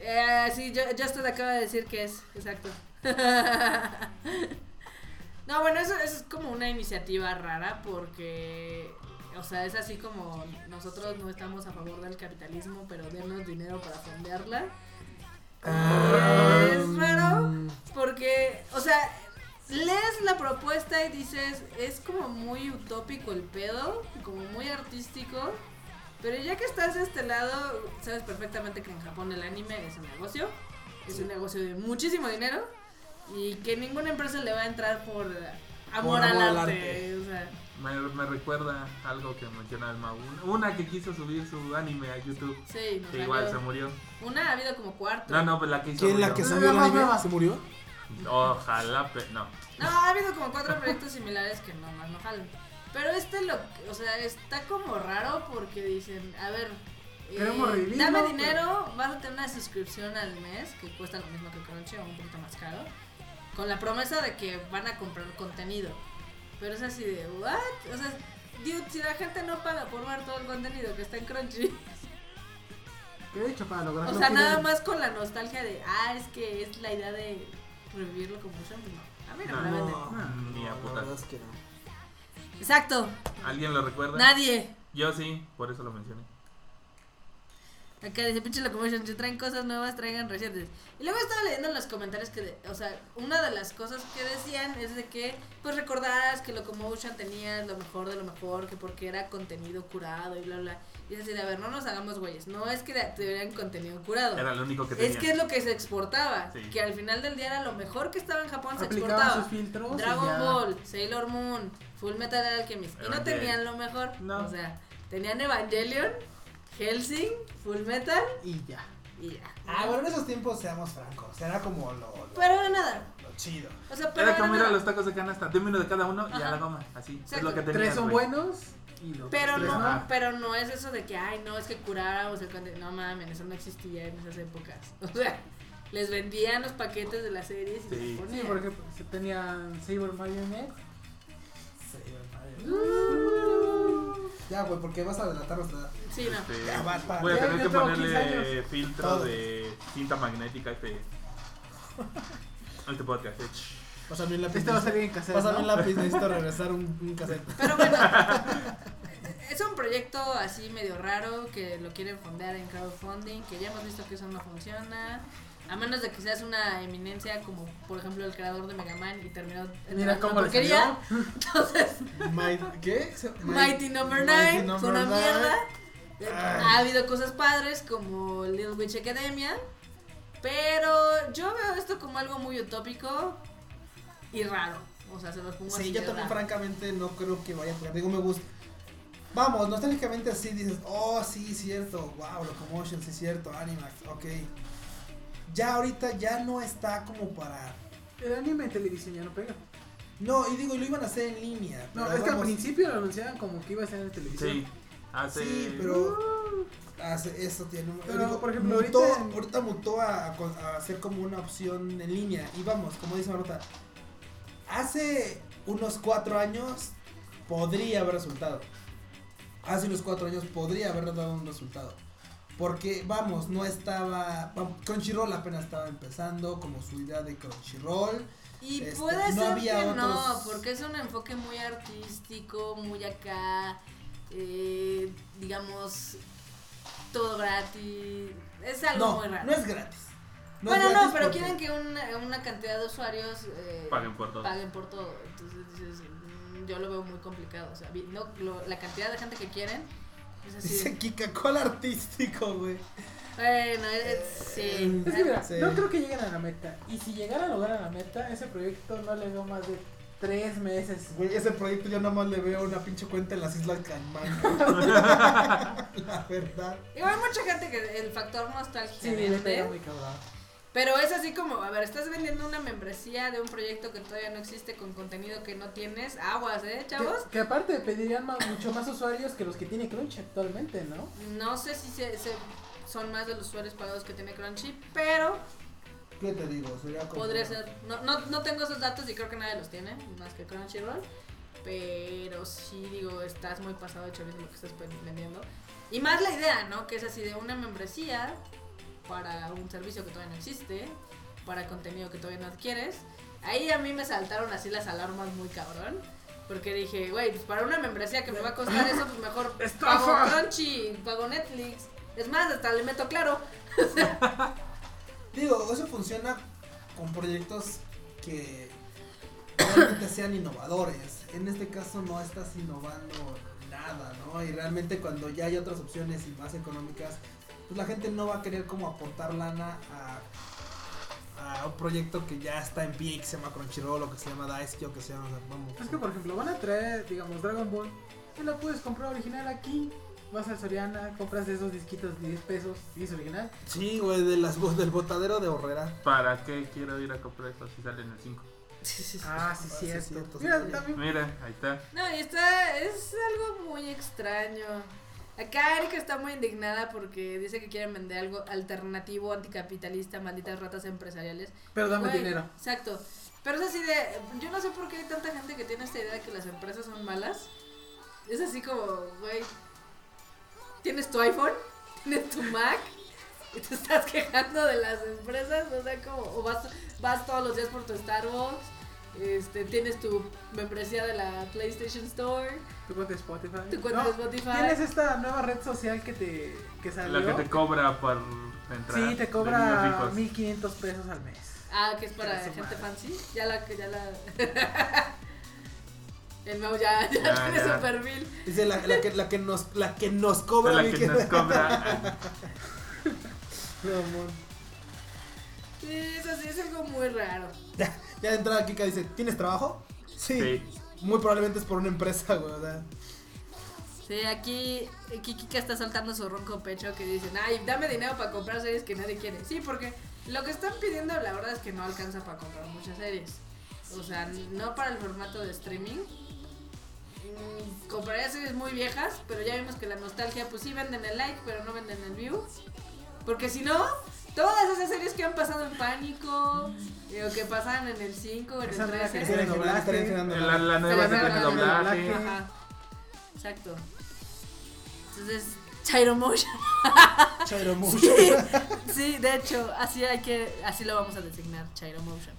Eh, sí, yo, Justin acaba de decir que es, exacto. no, bueno, eso, eso es como una iniciativa rara porque, o sea, es así como nosotros no estamos a favor del capitalismo, pero denos dinero para fondearla. Es raro porque, o sea, lees la propuesta y dices, es como muy utópico el pedo, como muy artístico. Pero ya que estás de este lado, sabes perfectamente que en Japón el anime es un negocio. Es un negocio de muchísimo dinero. Y que ninguna empresa le va a entrar por amor, Por al, amor al arte. arte. O sea, Me, me recuerda algo que menciona el Mau. Una que quiso subir su anime a YouTube. sí, nos Que igual salió. se murió. Una ha habido como cuarto. No, no, pues la que hizo. ¿Quién la que No, subió el no, no, anime? no. ¿Se murió? Ojalá, pe- no. No, ha habido como cuatro proyectos similares que no más no jalan. Pero este lo, o sea, está como raro porque dicen, a ver, eh, revivirlo, dame pero- dinero, vas a tener una suscripción al mes que cuesta lo mismo que Crunchy o un poquito más caro, con la promesa de que van a comprar contenido. Pero es así de, ¿what? O sea, dude, si la gente no paga por ver todo el contenido que está en Crunchy, de hecho para lograrlo o sea, nada más con la nostalgia de, ah, es que es la idea de revivirlo como pues no. A mí no, me la venden. no, ni a la putas. verdad es que no. Exacto, ¿Alguien lo recuerda? nadie. Yo sí, por eso lo mencioné. Acá dice pinche Locomotion, si traen cosas nuevas, traigan recientes. Y luego estaba leyendo en los comentarios que, de- o sea, una de las cosas que decían es de que, pues recordaras que Locomotion tenía lo mejor de lo mejor, que porque era contenido curado y bla, bla. Y es decir, a ver, no nos hagamos güeyes, no es que tuvieran contenido curado. Era lo único que tenía. Es que es lo que se exportaba, Sí. que al final del día era lo mejor que estaba en Japón, se exportaba. sus filtros. y Dragon ya. Ball, Sailor Moon, Full Metal Alchemist. Y no tenían lo mejor. No. O sea, tenían Evangelion, Helsing, Full Metal Y ya. y ya. Ah, bueno, en esos tiempos, seamos francos, era como lo, lo, Pero nada. lo chido. O sea, pero Era como ir a los tacos de canasta. Deme uno de cada uno y a Ajá. la goma. Así. Es Exacto. lo que tenías. Tres son güey. buenos y los Pero tres no, Ajá. pero no es eso de que, ay, no, es que curáramos el contenido. No mames, eso no existía en esas épocas. O sea, les vendían los paquetes de las series y Sí. se Sí, ponían. por ejemplo, se tenían Saber Marionette. Ya, güey, porque vas a delatar nuestra edad. Sí, no. Este, Ya, va, para. voy a tener que ponerle 15 filtro Todo. de cinta magnética a este. a este podcast. eh. Pásame un lápiz. Este va a salir en cassette. Pásame ¿no? un lápiz, necesito regresar un, un cassette. Pero bueno, es un proyecto así medio raro que lo quieren fondear en crowdfunding, que ya hemos visto que eso no funciona. A menos de que seas una eminencia como por ejemplo el creador de Mega Man y terminó en Mira cómo le porquería. salió. Entonces, ¿Qué? Mighty Number Mighty 9 fue una mierda. Ha habido cosas padres como Little Witch Academia. Pero yo veo esto como algo muy utópico y raro. O sea, se los pongo así. Sí, yo también raro. francamente no creo que vaya a pegar. Digo, me gusta. Vamos, nostálgicamente así dices, oh, sí, cierto, wow, Locomotion, sí, cierto, Animax, ok. Ya ahorita ya no está como para... El anime en televisión ya no pega. No, y digo, y lo iban a hacer en línea. No, es que al vamos, principio lo anunciaban como que iba a ser en televisión. Sí. Hace. Sí, pero hace eso tiene un- Pero, digo, por ejemplo, mutó, ahorita en- ahorita mutó a, a con- a ser como una opción en línea. Y vamos, como dice Marota, hace unos cuatro años podría haber resultado. Hace unos cuatro años podría haber dado un resultado. Porque, vamos, no estaba. Crunchyroll apenas estaba empezando, como su idea de Crunchyroll. Y Este, puede no ser había que no, otros- porque es un enfoque muy artístico, muy acá, eh, digamos, todo gratis. Es algo No, muy raro. no es gratis. No bueno, es no, pero porque- quieren que una, una cantidad de usuarios eh, Paguen por todo. paguen por todo. Entonces dices, mm, yo lo veo muy complicado. O sea, no, lo- la cantidad de gente que quieren es así. Dice Kika-Cola artístico, güey. Bueno, es- sí. Es que mira, Sí. no creo que lleguen a la meta. Y si llegara a lograr a la meta, ese proyecto no le veo más de tres meses. Güey, ese proyecto yo nada más le veo una pinche cuenta en las Islas Caimán. La verdad. Y hay mucha gente que el factor nostalgia Sí, pega muy cabrón. Pero es así como, a ver, estás vendiendo una membresía de un proyecto que todavía no existe con contenido que no tienes. Aguas, ¿eh, chavos? Que, que aparte pedirían ma- mucho más usuarios que los que tiene Crunch actualmente, ¿no? No sé si se, se- son más de los usuarios pagados que tiene Crunchy, pero ¿Qué te digo? Sería como. podría ser. No, no, no tengo esos datos y creo que nadie los tiene, más que Crunchyroll. Pero sí, digo, estás muy pasado de chorizo lo que estás vendiendo. Y más la idea, ¿no? Que es así de una membresía para un servicio que todavía no existe, para contenido que todavía no adquieres. Ahí a mí me saltaron así las alarmas muy cabrón. Porque dije, güey, pues para una membresía que me va a costar eso, pues mejor ¡Estafa! pago Crunchy, pago Netflix. Es más, hasta le meto claro. Digo, eso funciona con proyectos que realmente sean innovadores. En este caso no estás innovando nada, ¿no? Y realmente cuando ya hay otras opciones y más económicas, pues la gente no va a querer como aportar lana a, a un proyecto que ya está en pie, que se llama Crunchyroll o que se llama Daisuke o que se llama... Vamos, Es que, por ejemplo, van a traer, digamos, Dragon Ball. Y la puedes comprar original aquí. Vas al Soriana, compras de esos disquitos de 10 pesos y es original. Sí, güey, de las, del botadero de Horrera. ¿Para qué quiero ir a comprar eso si sale en el 5? Ah, sí, Ah, sí, cierto. cierto, Mira, sí. también. Mira, ahí está. No, y está, es algo muy extraño. Acá Erika está muy indignada porque dice que quieren vender algo alternativo, anticapitalista, malditas ratas empresariales. Pero dame Güey, dinero. Exacto. Pero es así de, yo no sé por qué hay tanta gente que tiene esta idea de que las empresas son malas. Es así como, güey, tienes tu iPhone, tienes tu Mac y te estás quejando de las empresas, o sea, como, o vas, vas todos los días por tu Starbucks, este, tienes tu membresía de la PlayStation Store. Tu cuenta de Spotify. Tu cuenta de Spotify. Tienes esta nueva red social que te que salió. La que te cobra por entrar. sí, te cobra niños ricos. 1500 pesos al mes. Ah, que es para gente madre. fancy. Ya la que ya la. El Mau ya, ya, Ya, tiene ya. su perfil. Dice la, la que, la que nos la que nos cobra la que- nos cobra. No, amor. Sí, eso sí es algo muy raro. Ya, de entrada Kika dice, ¿tienes trabajo? Sí. Sí. Muy probablemente es por una empresa, güey. o sea. Sí, aquí Kikika está soltando su ronco pecho que dicen, ay, dame dinero para comprar series que nadie quiere. Sí, porque lo que están pidiendo la verdad es que no alcanza para comprar muchas series. O sea, no para el formato de streaming. Mm, Compraría series muy viejas, pero ya vimos que la nostalgia, pues sí venden el like, pero no venden el view. Porque si no, todas esas series que han pasado en pánico, eh, o que pasaban en el 5, en el Esa no la 13. quería. Estarían generando- estarían generando La, nueva de doblaje. Ajá. Exacto. Entonces, Chairo Motion. Chairo Motion. Sí, sí, de hecho, así hay que, así lo vamos a designar, Chairo Motion.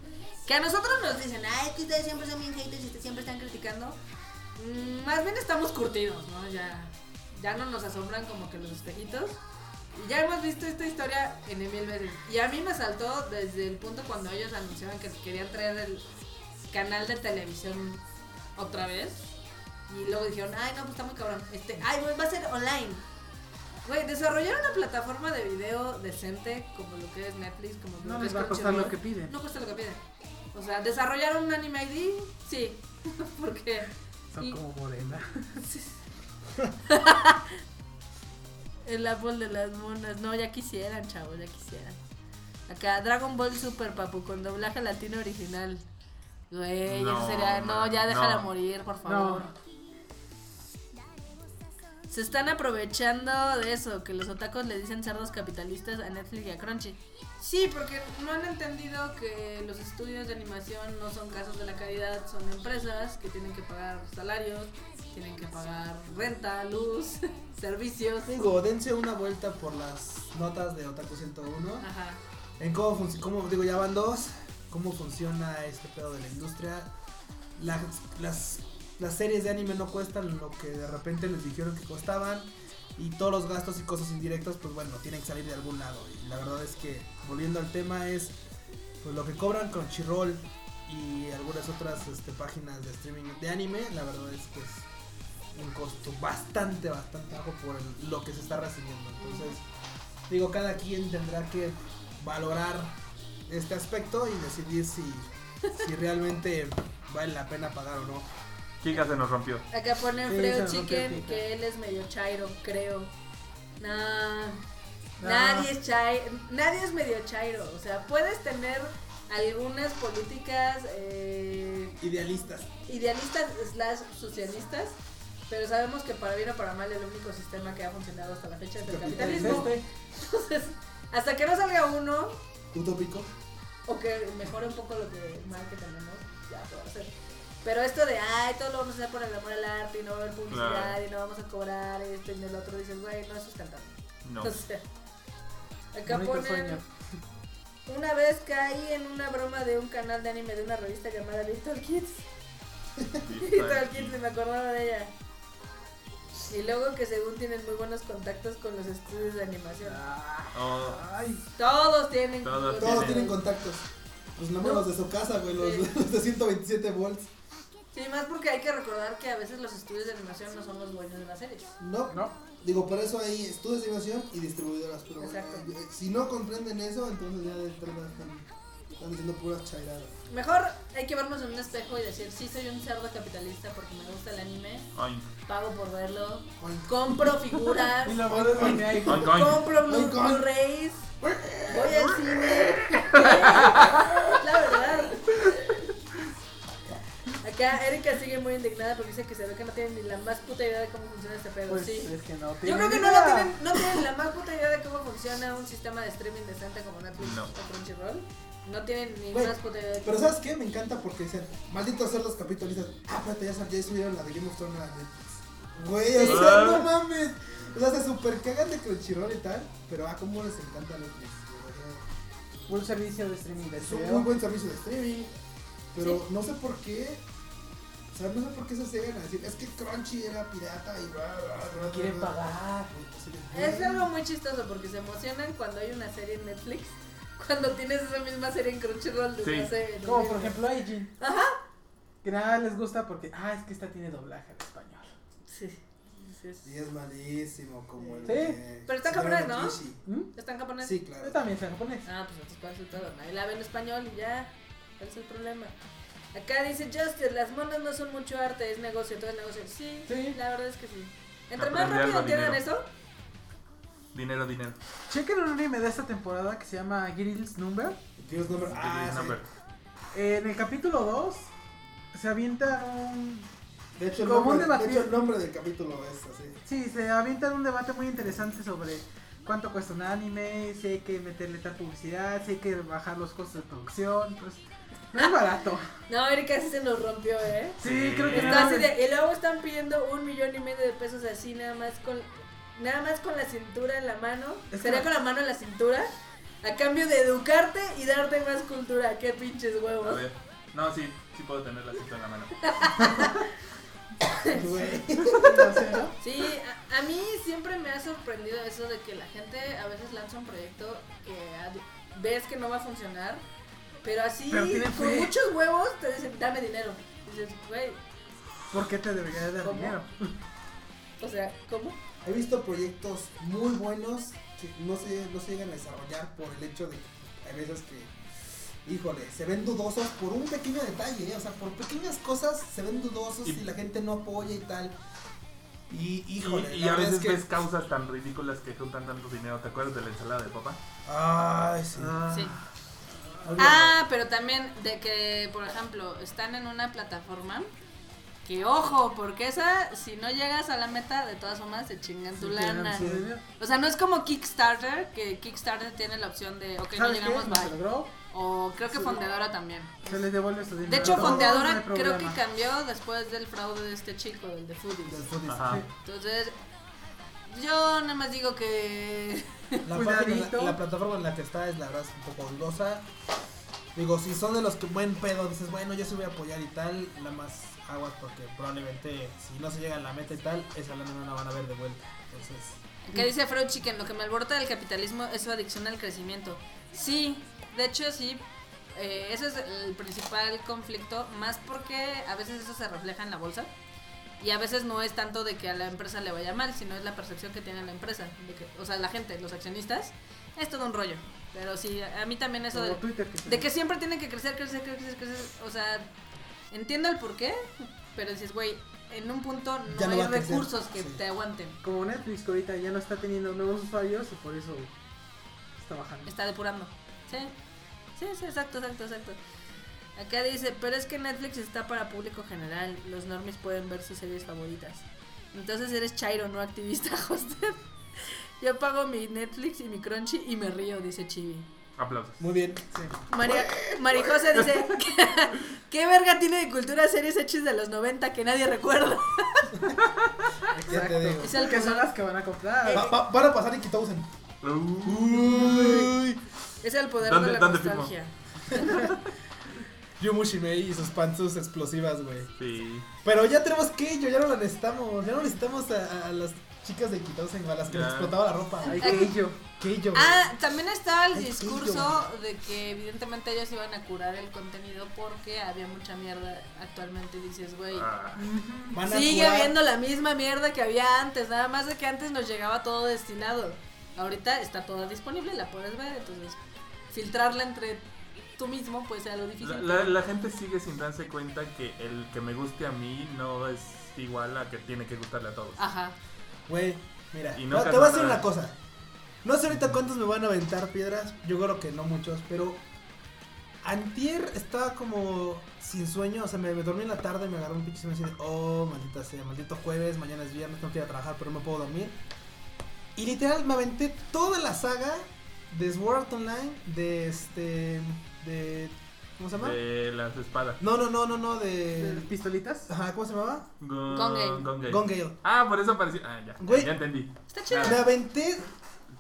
Que a nosotros nos dicen, ay, es que ustedes siempre son bien haters y ustedes siempre están criticando. Mm, más bien estamos curtidos, ¿no? Ya, ya no nos asombran como que los espejitos. Ya hemos visto esta historia en mil veces. Y a mí me saltó desde el punto cuando ellos anunciaban que querían traer el canal de televisión otra vez. Y luego dijeron, ay, no, pues está muy cabrón. Este, ay, va a ser online. Güey, desarrollar una plataforma de video decente como lo que es Netflix, como lo No que les es va a costar lo que piden. No cuesta lo que piden. O sea, desarrollar un anime ID, sí. Porque Son Y- como morena. el árbol de las monas, no, ya quisieran, chavos, ya quisieran. Acá, Dragon Ball Super Papu con doblaje latino original. Güey, No, eso sería. No, ya no. déjala morir, por favor. No. Se están aprovechando de eso, que los otacos le dicen cerdos capitalistas a Netflix y a Crunchy. Sí, porque no han entendido que los estudios de animación no son casos de la caridad, son empresas que tienen que pagar salarios, tienen que pagar renta, luz, servicios. Digo, dense una vuelta por las notas de Otaku 101. Ajá. En cómo funciona, cómo, digo, ya van dos. Cómo funciona este pedo de la industria. Las, las, las series de anime no cuestan lo que de repente les dijeron que costaban. Y todos los gastos y cosas indirectos, pues bueno, tienen que salir de algún lado. Y la verdad es que, volviendo al tema, es pues lo que cobran Crunchyroll y algunas otras este, páginas de streaming de anime. La verdad es que un costo bastante, bastante bajo por lo que se está recibiendo. Entonces, digo, cada quien tendrá que valorar este aspecto y decidir si, si realmente vale la pena pagar o no. Kika se nos rompió. Acá pone Sí, Freo se rompió Chicken que él es medio chairo, creo. Nah, No. nadie es chairo, nadie es medio chairo. O sea, puedes tener algunas políticas eh, Idealistas. idealistas slash socialistas, pero sabemos que para bien o para mal el único sistema que ha funcionado hasta la fecha es el Capitalismo. capitalismo. Entonces, hasta que no salga uno Utópico. o que mejore un poco lo que mal que tenemos, ya puedo hacer. Pero esto de, ay, todo lo vamos a hacer por el amor al arte y no va a haber publicidad Claro. y no vamos a cobrar esto y el otro, dices, güey, no es sustentable. No. O sea, acá Bonito ponen, sueño. una vez caí en una broma de un canal de anime de una revista llamada Little Kids. Little Kids, y me acordaba de ella. Y luego que según tienen muy buenos contactos con los estudios de animación. Oh, Ay, Todos tienen Todos contactos. Todos Tiene. tienen contactos. Pues nomás los de su casa, güey, los, Sí. los de 127 volts. Sí, más porque hay que recordar que a veces los estudios de animación no son los dueños de las series. No, no. digo, por eso hay estudios de animación y distribuidoras. Pero Exacto. eh, si no comprenden eso, entonces ya de entrada están, están diciendo puras chairadas. Mejor hay que vernos en un espejo y decir, sí, soy un cerdo capitalista porque me gusta el anime, ay, pago por verlo, compro figuras, Y Oink, oink. compro. Blu-rays, voy al cine. La verdad. Acá Erika sigue muy indignada porque dice que se ve que no tienen ni la más puta idea de cómo funciona este pedo. Pues sí. es que no Yo creo que no, lo tienen, no tienen la más puta idea de cómo funciona un sistema de streaming decente como Netflix No. o Crunchyroll. No tienen ni más puta idea de Pero ¿sabes qué? Me encanta porque dicen, malditos cerdos capitalistas. Ah, espérate, ya, ya subieron la de Game of Thrones a Netflix. Güey, o sea, no mames. O sea, se super cagan de Crunchyroll y tal. Pero ah, cómo les encanta Netflix. Un servicio de streaming de Es un muy buen servicio de streaming. Pero Sí. no sé por qué. Sea, no sé por qué se a decir, es que Crunchy era pirata y bla, bla, bla, Quieren bla". pagar. De, Es algo muy chistoso porque se emocionan cuando hay una serie en Netflix, cuando tienes esa misma serie en Crunchyroll desde Sí. hace... Como por ejemplo Aijin. Ajá. Que nada les gusta porque, ah, es que esta tiene doblaje en español. Sí. sí, sí. Y es malísimo como el Sí. de Pero está en japonés, ¿no? ¿Mm? ¿Está en japonés? Sí, claro. Yo también sé japonés. Ah, pues entonces ¿cuál es el pedo? Nadie la ve en español y ya. ¿Cuál es el problema? Acá dice Justice, las monas no son mucho arte, es negocio, todo es negocio. Sí, Sí. la verdad es que sí. Entre más rápido entiendan eso, dinero, dinero. Chequen un anime de esta temporada que se llama Girls Number. Dios number. Ah, Dice sí. number. En el capítulo 2 se avienta un De hecho, el nombre, de debate. hecho, el nombre del capítulo es así. Sí, se avientan un debate muy interesante sobre cuánto cuesta un anime, si hay que meterle tal publicidad, si hay que bajar los costos de producción, pues no es barato. no, Erika sí se nos rompió, ¿eh? Sí, creo que Está así de, y luego están pidiendo un millón y medio de pesos así nada más con nada más con la cintura en la mano. Es Sería que- con la mano en la cintura. A cambio de educarte y darte más cultura. Qué pinches A huevos. ver. No, sí, sí puedo tener la cita en la mano. Sí, a, a mí siempre me ha sorprendido eso de que la gente a veces lanza un proyecto que a- ves que no va a funcionar, pero así Pero con fe. muchos huevos te dicen, dame dinero. Y dices, güey, ¿Por qué te debería de dar ¿Cómo? dinero? o sea, ¿cómo? He visto proyectos muy buenos que no se, no se llegan a desarrollar por el hecho de que hay veces que, híjole, se ven dudosos por un pequeño detalle, ¿eh? o sea, por pequeñas cosas se ven dudosos y, Y- la gente no apoya y tal. Y, híjole, y, y a veces es que... ves causas tan ridículas que juntan tanto dinero. ¿Te acuerdas de la ensalada de papa? Ay, sí. Ah, Sí. Ah, pero también de que, por ejemplo, están en una plataforma que, ojo, porque esa, si no llegas a la meta, de todas formas se chingan tu sí, lana. sí. O sea, no es como Kickstarter, que Kickstarter tiene la opción de, ok, no llegamos, bye. O creo que Sí. Fondeadora también. se les devuelve su dinero. De hecho, no Fondeadora creo que cambió después del fraude de este chico, del de Foodies. Del foodies. Ajá. Sí. Entonces, yo nada más digo que... La, página- la, la plataforma en la que está es la verdad es un poco dudosa. Digo, si son de los que buen pedo, dices, bueno, yo sí voy a apoyar y tal, nada más aguas porque probablemente si no se llega a la meta y tal, esa lana no la van a ver de vuelta. Entonces, Que dice Freud Chicken, lo que me alborota del capitalismo es su adicción al crecimiento. Sí, de hecho sí, eh, ese es el principal conflicto, más porque a veces eso se refleja en la bolsa y a veces no es tanto de que a la empresa le vaya mal, sino es la percepción que tiene la empresa, de que, o sea, la gente, los accionistas, es todo un rollo. Pero sí, a mí también eso de, Twitter que de que siempre tienen que crecer, crecer, crecer, crecer, o sea, entiendo el porqué, pero dices, güey, en un punto no Ya hay recursos que sí. te aguanten. Como Netflix que ahorita ya no está teniendo nuevos usuarios y por eso está bajando. Está depurando. Sí. Sí, sí, exacto, exacto, exacto. Acá dice, pero es que Netflix está para público general. Los normies pueden ver sus series favoritas. Entonces eres Chairo, no activista, Hoster. Yo pago mi Netflix y mi Crunchy y me río, dice Chibi. Aplausos. Muy bien. Sí. María, Marijose dice, ¿qué verga tiene de cultura series hechas de los 90 que nadie recuerda? Ya te digo. Es el que son las que van a comprar. Va- va- van a pasar en Kitousen. Uh, Es el poder ¿Dónde- de la dónde firmo? nostalgia. Yumushimei y sus pantsus explosivas, güey. sí. Pero ya tenemos que yo ya no la necesitamos. Ya no necesitamos a, a las chicas de Kitousen, a las que les explotaba la ropa. Ay, que yo. Que yo. Ah, también estaba el Ay, discurso de que evidentemente ellos iban a curar el contenido porque había mucha mierda actualmente. Dices, güey, Ah, sigue curar- habiendo la misma mierda que había antes, nada más de que antes nos llegaba todo destinado. Ahorita está todo disponible, la puedes ver, entonces filtrarla entre tú mismo puede ser algo difícil. la, la- pero- la gente sigue sin darse cuenta que el que me guste a mí no es igual a que tiene que gustarle a todos. Ajá. Güey, mira, Y no te voy a decir una cosa. No sé ahorita cuántos me van a aventar piedras. Yo creo que no muchos, pero. Antier estaba como sin sueño, o sea, me, me dormí en la tarde, me agarró un pinche sueño así de, oh, maldita sea, maldito jueves, mañana es viernes, tengo que ir a trabajar, pero no puedo dormir. Y literal me aventé toda la saga de Sword Online, de este, de, ¿cómo se llama? De las espadas. No, no, no, no, no, ¿De de, pistolitas? ajá, ¿cómo se llamaba? Gon- Gone Gone. Gone Gale. Ah, por eso apareció. Ah, ya. Güey. Ya entendí. Está chido. Me aventé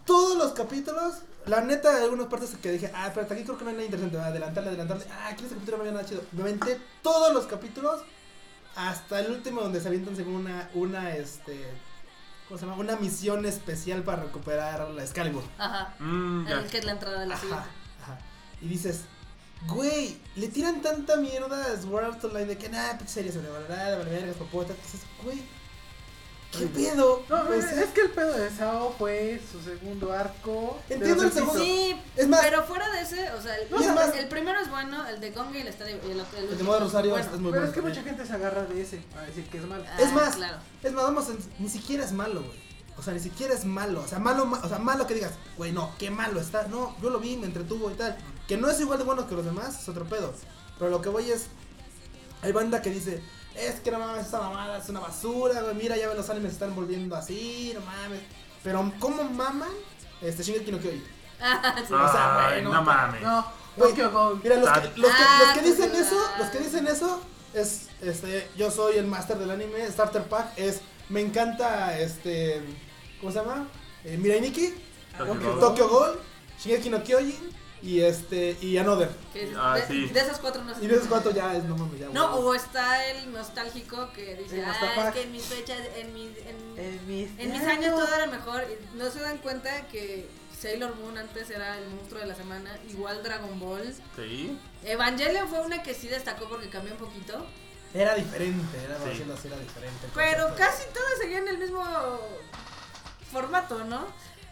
todos los capítulos. La neta, hay algunas partes que dije, ah, espérate, aquí creo que no hay nada interesante. Adelantarle, adelantarle. Ah, aquí en este capítulo no había nada chido. Me aventé todos los capítulos hasta el último donde se avientan según una, una, este, ¿cómo se llama? Una misión especial para recuperar la Excalibur. Ajá. Mm, ya. El que es la entrada de la Ajá, siguiente. ajá. Y dices, güey, le tiran tanta mierda a Sword Art Online de que, nada, serie sobrevalorada, vergas, popotas. Dices, güey, ¿qué pedo? No, Pues, es, es que el pedo de Sao fue su segundo arco. Entiendo el segundo. Sí, Es más- pero fuera de ese, o sea, el, Y es más- el primero es bueno, el de Gale está de, el, el El de último modo es Rosario bueno. es muy Pero bueno. es que mucha gente se agarra de ese a decir que es malo. Ah, Es más, claro. Es más, vamos, en- ni siquiera es malo, güey. O sea, ni siquiera es malo. O sea, malo, ma- o sea, malo que digas, güey, no, qué malo está. No, yo lo vi, me entretuvo y tal. Que no es igual de bueno que los demás, es otro pedo. Pero lo que voy es, hay banda que dice, es que no mames, esa mamada es una basura, güey. Mira, ya ves, los animes se están volviendo así, no mames. Pero, ¿cómo maman? Este, Shingeki no Kyojin. Ah, sí. o sea, Ay, güey, no mames. No, Güey. Mira, los que, los que, los que dicen eso, los que dicen eso es, este, yo soy el máster del anime, Starter Pack, es, me encanta, este, ¿cómo se llama? Eh, Mirai Nikki. Tokyo Ghoul, Shingeki no Kyojin y este, y Another. Ah, de, sí. de esas cuatro no sé. Y de esos cuatro ya es, no mames, ya. No, o está el nostálgico que dice, El ah, es que en mis fechas, en mis, en, En mis, en mis años todo era mejor. No se dan cuenta que Sailor Moon antes era el monstruo de la semana, igual Dragon Ball. Sí. Evangelion fue una que sí destacó porque cambió un poquito. Era diferente, era, Sí. así, era diferente. Pero casi todas seguían el mismo formato, ¿no?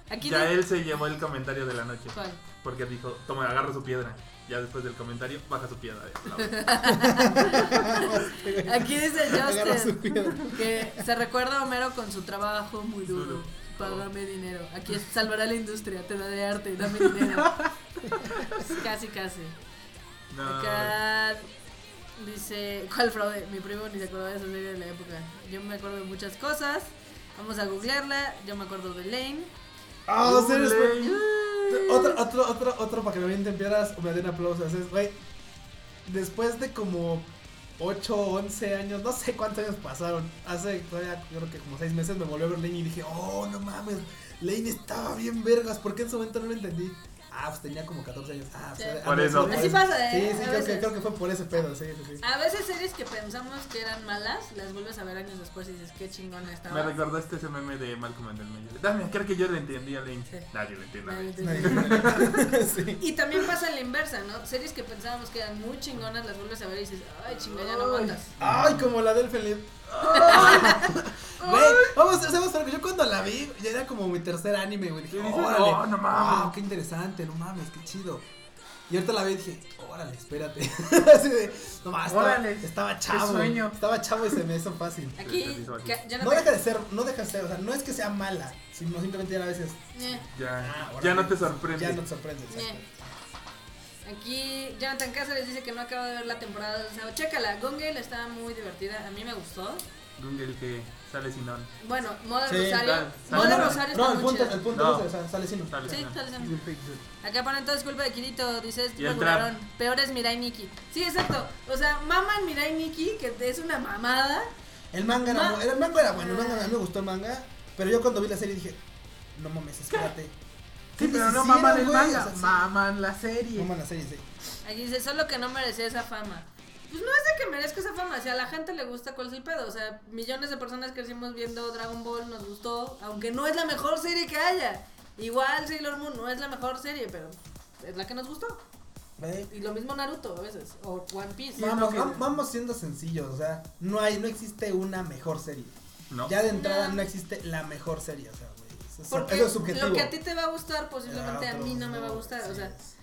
Aquí Ya de- él se llevó el comentario de la noche. ¿Cuál? Porque dijo, toma, agarra su piedra. Ya después del comentario, baja su piedra. Aquí dice Justin que se recuerda a Homero con su trabajo muy duro. Duro. Págame dinero. Aquí es, salvará la industria, te daré arte, dame dinero. casi, casi. No. Acá dice, ¿cuál fraude? Mi primo ni se acordaba de esa serie de la época. Yo me acuerdo de muchas cosas. Vamos a googlearla. Yo me acuerdo de Lane. Ah, serio. Otro, otro, otro, otro para que me avienten piedras o me den aplausos. Es, güey, después de como 8 o 11 años, no sé cuántos años pasaron. Hace todavía, creo que como 6 meses me volvió a ver Lane y dije, oh, no mames, Lane estaba bien vergas. ¿Por qué en su momento no lo entendí? Ah, pues tenía como 14 años. Ah, pues, Sí. Por eso. sí, Así pasa, ¿eh? Sí, sí, A creo que, creo que fue por ese pedo, sí, sí, sí. A veces series que pensamos que eran malas, las vuelves a ver años después y dices, qué chingona estaba. Me recordaste ese meme de Malcolm en el medio. Dame, creo que yo le entendí a Lane. Sí. Nadie le entiende Nadie sí. Y también pasa la inversa, ¿no? Series que pensábamos que eran muy chingonas, las vuelves a ver y dices, ay, chinga, ya no aguantas. Ay, como la del Felipe. Güey, vamos, ¿sabes algo? Yo cuando la vi, ya era como mi tercer anime, güey. Dije, órale. "Oh, no mames". Ah, qué interesante, no mames, qué chido. Y ahorita la vi y dije, órale, espérate. Así de, no más, estaba, Órale, estaba chavo. sueño. Estaba chavo y se me hizo fácil. Aquí, que- ya no No deja de ser, no deja de ser, o sea, no es que sea mala, sino simplemente ya a veces Eh, Ya, Ah, ya no te sorprende. ya no te sorprende. eh. Aquí Jonathan Cáceres dice que no acaba de ver la temporada. O sea, chécala, Gone Girl está muy divertida. A mí me gustó. Google que sale sin on. Bueno, Moda Sí, Rosario. sale- Moda sale- Rosario No, está el muy punto, chida. el punto No. es ese, o sea, sale sino. Sale Sí, sin on. sale sin- Acá ponen todo es culpa de Kirito, dice es el regularón. Peor es Mirai Nikki. Sí, exacto. O sea, maman Mirai Nikki, que es una mamada. El manga era, Ma- el manga era bueno, el manga, a mí me gustó el manga, pero yo cuando vi la serie dije, no mames, espérate. Sí, pero no maman el manga, o sea, sí. maman la serie. Maman la serie, sí. Aquí dice, solo que no merecía esa fama. Pues no es de que merezca esa fama, si a la gente le gusta, ¿cuál es el pedo? O sea, millones de personas crecimos viendo Dragon Ball, nos gustó, aunque no es la mejor serie que haya. Igual Sailor Moon no es la mejor serie, pero es la que nos gustó. Y lo mismo Naruto a veces, o One Piece. Vamos, que- vam- vamos siendo sencillos, o sea, no hay, no existe una mejor serie. ¿No? Ya de entrada No. no existe la mejor serie, o sea, Porque eso es subjetivo. lo que a ti te va a gustar, posiblemente Ah, a mí no me va a gustar. O sea, es-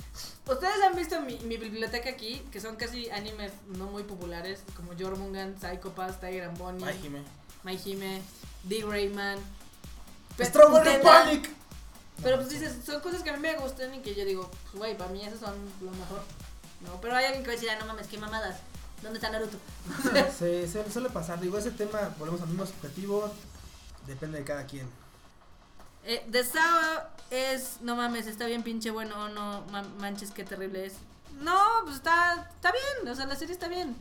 ustedes han visto mi, mi biblioteca aquí, que son casi animes no muy populares, como Jormungan, Psycho Pass, Tiger and Bonnie. Ay, Jime. My Hime, D. Rayman. Strawberry. Panic. Pero pues dices, son cosas que a mí me gustan y que yo digo, pues, güey, para mí esas son lo mejor. No, pero hay alguien que va a decir, ah, no mames, qué mamadas. ¿Dónde está Naruto? Sí, suele, suele pasar. Digo, ese tema, volvemos al mismo subjetivo, depende de cada quien. Eh, The Sao es, no mames, está bien pinche bueno no, ma- manches, qué terrible es. No, pues está, está bien, o sea, la serie está bien.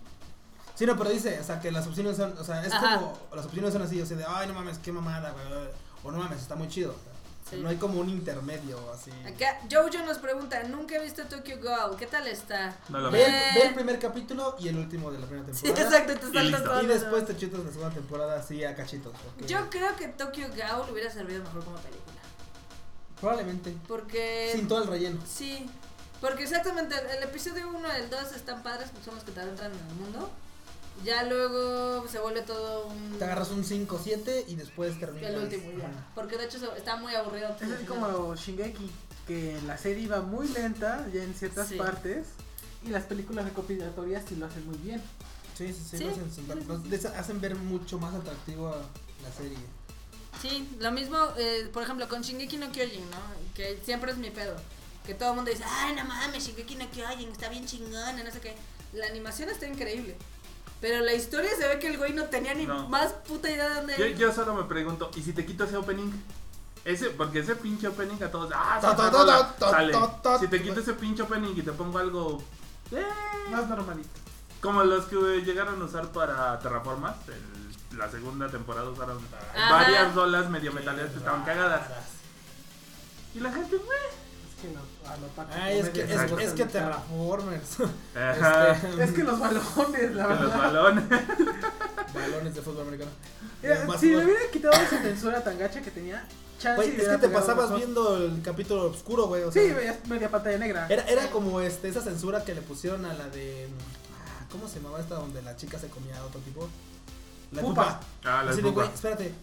Sí, no, pero dice, o sea, que las opciones son, o sea, es Ajá. como, las opciones son así, o sea, de, ay, no mames, qué mamada, güey, o no mames, está muy chido. o sea, Sí. No hay como un intermedio así. Acá, Jojo nos pregunta, nunca he visto Tokyo Ghoul, ¿qué tal está? No lo Ve, ve el primer capítulo y el último de la primera Sí, temporada. exacto, te Y saltas listo. todo Y lo después te chutas la segunda temporada así a cachitos. Yo creo que Tokyo Ghoul hubiera servido mejor como película. Probablemente. Porque... Sin todo el relleno. Sí, porque exactamente el, el episodio 1 y el 2 están padres, porque son los que te adentran en el mundo. Ya luego se vuelve todo un... Te agarras un 5 7 y después terminas. El último ya. Porque de hecho se- está muy aburrido. Es así como Shingeki, que la serie iba muy lenta ya en ciertas Sí. partes y las películas recopilatorias sí lo hacen muy bien. Sí, sí, sí. Sí. lo hacen, sentar- Sí, sí, los- sí. les hacen ver mucho más atractivo a la serie. Sí, lo mismo, eh, por ejemplo, con Shingeki no Kyojin, ¿no? Que siempre es mi pedo. Que todo el mundo dice, ay, no mames, Shingeki no Kyojin, está bien chingón, no sé qué. La animación está increíble. Pero la historia se ve que el güey no tenía ni No. más puta idea de dónde... Yo, yo solo me pregunto, ¿y si te quito ese opening? Ese, porque ese pinche opening a todos, ah, Ta, ta, ta, sale. ta, ta, Si te quito ese pinche opening y te pongo algo eh, Más normalito. como los que llegaron a usar para Terraformas, el- la segunda temporada usaron Ajá. varias rolas medio metaleras que estaban cagadas. Y la gente, "Meh". Es que los, a lo Paco Ay, es que, es, es que Terraformers. Ajá, Este, Es que los balones, la que los verdad. balones. Balones de fútbol americano. Mira, Más- si le hubieran quitado esa censura tan gacha que tenía, Güey, es que te pasabas viendo el capítulo oscuro, güey. O sea, Sí, veías media pantalla negra. Era, era como este, esa censura que le pusieron a la de. ah, ¿Cómo se llamaba esta donde la chica se comía a otro tipo? La Pupa. pupa. Ah, la Así de, pupa. espérate.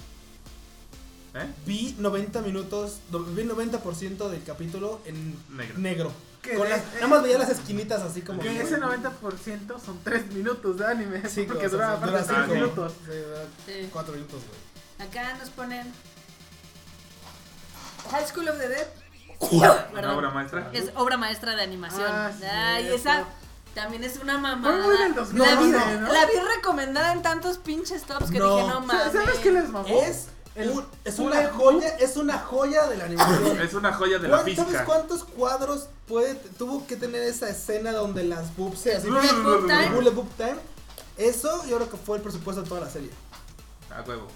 ¿Eh? Vi 90 minutos, no, vi 90% del capítulo en Negro. negro. Con las- nada más veía las esquinitas así como. Que ese 90% son 3 minutos de anime. Sí, porque o sea, duraba dura más de 5 cinco. minutos. Sí, dura Sí. 4 minutos, güey. Acá nos ponen High School of the Dead. Una obra maestra. Es obra maestra de animación. Ah, sí, Ay, esa también es una mamada. Muy del 2009, la, vi, ¿no? la vi recomendada en tantos pinches tops que No. dije, no mames. ¿Sabes qué les mamó? Es, Es un una joya, es una joya de la animación. Es una joya de la ¿Cuán- ¿Sabes física. cuántos cuadros puede, tuvo que tener esa escena donde las boobs se? Bullet Book Time. El Bullet Book Time. Eso yo creo que fue el presupuesto de toda la serie. A huevo.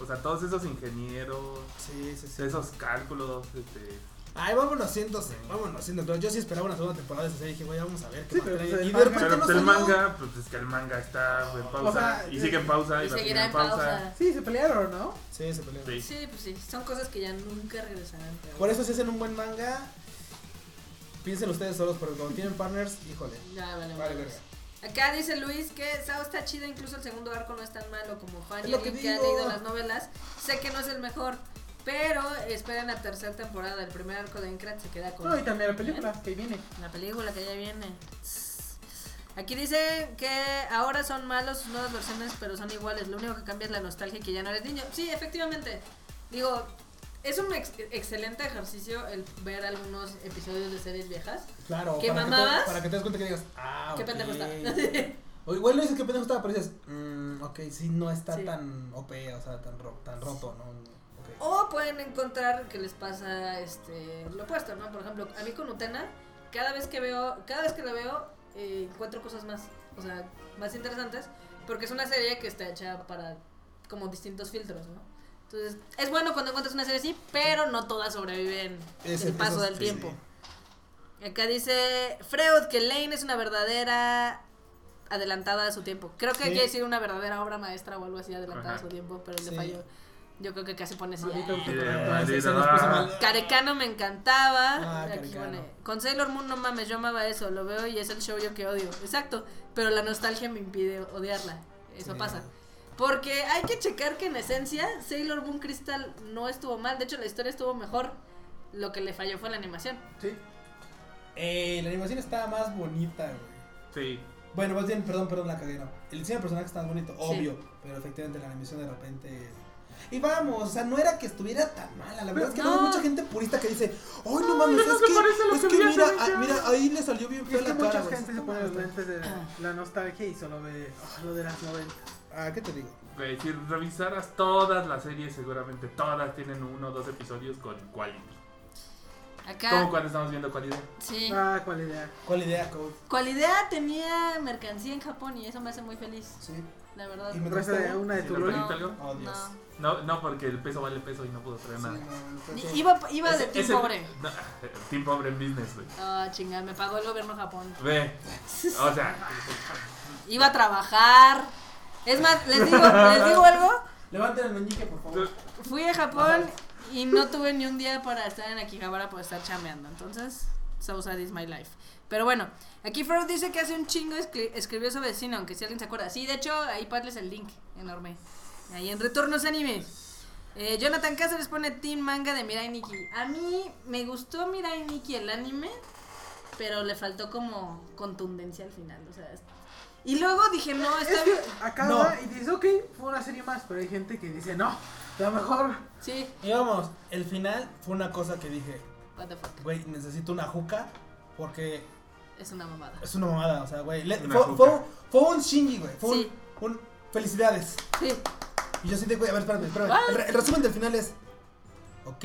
O sea, todos esos ingenieros, Sí, sí, sí. esos cálculos, este. Ay, vámonos siendo, vámonos siendo. Yo sí esperaba una segunda temporada de esa serie. Dije, güey, vamos a ver qué Sí, pero trae. pues el Y de manga- repente Pero no pues el manga, pues es que el manga está en pausa. O sea, y sigue en pausa y, Y va a seguir seguirá en pausa. pausa. Sí, se pelearon, ¿no? Sí, se peleó. Sí. Sí, pues sí. Son cosas que ya nunca regresarán. pero- Por eso si hacen un buen manga, piensen ustedes solos, porque cuando tienen partners, híjole. Ya, vale, Vale, verga. Acá dice Luis que Sao está chido, incluso el segundo arco no es tan malo como Juan Es y lo que que ha digo. leído las novelas. Sé que no es el mejor, Pero esperen la tercera temporada. El primer arco de Incrat se queda con No, y también la película que viene. la película que ya viene. Aquí dice que ahora son malos sus nuevas versiones, pero son iguales. Lo único que cambia es la nostalgia y que ya no eres niño. Sí, efectivamente. Digo, es un ex- excelente ejercicio el ver algunos episodios de series viejas. Claro, ¿Qué para que, mamabas? te, para que te des cuenta que digas, ah, ¿Qué ok. pendejo está? O igual no dices que pendejo estaba, pero dices, mm, ok, sí, no está Sí. tan OP, o sea, tan, ro- tan roto, ¿no? O pueden encontrar que les pasa este lo opuesto, ¿no? Por ejemplo, a mí con Utena, cada vez que veo, cada vez que la veo, eh, encuentro cosas más, o sea, más interesantes, porque es una serie que está hecha para como distintos filtros, ¿no? Entonces, es bueno cuando encuentras una serie así, pero no todas sobreviven Ese- el paso del sí. tiempo. Acá dice Freud que Lane es una verdadera adelantada a su tiempo. Creo que Sí. quiere decir una verdadera obra maestra o algo así adelantada Ajá. a su tiempo, pero le Sí. falló. Yo creo que pone así. Maldito, se ah. mal. Carecano me encantaba. Ah, Aquí pone, Con Sailor Moon no mames, yo amaba eso, lo veo y es el show yo que odio. Exacto, pero la nostalgia me impide odiarla. Eso Sí. pasa. Porque hay que checar que en esencia Sailor Moon Crystal no estuvo mal, de hecho la historia estuvo mejor. Lo que le falló fue la animación. Sí. Eh, la animación estaba más bonita, güey. Sí. Bueno, más bien, perdón, perdón, la no. El diseño de personaje estaba bonito, Sí. obvio, pero efectivamente la animación de repente... Y vamos, o sea, no era que estuviera tan mala, la verdad es que No. no. hay mucha gente purista que dice, ¡ay, no mames, eso es que, parece a lo es que que mira, 20 ah, mira, años". ahí le salió bien Y fea es que la cara, mucha gente se pone los lentes de la nostalgia y solo ve oh, lo de las 90. Ah, ¿qué te digo? Güey, si revisaras todas las series, seguramente todas tienen uno o dos episodios con quality. Acá, Como cuando estamos viendo cualidad. sí. Ah, cuál idea. ¿Cuál idea, Code? Cualidad tenía mercancía en Japón y eso me hace muy feliz, Sí. La verdad. Y me traes una de ¿Sí, tu algo? Oh, Dios. No. No, no, porque el peso vale peso y no puedo traer nada. no, Iba, iba de team ese- pobre. no, team pobre en business, güey. Ah, chingada, me pagó el gobierno de Japón. Ve. O sea, Iba a trabajar. Es más, les digo, les digo algo. Levanten el meñique, por favor. Fui a Japón y no tuve ni un día para estar en Akihabara por estar chameando. Entonces, so sad is my life. Pero bueno, aquí Freud dice que hace un chingo escri- escribió sobre cine, aunque si alguien se acuerda. Sí, de hecho, ahí padles el link enorme. Ahí en Retornos Anime. Eh, Jonathan Cáceres pone Team Manga de Mirai Nikki. A mí me gustó Mirai Nikki el anime, pero le faltó como contundencia al final. O sea, es- y luego dije, no, Es está que bien. acaba No. y dices, ok, fue una serie más, pero hay gente que dice, no, lo mejor. Sí, Y vamos, el final fue una cosa que dije, what the fuck. güey, necesito una juca porque Es una mamada. es una mamada, o sea, güey. le- Una Fue, juca. fue, fue un Shinji, güey. Fue Sí. un, un felicidades. Sí. Y yo sí de, güey, a ver, espérame, espérame. El, re- el resumen del final es, ok,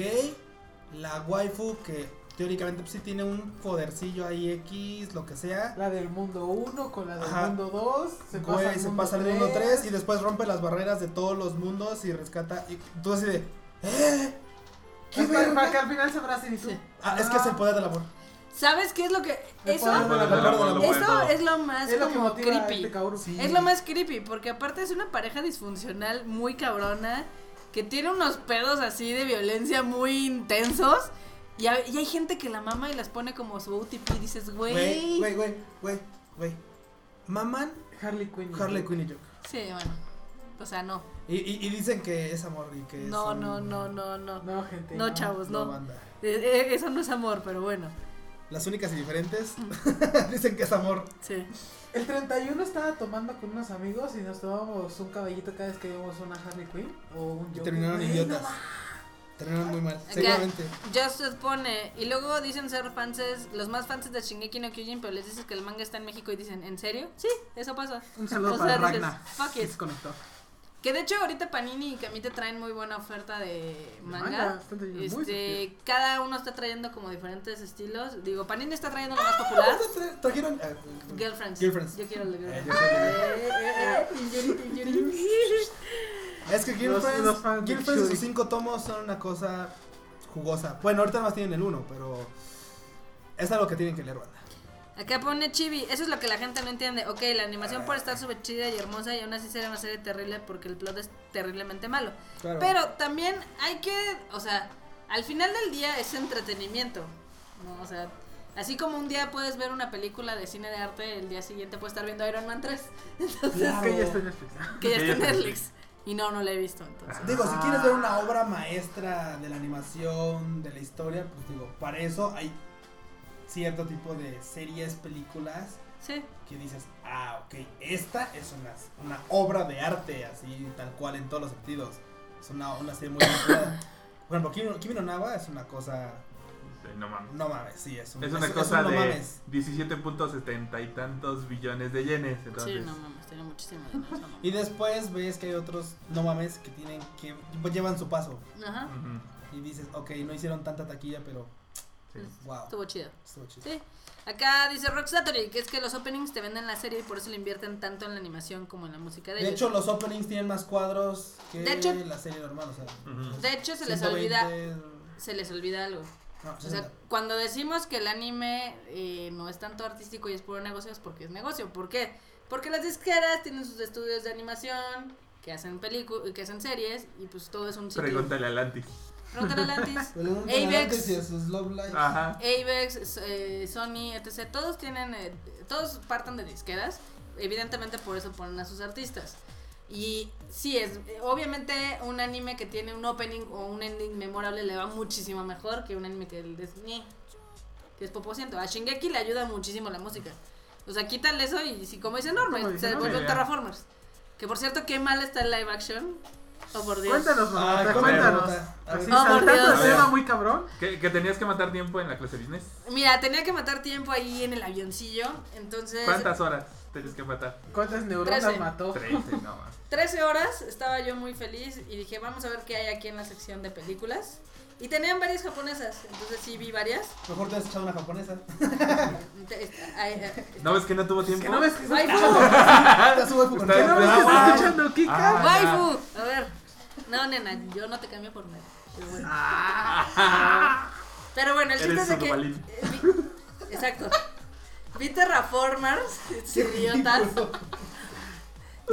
la waifu que teóricamente pues, sí tiene un podercillo ahí X, lo que sea. La del mundo 1 con la del Ajá. mundo 2. Se pasa Güey, al se mundo pasa al mundo 3 tres. y después rompe las barreras de todos los mundos y rescata. Y tú así de, ¿eh? ¿Qué Es para, verga? para que al final se abracen y tú. Sí. Ah, es que es el poder del amor. ¿Sabes qué es lo que.? Eso, eso es lo más Es lo como creepy. este. Sí. Es lo más creepy, porque aparte es una pareja disfuncional muy cabrona, que tiene unos pedos así de violencia muy intensos. Y hay, y hay gente que la mama y las pone como su OTP y dices, Güey, güey. güey, güey, güey, güey. Maman Harley Quinn. y- Harley Quinn y Joker. Sí, bueno. O sea, no. Y, y, y dicen que es amor y que No, es un- no, no, no, no. No, gente. No, chavos, no. banda. Eh, eh, eso no es amor, pero bueno. Las únicas y diferentes dicen que es amor. Sí. El 31 estaba tomando con unos amigos y nos tomábamos un caballito cada vez que vimos una Harley Quinn o un Y Joker. terminaron idiotas. Terminaron muy mal. Seguramente. Just pone, y luego dicen ser fans, los más fans de Shingeki no Kyojin, pero les dices que el manga está en México y dicen, ¿en serio? Sí, eso pasa. Un saludo O para sea, dices, Ragna. fuck it. se conectó. Que de hecho ahorita Panini y Camite traen muy buena oferta de manga, manga. están trayendo muy Este, cada uno está trayendo como diferentes estilos. Digo, Panini está trayendo lo más popular. Tra- Trajeron. ah, Girlfriends. Girlfriends. Yo quiero el de Eh, Girlfriends. Es que Girlfriends, Girlfriends, sus cinco tomos son una cosa jugosa. Bueno, ahorita más tienen el uno, pero es algo que tienen que leer, banda. Acá pone Chibi, eso es lo que la gente no entiende. Ok, la animación puede estar súper chida y hermosa y aún así será una serie terrible porque el plot es terriblemente malo. Claro. Pero también hay que, o sea, al final del día es entretenimiento. ¿no? O sea, así como un día puedes ver una película de cine de arte, el día siguiente puedes estar viendo Iron Man 3. Entonces, Claro. Que ya está en Netflix. que ya está en ya está en Netflix. Y no, no la he visto entonces. Digo, si quieres ver una obra maestra de la animación, de la historia, pues digo, para eso hay cierto tipo de series, películas Sí. que dices, ah, ok, esta es una, una obra de arte, así, tal cual en todos los sentidos. Es una, una serie muy bien creada. Por ejemplo, Kimi, Kimi no Nawa es una cosa, no mames. no mames, sí, es, un, Es una es- es cosa un no de mames. 17.70 y tantos billones de yenes. Entonces, Sí, no mames, tiene muchísimo dinero. mamá. Y después ves que hay otros no mames que tienen que pues, llevan su paso. Ajá. ujú, Y dices, ok, no hicieron tanta taquilla, pero sí. wow. Estuvo chido. Estuvo chido. Sí. Acá dice Rock Saturday que es que los openings te venden la serie y por eso le invierten tanto en la animación como en la música de, De ellos. hecho, los openings tienen más cuadros que De hecho- la serie normal, o sea. De hecho, se les 120, olvida- se les olvida algo. no, O sea, 60. cuando decimos que el anime eh, no es tanto artístico y es puro negocio, es porque es negocio. ¿Por qué? Porque las disqueras tienen sus estudios de animación, que hacen películas, que hacen series, y pues todo es un sitio. Pregúntale a Lantis. Pregúntale a Lantis. Pregúntale a Avex. Dante si a sus Love Live. Ajá. Avex, eh, Sony, etc. Todos tienen, eh, todos partan de disqueras. Evidentemente por eso ponen a sus artistas. Y sí, es obviamente un anime que tiene un opening o un ending memorable le va muchísimo mejor que un anime que el de Ñe, que es. A Shingeki le ayuda muchísimo la música. O sea, quítale eso y si como dice dice se ya. Terraformers. Que por cierto, qué mal está el live action. Oh, por Dios. Cuéntanos, mamá, Ay, cuéntanos. Así. Oh, por Dios. tema muy cabrón. Que, que tenías que matar tiempo en la clase de business. Mira, tenía que matar tiempo ahí en el avioncillo. Entonces, ¿Cuántas horas tenías que matar? ¿Cuántas neuronas mató? 13, no más. 13 horas, estaba yo muy feliz y dije, vamos a ver qué hay aquí en la sección de películas. Y tenían varias japonesas, entonces sí vi varias. Mejor te has echado una japonesa. Ay, ay, ¿No ves que no tuvo tiempo? ¿Que no ves que Waifu, Te subo con Está- ¿Que no ves que Ah, está ah, escuchando Kika? ah. waifu. A ver, no nena, yo no te cambio por nada. Pero bueno, Pero bueno, el chiste Eres es de que... Eh, vi- Exacto. Vi Terraformers, estos idiotas.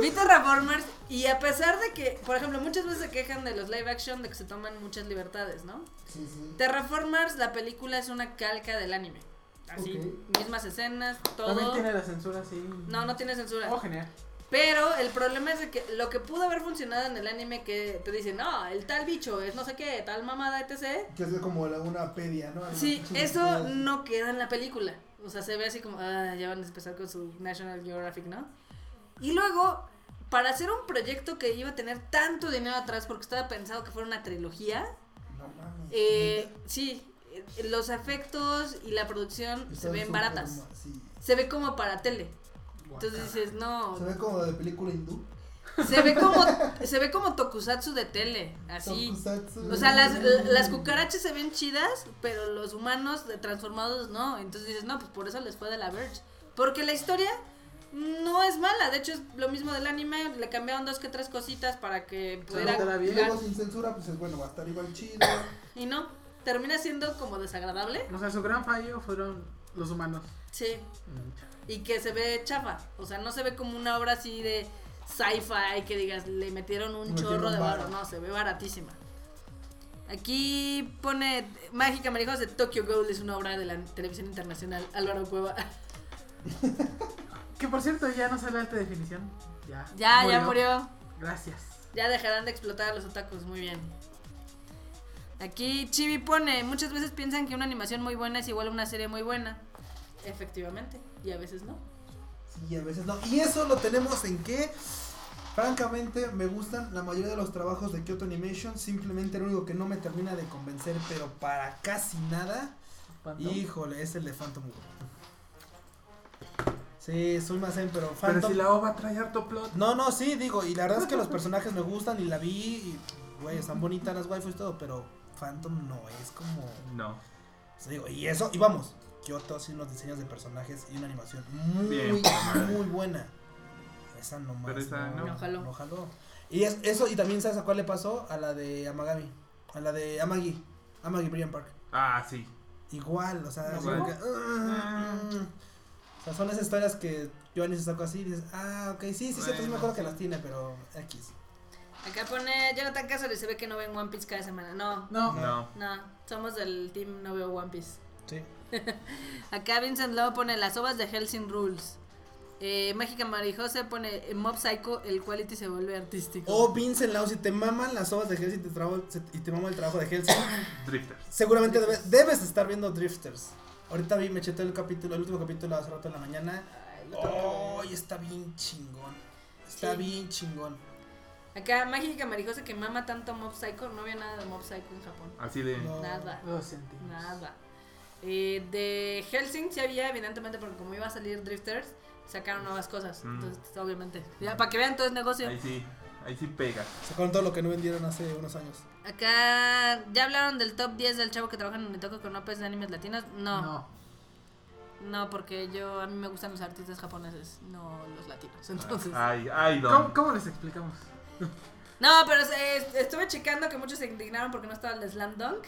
Vi Terraformers y a pesar de que, por ejemplo, muchas veces se quejan de los live action de que se toman muchas libertades, ¿no? Sí, sí. Terraformers, la película es una calca del anime. Así, mismas escenas, todo. También tiene la censura así. No, no tiene censura. Oh, genial. Pero el problema es de que lo que pudo haber funcionado en el anime que te dicen, no, el tal bicho es no sé qué, tal mamada, etc. Que es como la- una pedia, ¿no? Sí, eso no queda en la película. O sea, se ve así como, ah, ya van a empezar con su National Geographic, ¿no? Y luego, para hacer un proyecto que iba a tener tanto dinero atrás, porque estaba pensado que fuera una trilogía, No mames. eh, sí, eh, los efectos y la producción se ven baratas. sí. Se ve como para tele. Entonces dices, no, Se ve como de película hindú. se ve como, se ve como tokusatsu de tele, así. Tokusatsu. O sea, las, las cucarachas se ven chidas, pero los humanos transformados no. Entonces dices, no, pues por eso les fue de la Verge. Porque la historia no es mala. De hecho, es lo mismo del anime. Le cambiaron dos que tres cositas para que pudiera. Luego sin censura, pues es bueno, va a estar igual chido. Y no, termina siendo como desagradable. O sea, su gran fallo fueron los humanos. Sí. Y que se ve chafa. O sea, no se ve como una obra así de sci-fi que digas, le metieron un Metieron chorro de barro. No, se ve baratísima. Aquí pone Mágica Marijos de Tokyo Ghoul es una obra de la televisión internacional. Álvaro Cueva. Que por cierto, ya no sale alta definición. Ya. Ya, ya murió. Gracias. Ya dejarán de explotar a los otakus, muy bien. Aquí Chibi pone, muchas veces piensan que una animación muy buena es igual a una serie muy buena. Efectivamente, y a veces no. Sí, a veces no. Y eso lo tenemos en que, francamente, me gustan la mayoría de los trabajos de Kyoto Animation. Simplemente lo único que no me termina de convencer, pero para casi nada, Phantom. híjole, es el de Phantom War. Sí, soy más zen, pero Pero Phantom. si la ova trae harto plot. No, no, sí, digo, y la verdad es que los personajes me gustan y la vi, y, güey, están bonitas las waifus y todo, pero Phantom no es como. No. O sea, digo, y eso, y vamos, Kyoto hace unos diseños de personajes y una animación muy, Bien. muy buena. Esa nomás. Pero esa no. No jaló. No jaló. Y es, eso, y también sabes a cuál le pasó a la de Amagami, a la de Amagi, Amagi Brilliant Park. Ah, sí. Igual, o sea, como que, "Mm". o sea, son esas historias que Johnny se sacó así y dices, ah, ok, sí, sí, cierto, sí me Bueno, acuerdo que las tiene, pero X. Acá pone Jonathan Cáceres, se ve que no ven One Piece cada semana. No, No. No. no, somos del team no veo One Piece. Sí. Acá Vincent Lowe pone las ovas de Helsing Rules. Eh, Mágica Marijose pone eh, Mob Psycho, el quality se vuelve artístico. O Vincent Lau, si te maman las obras de Hellsing te trabo- se- y te mama el trabajo de Hellsing, Drifters. seguramente debes, debes estar viendo Drifters. Ahorita vi, me eché el capítulo, el último capítulo hace rato en la mañana. Ay, ¡Oh! está bien chingón. Está Sí. bien chingón. Acá Mágica Marijose que mama tanto Mob Psycho, no había nada de Mob Psycho en Japón. Así de. No. Nada. Lo sentimos. Nada. Eh, de Helsing sí había, evidentemente, porque como iba a salir Drifters, sacaron nuevas cosas. Mm. Entonces, obviamente. Ya, para que vean, todo es negocio. Ahí sí. Ahí sí pega. Sacaron todo lo que no vendieron hace unos años. Acá, ¿ya hablaron del top 10 del chavo que trabaja en Unitoco con OPs de animes latinos? No, no, No. porque yo, a mí me gustan los artistas japoneses, no los latinos. Entonces, Ay, ay, ¿Cómo, don. cómo les explicamos? no, pero eh, estuve checando que muchos se indignaron porque no estaba el de Slam Dunk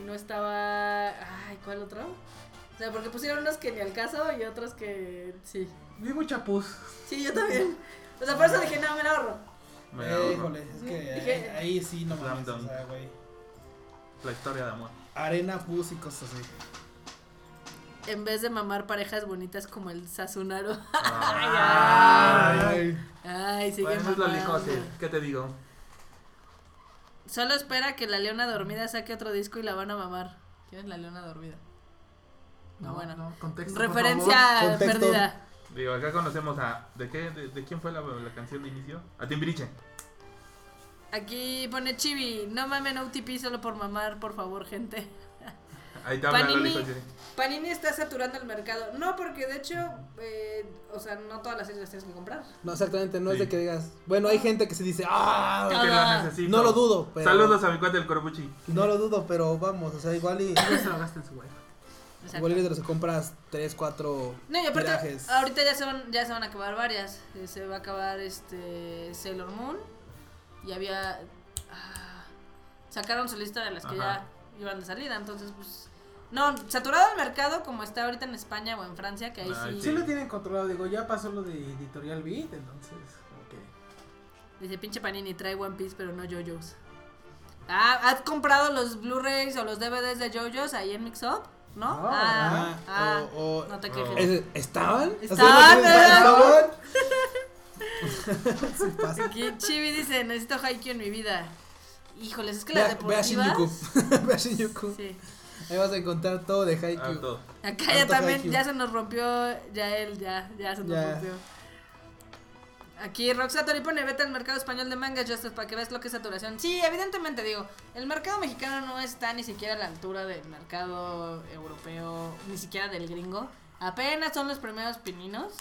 y no estaba. Ay, ¿cuál otro? O sea, porque pusieron unos que ni al caso y otros que sí. Vi mucha pus. Sí, yo también. O sea, por eso dije, no, me lo ahorro. Me ahorro. híjole, es que Dije- ahí, ahí sí no mames, o dunk. sea, güey. La historia de amor. Arena, pus y cosas así. En vez de mamar parejas bonitas como el Sasunaro. Ay, Ay, sigue Bueno, es lo mamando. lijote. ¿Qué te digo? Solo espera que la leona dormida saque otro disco y la van a mamar. ¿Quién es la leona dormida? No, bueno. no, contexto, Referencia. Contexto. perdida. Digo, acá conocemos a. ¿De qué? ¿De, de quién fue la, la canción de inicio? A Timbiriche. Aquí pone Chibi, no mamen OTP solo por mamar, por favor, gente. Ahí te habla Panini. Loli. Panini está saturando el mercado. No, porque de hecho, eh, o sea, no todas las series las tienes que comprar. No, exactamente, no Sí. es de que digas. Bueno, hay gente que se dice, ¡ah! Que Ah. la necesito. No lo dudo, pero. Saludos a mi cuate del Corbucci. No lo dudo, pero vamos, o sea, igual y. Ya se lo gasta en su. Igual y de los que compras 3, 4 No, y aparte, tirajes. ahorita ya se, van, ya se van a acabar varias. Eh, Se va a acabar este Sailor Moon. Y había. ah, sacaron su lista de las que ya iban de salida. Entonces, pues. No, saturado el mercado como está ahorita en España o en Francia, que ahí Ay, sí. Sí lo tienen controlado, digo, ya pasó lo de Editorial Beat, entonces, como que... Dice pinche Panini, trae One Piece, pero no JoJo's. Ah, ¿has comprado los Blu-rays o los DVDs de JoJo's ahí en Mix Up? ¿No? No, ah, ah, ah, o- o- no te quejes. ¿Estaban? Estaban, ¿no que- ¿verdad? ¿Estaban? Aquí Chibi dice, necesito Haikyuu en mi vida. Híjoles, es que las Ve, a- ve a deportivas... Shinjuku. Ve a Shinjuku. Sí. Ahí vas a encontrar todo de Ah, Haikyuu. todo. Acá ya también, Haikyuu. ya se nos rompió, ya él, ya, ya se nos Ya. rompió. Aquí Roxatori pone, vete al mercado español de mangas, Justus, para que veas lo que es saturación. Sí, evidentemente, digo, el mercado mexicano no está ni siquiera a la altura del mercado europeo, ni siquiera del gringo. Apenas son los primeros pininos.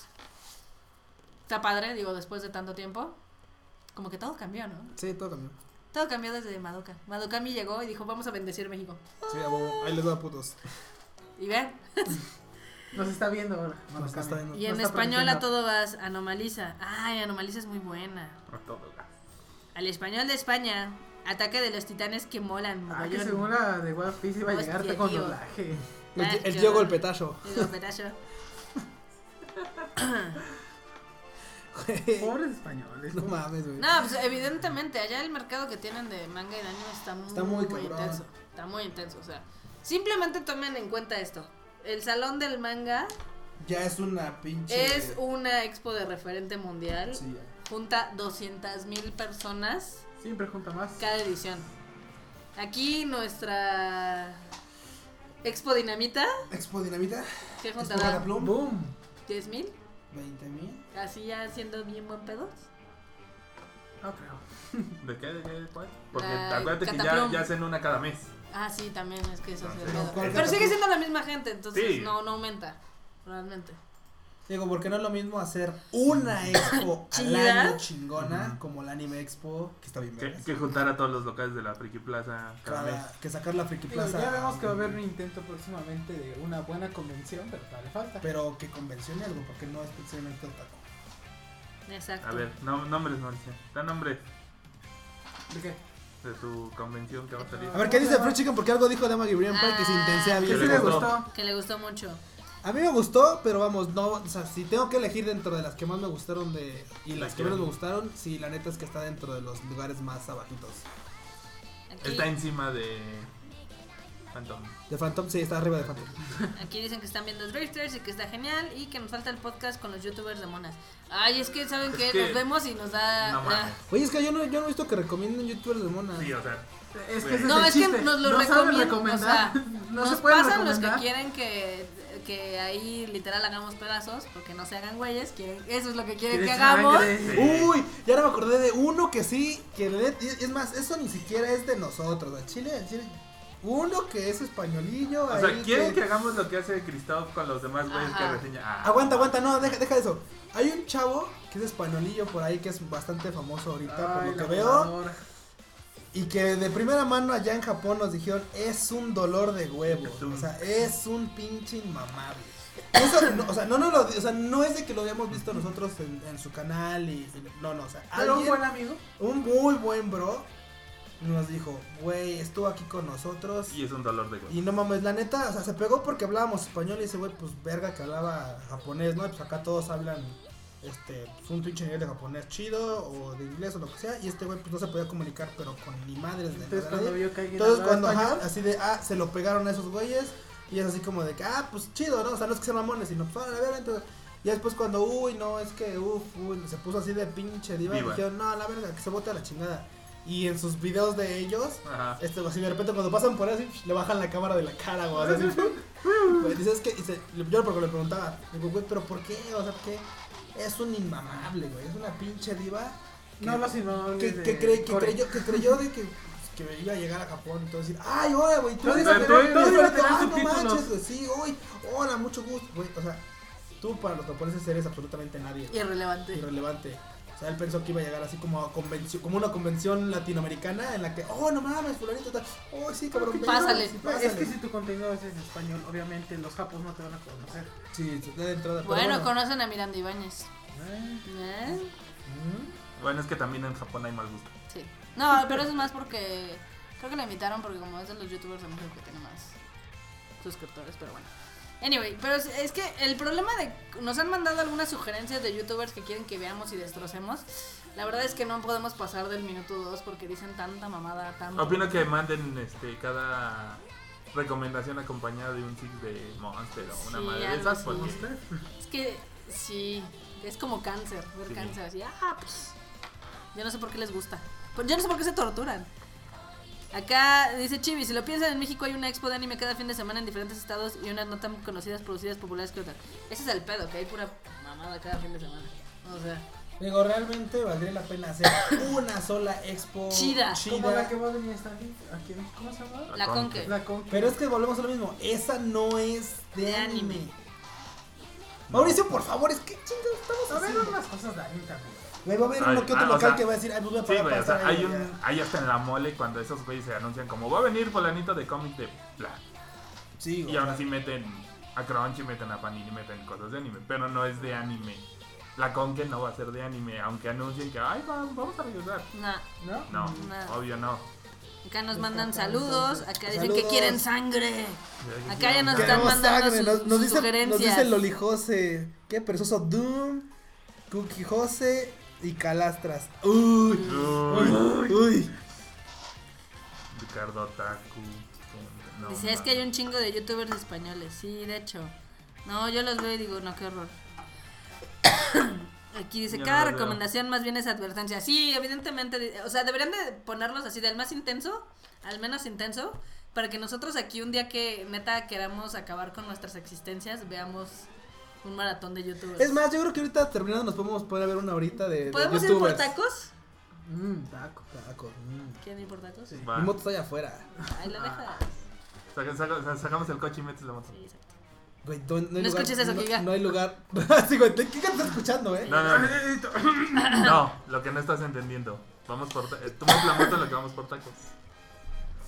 Está padre, digo, después de tanto tiempo. Como que todo cambió, ¿no? Sí, todo cambió. Todo cambió desde Madoka. Madokami llegó y dijo, vamos a bendecir México. Sí, ahí les doy a putos. Y vean, Nos está viendo ahora. Nos Marocami. está viendo. y en español a todo vas, anomaliza. Ay, anomaliza es muy buena. A todo gas. Al español de España, ataque de los titanes que molan. Ah, que según la de One Piece iba a llegarte con doblaje. El, Ah, el tío golpetazo. El golpetazo. Pobres españoles. No mames, güey. No, pues evidentemente, allá el mercado que tienen de manga y de anime está muy, Está muy cabrón. intenso. Está muy intenso, o sea. Simplemente tomen en cuenta esto. El salón del manga Ya es una pinche. es una expo de referente mundial. Sí, ya. Junta 200 mil personas Siempre junta más. cada edición. Aquí nuestra Expo Dinamita, Expo Dinamita. Expo juntará. Boom. 10 mil, 20 mil. Así ya siendo bien buen pedo. No creo. ¿De qué? ¿De qué? ¿Cuál? Porque La acuérdate que ya, Cataplum. ya hacen una cada mes. Ah, sí, también es que eso es el Entonces, pedo. ¿cuál Pero sigue siendo la misma gente, entonces Sí. no, no aumenta, realmente. Digo, porque no es lo mismo hacer una expo al Chida. año chingona Ujú. como la Anime Expo, que está bien Que, vergas. que juntar a todos los locales de la Friki Plaza cada mes. Cada- que sacar la Friki Digo, Plaza. ya vemos que va a haber un intento próximamente de una buena convención, pero todavía falta. Pero que convencione algo, porque no es precisamente otaku. Exacto. A ver, no, nombres, Mauricio. Da nombres ¿De qué? de tu convención que va a salir. A ver, ¿qué dice Fruit Chicken? Porque algo dijo de Maggie Brian Pie que se intensea Ah, Que bien. sí le gustó. Que le gustó mucho. A mí me gustó, pero vamos, no, o sea, si tengo que elegir dentro de las que más me gustaron de y La las que que- menos me gustaron, sí, la neta es que está dentro de los lugares más abajitos. Aquí, Está encima de. Phantom. De Phantom, sí, está arriba de Phantom. Aquí dicen que están viendo Drifters y que está genial y que nos falta el podcast con los youtubers de monas. Ay, es que saben que que- nos vemos y nos da... No. Oye, es que yo no, yo no he visto que recomienden youtubers de Mona. Sí, o sea, Es que No, es que nos lo no recomiendan. O sea, no nos se pueden pasan los que quieren que, que ahí literal hagamos pedazos, porque no se hagan güeyes. Quieren, eso es lo que quieren que ¿Quieres hagamos. Sí. Uy, ya no me acordé de uno que sí, que le- es más, eso ni siquiera es de nosotros, a Chile, a Chile. Uno que es españolillo. o sea, ahí quieren que hagamos lo que hace Christoph con los demás güeyes que reseña. Ah, Aguanta, aguanta, no, deja, deja eso. Hay un chavo que es españolillo por ahí que es bastante famoso ahorita, por lo que veo. Y que de primera mano allá en Japón nos dijeron, es un dolor de huevo. O sea, es un pinche inmamable. Eso, no, o sea, no, no, lo, o sea, no es de que lo hayamos visto nosotros en, en su canal y, y- no, no, o sea, Pero un buen amigo. un muy buen bro nos dijo, güey, estuvo aquí con nosotros Y es un dolor de y güey. no mames, la neta, o sea, se pegó porque hablábamos español y ese güey, pues verga que hablaba japonés, ¿no? Pues acá todos hablan, este, pues, un pinche nivel de japonés chido o de inglés o lo que sea y este güey pues no se podía comunicar, pero con ni madres de Entonces cuando vio que alguien Entonces cuando, ajá, así de, ah, se lo pegaron a esos güeyes y es así como de que, ah, pues chido, ¿no? O sea, no es que sean mamones, sino, pues, a ver, entonces... Y después cuando, uy, no, es que, uff, uy, se puso así de pinche diva, y dijeron, no, la verga, que se bote a la chingada. Y en sus videos de ellos, Ajá. este, así de repente cuando pasan por ahí, así, le bajan la cámara de la cara, güey. Así, güey, dices que, y se- yo porque le preguntaba, digo, güey, pero ¿por qué? O sea, ¿qué? Es un inmamable, güey, es una pinche diva. que- No, no, sino que, que, cre- que creyó, que creyó de que, pues, que iba a llegar a Japón y todo decir, ay, hola, güey, tú eres ah, no manches, güey, sí, hoy, hola, mucho gusto, güey, o sea, tú para los japoneses eres absolutamente nadie, Irrelevante. irrelevante. O sea, él pensó que iba a llegar así como a convención, como una convención latinoamericana en la que, oh, no mames, fulanito oh, sí, cabrón, Pásale. No, pásale. Es que si tu contenido es en español, obviamente los japos no te van a conocer. Sí, de entrada. pero Bueno, conocen a Miranda Ibáñez. Eh, ¿Eh? Mm. Bueno, es que también en Japón hay mal gusto. Sí. No, pero eso es más porque creo que la invitaron porque como es de los youtubers de México que tiene más suscriptores, pero bueno. Anyway, pero es, que el problema de nos han mandado algunas sugerencias de youtubers que quieren que veamos y destrocemos. La verdad es que no podemos pasar del minuto 2 porque dicen tanta mamada, tanta Opino que manden este cada recomendación acompañada de un six de Monster o una Sí, madre de esas, pues. Es que sí, es como cáncer, ver Sí. cáncer así, ah, pues yo no sé por qué les gusta. Pues yo no sé por qué se torturan. Acá dice Chibi, si lo piensan en México hay una expo de anime cada fin de semana en diferentes estados y unas no tan conocidas, producidas, populares que otras. Ese es el pedo, que hay pura mamada cada fin de semana. O sea, Digo, realmente valdría la pena hacer una sola expo Chida. Como la que va a venir esta aquí, aquí en- ¿cómo se llama? la Conque. conque. La Conque. Pero es que volvemos a lo mismo. Esa no es de, De anime. anime. Mauricio, por favor, es que chingados estamos A ver, haciendo. unas cosas de anime también. Güey, va a haber uno que otro ah, o local sea, que va a decir, ay, pues voy a Sí, pagar güey, para o sea, estar ahí, hay, un, hay hasta en la mole cuando esos güeyes se anuncian como va a venir fulanito de cómic de bla. Sí, güey. Y aún así meten a Crunchy, meten a Panini, meten cosas de anime, pero no es de anime. La Conque no va a ser de anime, aunque anuncien que ay, va- vamos a regresar. Nah, ¿No? No, No. obvio no. acá nos mandan saludos, acá dicen Saludos. que quieren sangre. Acá ya nos están mandando sangre, sus- nos, nos sus dice, nos sugerencias. dice Loli Jose, qué perezoso Doom, Cookie Jose y Calastras. Uy, Uy, uy. Ricardo Taku. No, Dice, es que hay un chingo de youtubers españoles. Sí, de hecho. No, yo los veo y digo, no, qué horror. Aquí dice, Yo cada recomendación más bien es advertencia. Sí, evidentemente. O sea, deberían de ponerlos así del más intenso al menos intenso. Para que nosotros aquí un día que neta queramos acabar con nuestras existencias, veamos un maratón de youtubers. Es más, yo creo que ahorita terminando nos podemos poder ver una horita de, de ¿Podemos ir por tacos? Mmm, taco. Tacos, mm. ¿Quieren ir por tacos? Sí. Mi moto está allá afuera. Ahí la dejas. Saca- saca- sacamos el coche y metes la moto. Sí, exacto. Güey, no, no escuches eso, no, Giga. no hay lugar. sí, güey, ¿qué estás escuchando, eh? No, no, no. No, lo que no estás entendiendo. Vamos por eh, Tomas la moto en lo que vamos por tacos.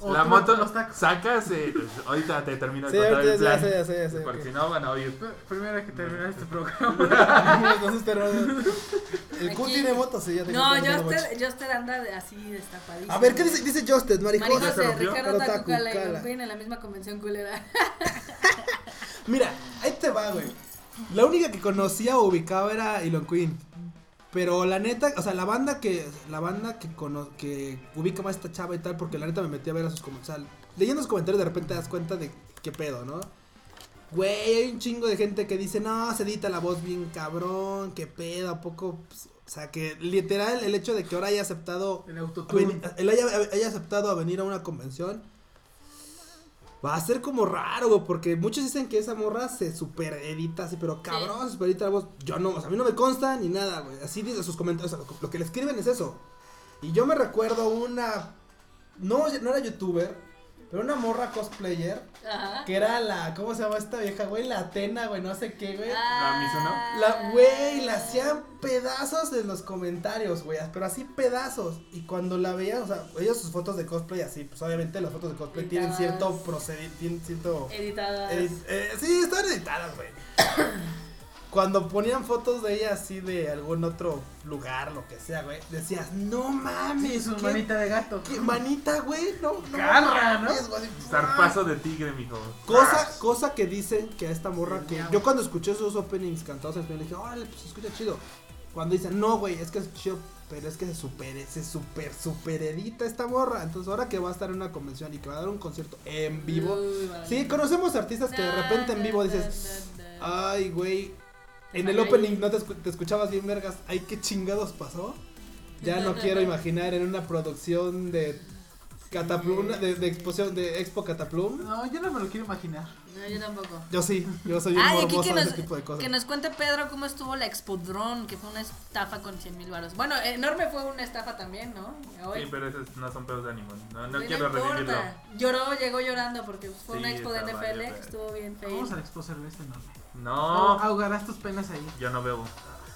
La moto los tacos. sacas. eh, ahorita te termino de Sí, contar ahorita el ya plan. sé, ya sé, ya sé. Porque ok. si no van a oír. Pr- Primero hay que terminar este programa. El Q tiene moto, sí, ya te No, Joster, Joster anda de- así destapadísimo. A ver, ¿qué dice, dice. ¿Ya se Marijose, rompió? Ricardo Taku, Tacucala y Queen en la misma convención culera. Mira, ahí te va, güey. La única que conocía o ubicaba era Elon Queen. Pero la neta, o sea, la banda que la banda que cono- que ubica más esta chava y tal, porque la neta me metí a ver a sus comentarios. leyendo los comentarios de repente te das cuenta de qué pedo, ¿no? Güey, hay un chingo de gente que dice, no, se edita la voz bien cabrón, qué pedo, ¿a poco? Pues, o sea, que literal el hecho de que ahora haya aceptado El autotune. él haya, haya aceptado a venir a una convención. Va a ser como raro, güey, porque muchos dicen que esa morra se super edita así, pero cabrón, se super edita la voz. Yo no, o sea, a mí no me consta ni nada, güey. Así dice sus comentarios, o sea, lo, lo que le escriben es eso. Y yo me recuerdo una, no, no era youtuber, pero una morra cosplayer, Ajá. que era la, ¿cómo se llama esta vieja, güey? La Atena, güey, no sé qué, güey. ¿La Mizuno? La, güey, la hacían pedazos en los comentarios, güey, pero así pedazos. Y cuando la veían, o sea, ellos sus fotos de cosplay así, pues obviamente las fotos de cosplay tienen cierto procedimiento, tienen cierto... Editadas. edit- eh, sí, están editadas, güey. Cuando ponían fotos de ella así de algún otro lugar, lo que sea, güey, decías, no mames, Sí, su qué- manita de gato. qué manita, güey, no, no Garra, ¿no? güey. Zarpazo de tigre, mijo. Cosa, cosa que dicen que a esta morra que yo cuando escuché sus openings cantados en español dije, órale, pues se escucha chido. Cuando dicen, no, güey, es que es chido, pero es que se super, se super, super edita esta morra. Entonces ahora que va a estar en una convención y que va a dar un concierto en vivo. Uy, vale. Sí, conocemos artistas que de repente en vivo dices, ay, güey, en el opening no te, escu- te escuchabas bien vergas, ay, qué chingados pasó. Ya no quiero imaginar en una producción de Cataplum, de, de exposición, de Expo Cataplum. No, yo no me lo quiero imaginar. No, yo tampoco. Yo sí, yo soy bien Ah, morboso que de ese tipo de cosas. que nos cuente Pedro cómo estuvo la Expodrón, que fue una estafa con 100 mil baros. Bueno, enorme fue una estafa también, ¿no? Hoy. Sí, pero esos no son pedos de ánimo. No, no Pues quiero importa. revivirlo. Lloró, llegó llorando porque fue Sí, una expo de NFL que estuvo bien feo. Vamos al expo cerveza enorme. No, Ahogarás tus penas ahí. yo no bebo.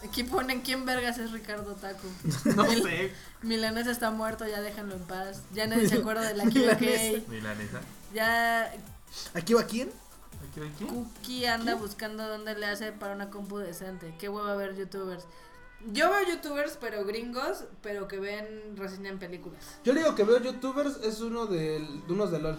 Aquí ponen quién vergas es Ricardo Taco. No Mil- sé. Milanés está muerto, ya déjenlo en paz. Ya nadie se acuerda de la Kill Milanés. Milanesa. Ya ¿Aquí va quién? ¿Aquí hay quién? Cookie anda buscando dónde le hace para una compu decente. Qué hueva ver youtubers. Yo veo youtubers, pero gringos, pero que ven reseñan películas. Yo digo que veo youtubers, es uno de, de unos de LOL.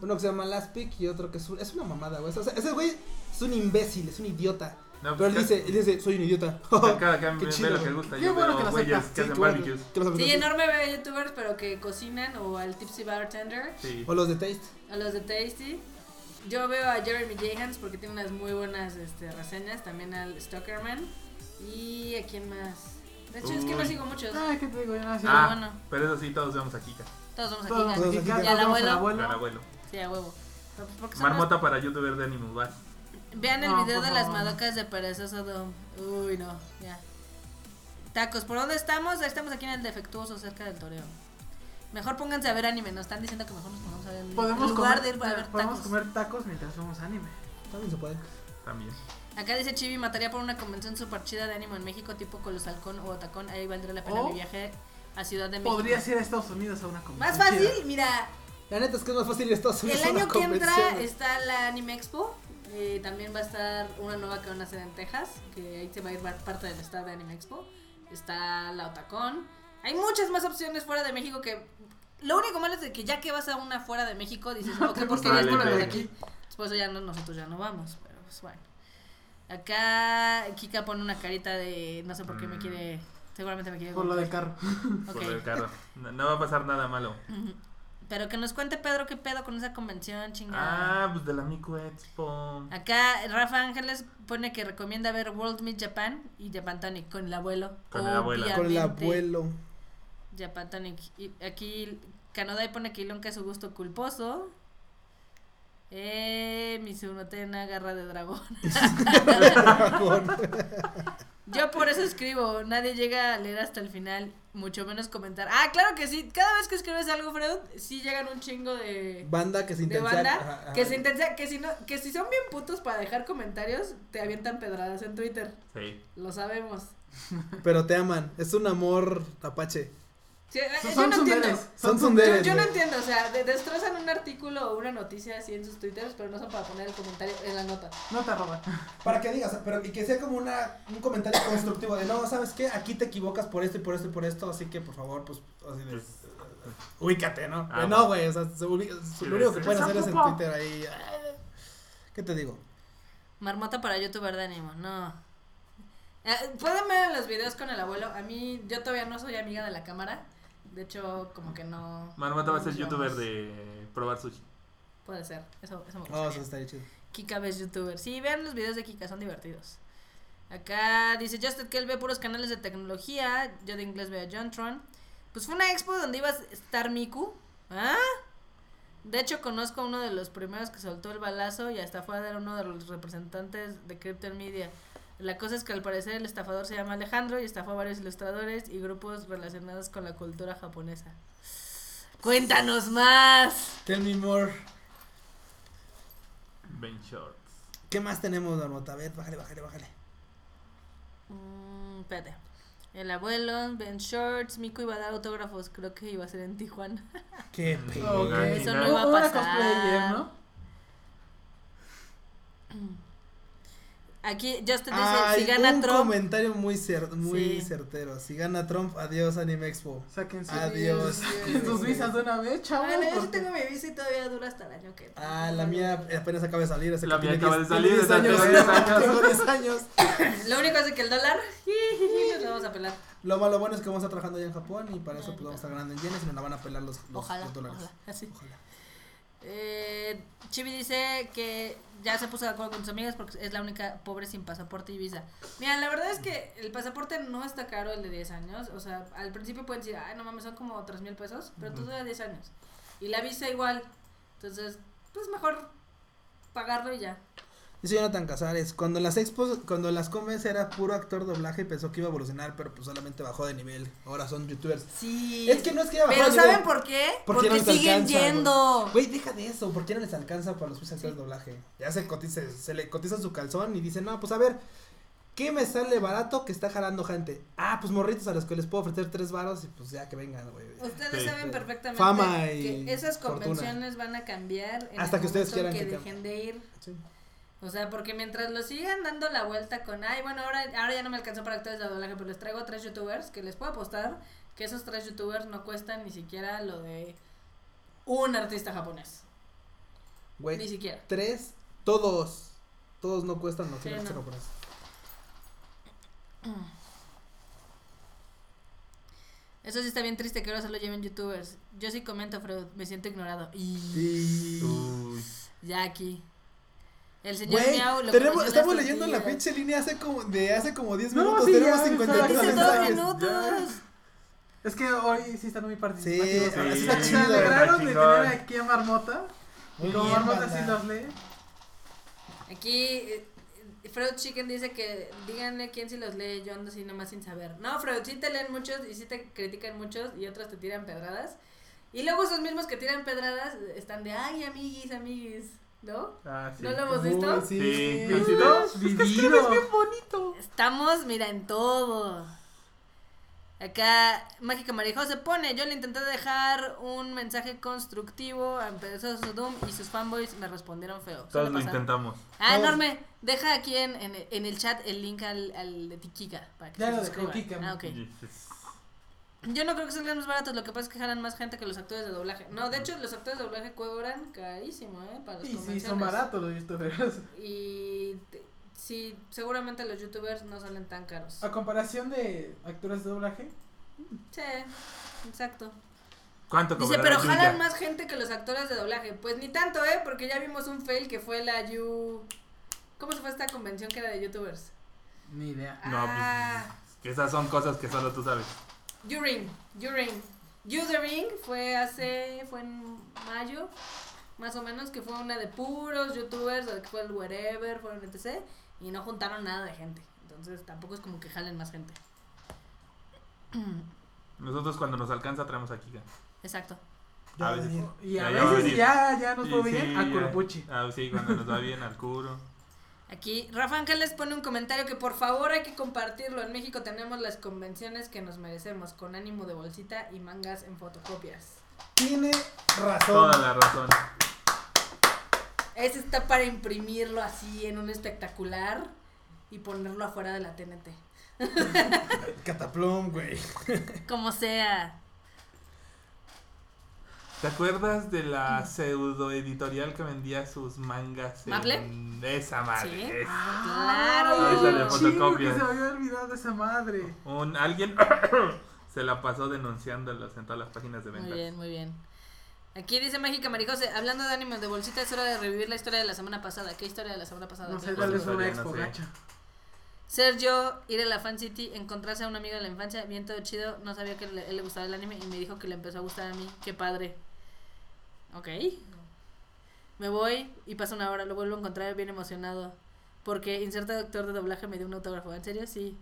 Uno que se llama Lastpick y otro que es, es una mamada, güey. O sea, ese güey es un imbécil, es un idiota. No, Pero él pues, dice, él dice, soy un idiota. Cada, quien ve chido, lo que güey. gusta. Qué Yo bueno veo que lo que Sí, bueno. barbecues. Que Sí, enorme ve youtubers, pero que cocinan o al Tipsy Bartender, Sí. O los de Taste. a los de Tasty. Yo veo a Jeremy Jahans porque tiene unas muy buenas este, reseñas, también al Stalkerman. ¿Y a quién más? De hecho, es que no sigo muchos. Ay, ¿qué te digo? Ya, sí. Ah, bueno. pero eso sí, todos vemos a Kika. Todos. Todos aquí, aquí. todos Y al abuelo. Al abuelo. Sí, a huevo. Pues, Marmota para youtuber de Animal Bar. Vean el No, video de las madocas de Perezoso Dom. Uy, no, ya. Tacos, ¿por dónde estamos? Estamos aquí en el defectuoso, cerca del toreo. Mejor pónganse a ver anime, nos están diciendo que mejor nos pongamos a ver anime. Podemos lugar comer, de ir a ver podemos tacos. comer tacos mientras vemos anime. También se puede. También. Acá dice Chibi, mataría por una convención super chida de anime en México, tipo Colosalcón o Otacón. Ahí valdría la pena O mi viaje a Ciudad de México. Podrías ir a Estados Unidos a una convención. Más fácil, chida. mira, La neta es que es más fácil ir a Estados Unidos. el a una año que entra está la Anime Expo. Eh, también va a estar una nueva que van a hacer en Texas, que ahí se va a ir parte del staff de Anime Expo. Está la Otacón. Hay muchas más opciones fuera de México que... Lo único malo es de que ya que vas a una fuera de México, dices, gusta ya la estuve de aquí. Después ya no, nosotros ya no vamos, pero pues bueno. Acá Kika pone una carita de... No sé por qué me Mm. quiere... Seguramente me quiere... Por lo del carro. Por el carro. No, no va a pasar nada malo. Ujú. Pero que nos cuente Pedro qué pedo con esa convención, chingada. Ah, pues de la Miku Expo. Acá Rafa Ángeles pone que recomienda ver World Meet Japan y Japan Tonic con el abuelo. Con el abuelo. Con el abuelo. Japan Tonic. Y aquí Canadá pone que Ilonka es su gusto culposo. Eh, Mizuno Tena, garra de dragón. Yo por eso escribo, nadie llega a leer hasta el final, mucho menos comentar. Ah, claro que sí, cada vez que escribes algo, Fred, sí llegan un chingo de, Banda que se de intensa. banda ajá, ajá. que se intensa, que si no, que si son bien putos para dejar comentarios, te avientan pedradas en Twitter. Sí. Lo sabemos. Pero te aman. Es un amor apache. Sí, eh, Son- yo son no entiendo. sunderes. Son Yo, sunderes. yo no entiendo, o sea, de- destrozan un artículo o una noticia así en sus twitters, pero no son para poner el comentario en la nota. No te roban. Para que digas, pero y que sea como una, un comentario constructivo de no, ¿sabes qué? Aquí te equivocas por esto y por esto y por esto, así que por favor, pues, así de, Pues, ubícate, ¿no? Ah, Eh, no, güey, o sea, se lo único sí. que pueden ¡Esa hacer es en! Twitter ahí. eh, ¿Qué te digo? Marmota para youtuber de ánimo, no. Eh, Pueden ver los videos con el abuelo. A mí, yo todavía no soy amiga de la cámara. De hecho, como que no. Marmota va a ser youtuber de probar sushi. Puede ser, eso, eso me Oh, gustaría. eso estaría chido. Kika ves youtuber. Sí, vean los videos de Kika, son divertidos. Acá dice Justin que él ve puros canales de tecnología. Yo de inglés veo a Jontron. Pues fue una expo donde iba a estar Miku. ¿Ah? De hecho, conozco a uno de los primeros que soltó el balazo y hasta fue a dar uno de los representantes de Crypto Media. La cosa es que al parecer el estafador se llama Alejandro y estafó a varios ilustradores y grupos relacionados con la cultura japonesa. Cuéntanos más. Tell me more. Ben Shorts. ¿Qué más tenemos, Marmota? A ver, bájale, bájale, bájale. Mm, espérate. El abuelo, Ben Shorts, Miku iba a dar autógrafos, creo que iba a ser en Tijuana. Qué Mm, pedo. Eso no iba a Una pasar. cosplayer, ¿no? Aquí Justin dice, Ay, si gana un Trump, comentario muy, cer- muy Sí. certero. Si gana Trump, adiós Anime Expo. Saquen sus, Adiós. sus visas de una vez, chavos. bueno, yo sí tengo mi visa y todavía dura hasta el año que Ah, la mía apenas acaba de salir. así La que mía acaba 10 de salir, tiene 10 exacto, años. tengo 10 años. Tengo 10 años. Lo único es que el dólar, nos vamos a pelar. Lo malo bueno es que vamos a estar trabajando allá en Japón y para eso pues vamos a estar ganando en yenes y nos la van a pelar los, los, Ojalá, los dólares. ojalá, así. Ojalá. Eh, Chibi dice que ya se puso de acuerdo con sus amigas porque es la única pobre sin pasaporte y visa. Mira, la verdad es que el pasaporte no está caro el de 10 años. O sea, al principio pueden decir, ay, no mames, son como 3 mil pesos, pero tú dura 10 años. Y la visa igual. Entonces, pues mejor pagarlo y ya. Dice Jonathan Casares, cuando en las expos, cuando en las comes era puro actor doblaje, pensó que iba a evolucionar, pero pues solamente bajó de nivel. Ahora son youtubers. Sí. Es que no es que haya bajado Pero de ¿saben nivel. por qué? Porque Porque, no les siguen alcanza, yendo. Güey, deja de eso, ¿por qué no les alcanza para los actores de doblaje? Ya se cotiza, se le cotiza su calzón y dicen, no, pues a ver, ¿qué me sale barato que está jalando gente? Ah, pues morritos a los que les puedo ofrecer tres varos y pues ya que vengan, güey. Ustedes Sí. saben perfectamente Fama y que esas fortuna. convenciones van a cambiar en Hasta el que ustedes quieran que que dejen de ir. Sí. O sea, porque mientras lo sigan dando la vuelta con, ay, bueno, ahora, ahora ya no me alcanzó para actores de doblaje, pero les traigo tres youtubers que les puedo apostar que esos tres youtubers no cuestan ni siquiera lo de un artista japonés. Ni Güey, siquiera. tres, todos, todos no cuestan lo que Sí, no. japonés. Eso sí está bien triste que ahora solo lleven youtubers. Yo sí comento, Freud, me siento ignorado. Y. Uy. ya aquí. El señor Güey, Miau lo tenemos, estamos leyendo la pinche línea hace como, de hace como 10 No, minutos, sí, tenemos ya, 53 ya. Dice dos mensajes. minutos. Es que hoy sí están muy participativos. Sí, Se sí, se chido, alegraron de tener aquí a Marmota. Muy Y como bien, Marmota sí los lee. Aquí eh, Freud Chicken dice que díganle quién si los lee, yo ando así nomás sin saber. No, Freud, sí te leen muchos y sí te critican muchos y otros te tiran pedradas. Y luego esos mismos que tiran pedradas están de, ay, amiguis, amiguis, ¿no? Ah, sí. ¿No lo hemos visto? Uy, sí. Sí. ¿Visto? Vivido. bonito. Estamos, mira, en todo. Acá Mágica Marijo se pone, yo le intenté dejar un mensaje constructivo a Empezó Doom y sus fanboys me respondieron feo. Todos lo intentamos. Ah, Todos. enorme. Deja aquí en, en, en el chat el link al, al de Tikika para que Ya se lo suscriban. Kika. Ah, ok. Yes. Yo no creo que sean más baratos, lo que pasa es que jalan más gente que los actores de doblaje. No, de hecho, los actores de doblaje cobran carísimo, ¿eh? Para las Sí, sí, son baratos los youtubers. Y te- sí, seguramente los youtubers no salen tan caros. A comparación de actores de doblaje. Sí, exacto. ¿Cuánto Dice, pero Yuya? jalan más gente que los actores de doblaje. Pues ni tanto, ¿eh? Porque ya vimos un fail que fue la You... ¿Cómo se fue esta convención que era de youtubers? Ni idea. No, Ah. pues, que esas son cosas que solo tú sabes. U-Ring, U-Ring. You the Ring fue hace, fue en mayo, más o menos, que fue una de puros youtubers, o que fue el wherever, fueron etc. Y no juntaron nada de gente. Entonces tampoco es como que jalen más gente. Nosotros cuando nos alcanza traemos aquí. Exacto. Ya A va veces. Y a Ya, va veces ya, ya nos Y fue sí, bien a ya. Kuropuchi. Ah, sí, cuando nos va bien al curo. Aquí Rafa Ángeles pone un comentario que por favor hay que compartirlo. En México tenemos las convenciones que nos merecemos, con ánimo de bolsita y mangas en fotocopias. Tiene razón. Toda la razón. Ese está para imprimirlo así en un espectacular y ponerlo afuera de la TNT. Cataplum, güey. Como sea. ¿Te acuerdas de la pseudo editorial que vendía sus mangas? ¿Maple? en- Esa madre. Sí. esa. Claro. Ahí sale Ay, chingo que fotocopias. se me había olvidado de esa madre. Un alguien Se la pasó denunciándolos en todas las páginas de Muy ventas. bien, muy bien. Aquí dice Mágica Marijose, hablando de ánimo de bolsita, es hora de revivir la historia de la semana pasada. ¿Qué historia de la semana pasada? No ¿Qué sé, vez una expo gacha. Sergio, ir a la Fan City, encontrarse a un amigo de la infancia, bien todo chido, no sabía que le, él le gustaba el anime y me dijo que le empezó a gustar a mí, qué padre. Ok. Me voy y pasa una hora, lo vuelvo a encontrar bien emocionado, porque inserta doctor de doblaje me dio un autógrafo, ¿en serio? Sí.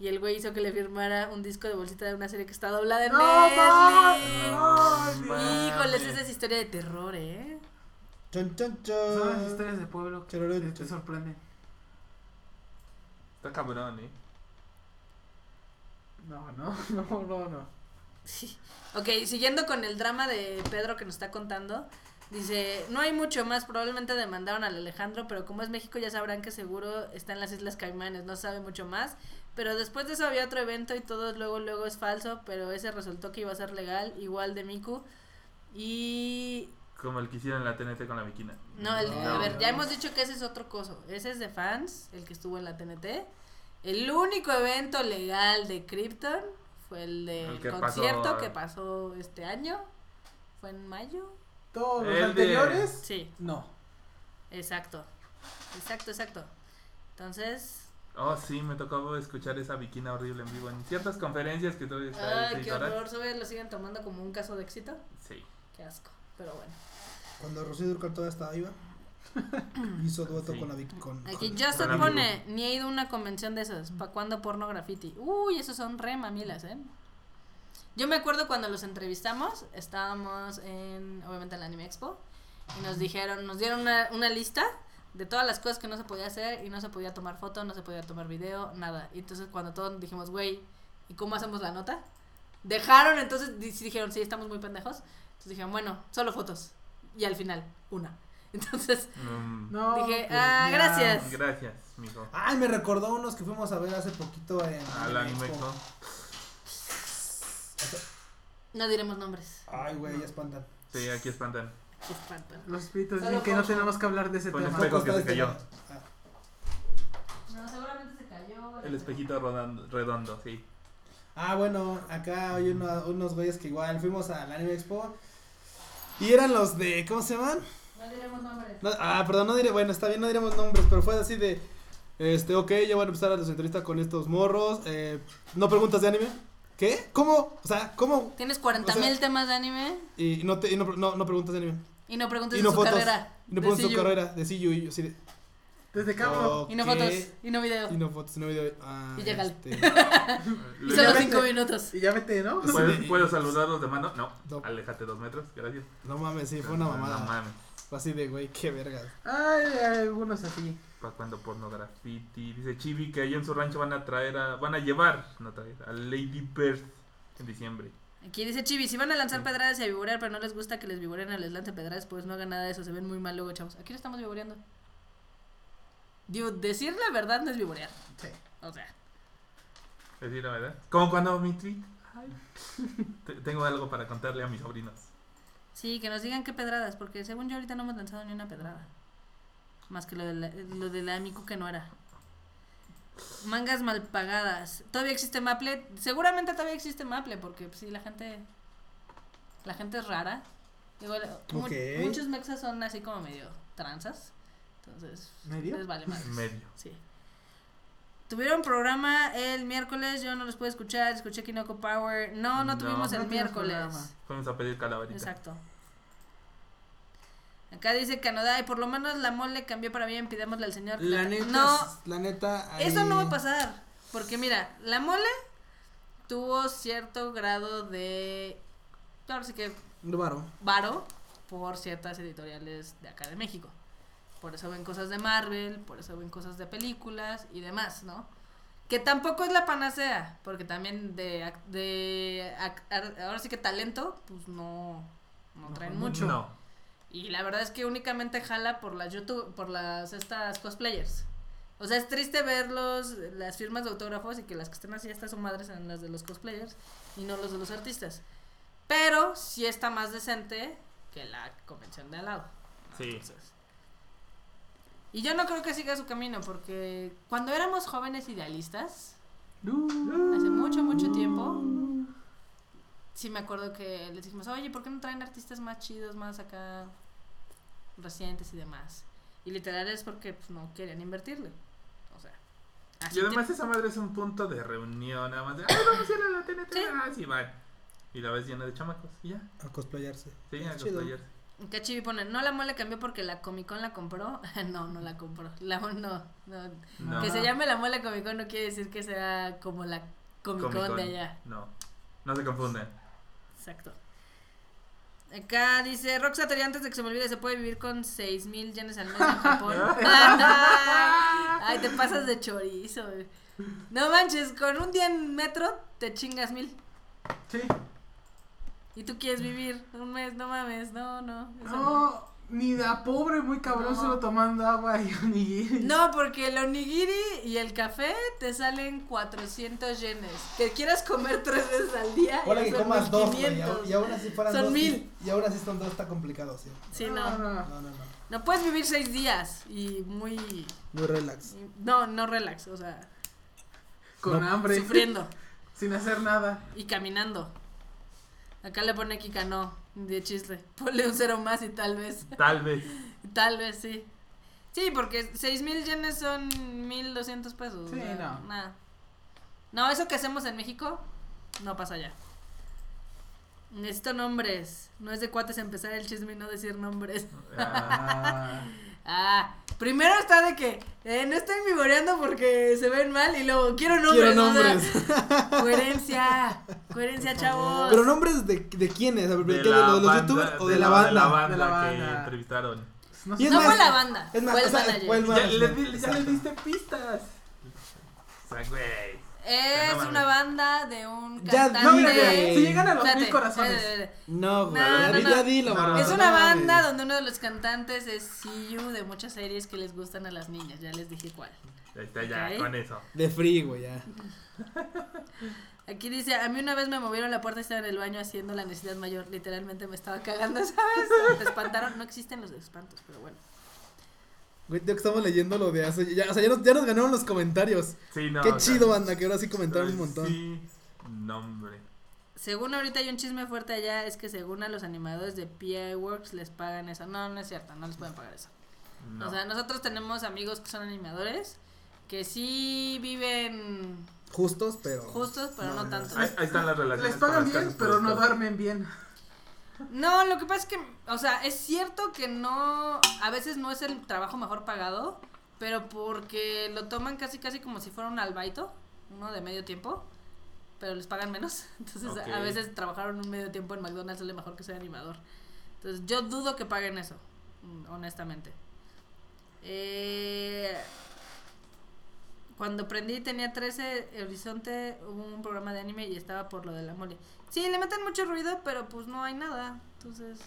Y el güey hizo que le firmara un disco de bolsita de una serie que está doblada en ¡No, Netflix. Híjoles, esa es historia de terror, ¿eh? Chon, chon, Son las chon. historias de pueblo que Chororón, te chon. sorprenden. Está cabrón, ¿eh? No, no, no, no, no. Sí. Ok, siguiendo con el drama de Pedro que nos está contando. Dice, no hay mucho más, probablemente demandaron al Alejandro, pero como es México ya sabrán que seguro está en las Islas Caimanes, no sabe mucho más. Pero después de eso había otro evento y todo luego, luego es falso, pero ese resultó que iba a ser legal, igual de Miku. Y... Como el que hicieron en la TNT con la Viquina. No, el- No, a ver, ya hemos dicho que ese es otro coso. Ese es de fans, el que estuvo en la TNT. El único evento legal de Krypton fue el del El que concierto pasó- que pasó este año. ¿Fue en mayo? Todos los El de- anteriores, Sí, no. exacto. Exacto, exacto. Entonces, Oh, sí, me tocó escuchar esa Viquina horrible en vivo en ciertas conferencias que tuve ay, qué seis horas. horror. ¿Sabes? ¿Lo siguen tomando como un caso de éxito? Sí. Qué asco. Pero bueno. Cuando Rocío Durcal todavía estaba viva, hizo dueto Sí. con la Aquí con amigo. pone, ni he ido a una convención de esas. ¿Para cuándo porno graffiti? Uy, esos son re mamilas, ¿eh? Yo me acuerdo cuando los entrevistamos, estábamos en, obviamente en la Anime Expo, y nos dijeron, nos dieron una, una lista de todas las cosas que no se podía hacer, y no se podía tomar foto, no se podía tomar video, nada. Y entonces cuando todos dijimos, güey, ¿y cómo hacemos la nota? Dejaron, entonces dijeron, sí, estamos muy pendejos. Entonces dijeron, bueno, solo fotos. Y al final, una. Entonces Mm, No, dije, pues, ah, ya. gracias. Gracias, mijo. Ay, me recordó unos que fuimos a ver hace poquito en. Al en anime, Expo. ¿no? Diremos nombres. Ay, güey, ya espantan. Sí, aquí espantan. Qué espanto. Los espíritus dicen que no tenemos que hablar de ese Pon tema. espejo que se cayó. este- ah. No, seguramente se cayó. El espejito rodando- redondo, sí. Ah, bueno, acá hay uno- unos güeyes que igual fuimos al Anime Expo. Y eran los de. ¿Cómo se llaman? No diremos nombres. No, ah, perdón, no diré. Bueno, está bien, no diremos nombres, pero fue así de. Este, ok, ya van a empezar las entrevistas con estos morros. Eh, no preguntas de anime. ¿Qué? ¿Cómo? O sea, ¿cómo? Tienes 40 O sea- mil temas de anime Y no, te, y no, no, no preguntas de anime. y no preguntes Y de su fotos. carrera. Y no de preguntas su CU. carrera de CU y yo así de. Desde Cabro. Y no fotos. Y no video. Y no fotos, y no video. Ah, Y llégale. este, Y solo Ya 5 vete. minutos. Y ya vete, ¿no? Sí. ¿Puedo, puedo saludarlos de mano? No. No. Aléjate dos metros, gracias. no mames, sí, fue una mamada. No mames. Así de, güey, qué vergas. Ay, hay algunos así. ¿Para cuando porno graffiti? Dice Chibi que allá en su rancho van a traer a, van a llevar, no traer, a Lady Bird en diciembre. Aquí dice Chibi, si van a lanzar pedradas y a vivorear, pero no les gusta que les vivoren o les lance pedradas, pues no hagan nada de eso, se ven muy mal luego, chavos. Aquí lo estamos vivoreando. Digo, decir la verdad no es vivorear. Sí. O sea, Decir la verdad. Como cuando mi tweet. Ay. Te- Tengo algo para contarle a mis sobrinos. Sí, que nos digan qué pedradas, porque según yo ahorita no hemos lanzado ni una pedrada. Más que lo de la, lo de la Miku que no era. Mangas mal pagadas. ¿Todavía existe Maple? Seguramente todavía existe Maple, porque pues, sí, la gente. La gente es rara. Igual, mu- Ok. muchos mexas son así como medio tranzas. Entonces, ¿Medio? les vale más. Medio. Sí. Tuvieron programa el miércoles, yo no los pude escuchar, escuché Kinoko Power. No, no, No. tuvimos el No miércoles. Fuimos a pedir calaverita. Exacto. Acá dice Canadá y por lo menos la mole cambió para bien, pidémosle al señor. La la- neta, No, la neta. ahí- eso no va a pasar. Porque mira, la mole tuvo cierto grado de. Claro, sí que Varo. varo por ciertas editoriales de acá de México. Por eso ven cosas de Marvel, por eso ven cosas de películas y demás, ¿no? Que tampoco es la panacea, porque también de, de ahora sí que talento, pues no, no traen mucho. No. Y la verdad es que únicamente jala por las YouTube, por las estas cosplayers. O sea, es triste verlos, las firmas de autógrafos y que las que estén así estas son madres sean las de los cosplayers y no los de los artistas. Pero sí está más decente que la convención de al lado. Sí. Entonces, y yo no creo que siga su camino porque cuando éramos jóvenes idealistas, hace mucho, mucho tiempo, sí me acuerdo que les dijimos, oye, ¿por qué no traen artistas más chidos, más acá recientes y demás? Y literal es porque pues, no querían invertirle. O sea, así Y además te- esa madre es un punto de reunión, nada más de, ay, vamos a ir a la TNT, Sí. ah, van. Y la ves llena de chamacos, y ya, A cosplayarse. sí, Es a cosplayarse. Chibi pone, no la mole cambió porque la Comic Con la compró. no, no la compró. La, no, no. No. Que se llame la mole Comic Con no quiere decir que sea como la Comic Con de allá. No, no se confunden. Exacto. Acá dice, Rox Satori, antes de que se me olvide, se puede vivir con 6 mil yenes al mes en Japón. Ay, te pasas de chorizo. No manches, con un día en metro te chingas mil. Sí. Y tú quieres vivir un mes, no mames, no, no. No, ni de a pobre, muy cabrón, No. solo tomando agua y onigiri. No, porque el onigiri y el café te salen 400 yenes. Que quieras comer tres veces al día. Ya que comas dos. Y, 1500. aún- y aún así fueran Son dos. y- mil. Y, aún así son dos, está complicado, sí. Sí, no, no. no. No, no, no. No puedes vivir seis días y muy... Muy relax. No, no relax, o sea, Con No, hambre. sufriendo Sin hacer nada. y caminando. Acá le pone Kika no, de chiste. Ponle un cero más y tal vez. Tal vez. Tal vez sí. Sí, porque 6 mil yenes son 1200 pesos. Sí, o sea, no. Nada. No, eso que hacemos en México no pasa allá. Necesito nombres. No es de cuates empezar el chisme y no decir nombres. Ah, Ah, primero está de que eh, no estoy vivoreando porque se ven mal y luego quiero nombres. Quiero o sea, nombres. coherencia, coherencia, chavos. Pero nombres de, de quiénes? ¿de, de los, de los banda- youtubers o de, de la, la- banda? de la banda De la que entrevistaron. No no más- fue la banda, Es más, fue el o sea, manager. fue el Ya, manager. le, di- ya le Exacto. diste pistas. O sea, güey. Es No una banda de un Ya cantante. No, mira, si llegan a los Espérate, mil corazones. No, güey. No, ya, no, ya dilo, Es una banda donde uno de los cantantes es Siyu de muchas series que les gustan a las niñas, ya les dije cuál. Está ya, Ok. con eso. De free, güey, ya. Aquí dice, a mí una vez me movieron la puerta y estaba en el baño haciendo la necesidad mayor, literalmente me estaba cagando, ¿sabes? Me espantaron, no existen los espantos, pero bueno. Güey, que estamos leyendo lo de hace. Ya, o sea, ya nos, ya nos ganaron los comentarios. Sí, no. Qué o sea, chido, banda, que ahora sí comentaron un montón. Sí, nombre. Según ahorita hay un chisme fuerte allá, es que según a los animadores de PI Works les pagan eso. No, no es cierto, no les pueden pagar eso. No. O sea, nosotros tenemos amigos que son animadores que sí viven Justos, pero. justos, pero no, tanto. ahí, ahí están las relaciones. Les pagan bien, pero no duermen bien. No, lo que pasa es que, o sea, es cierto que no, a veces no es el trabajo mejor pagado, pero porque lo toman casi casi como si fuera un albaito, uno de medio tiempo, pero les pagan menos. Entonces, a- veces trabajar un medio tiempo en McDonald's sale mejor que ser animador. Entonces, yo dudo que paguen eso, mm, honestamente. Eh, cuando aprendí tenía 13, Horizonte hubo un programa de anime y estaba por lo de la mole. Sí, le meten mucho ruido, pero pues no hay nada. Entonces.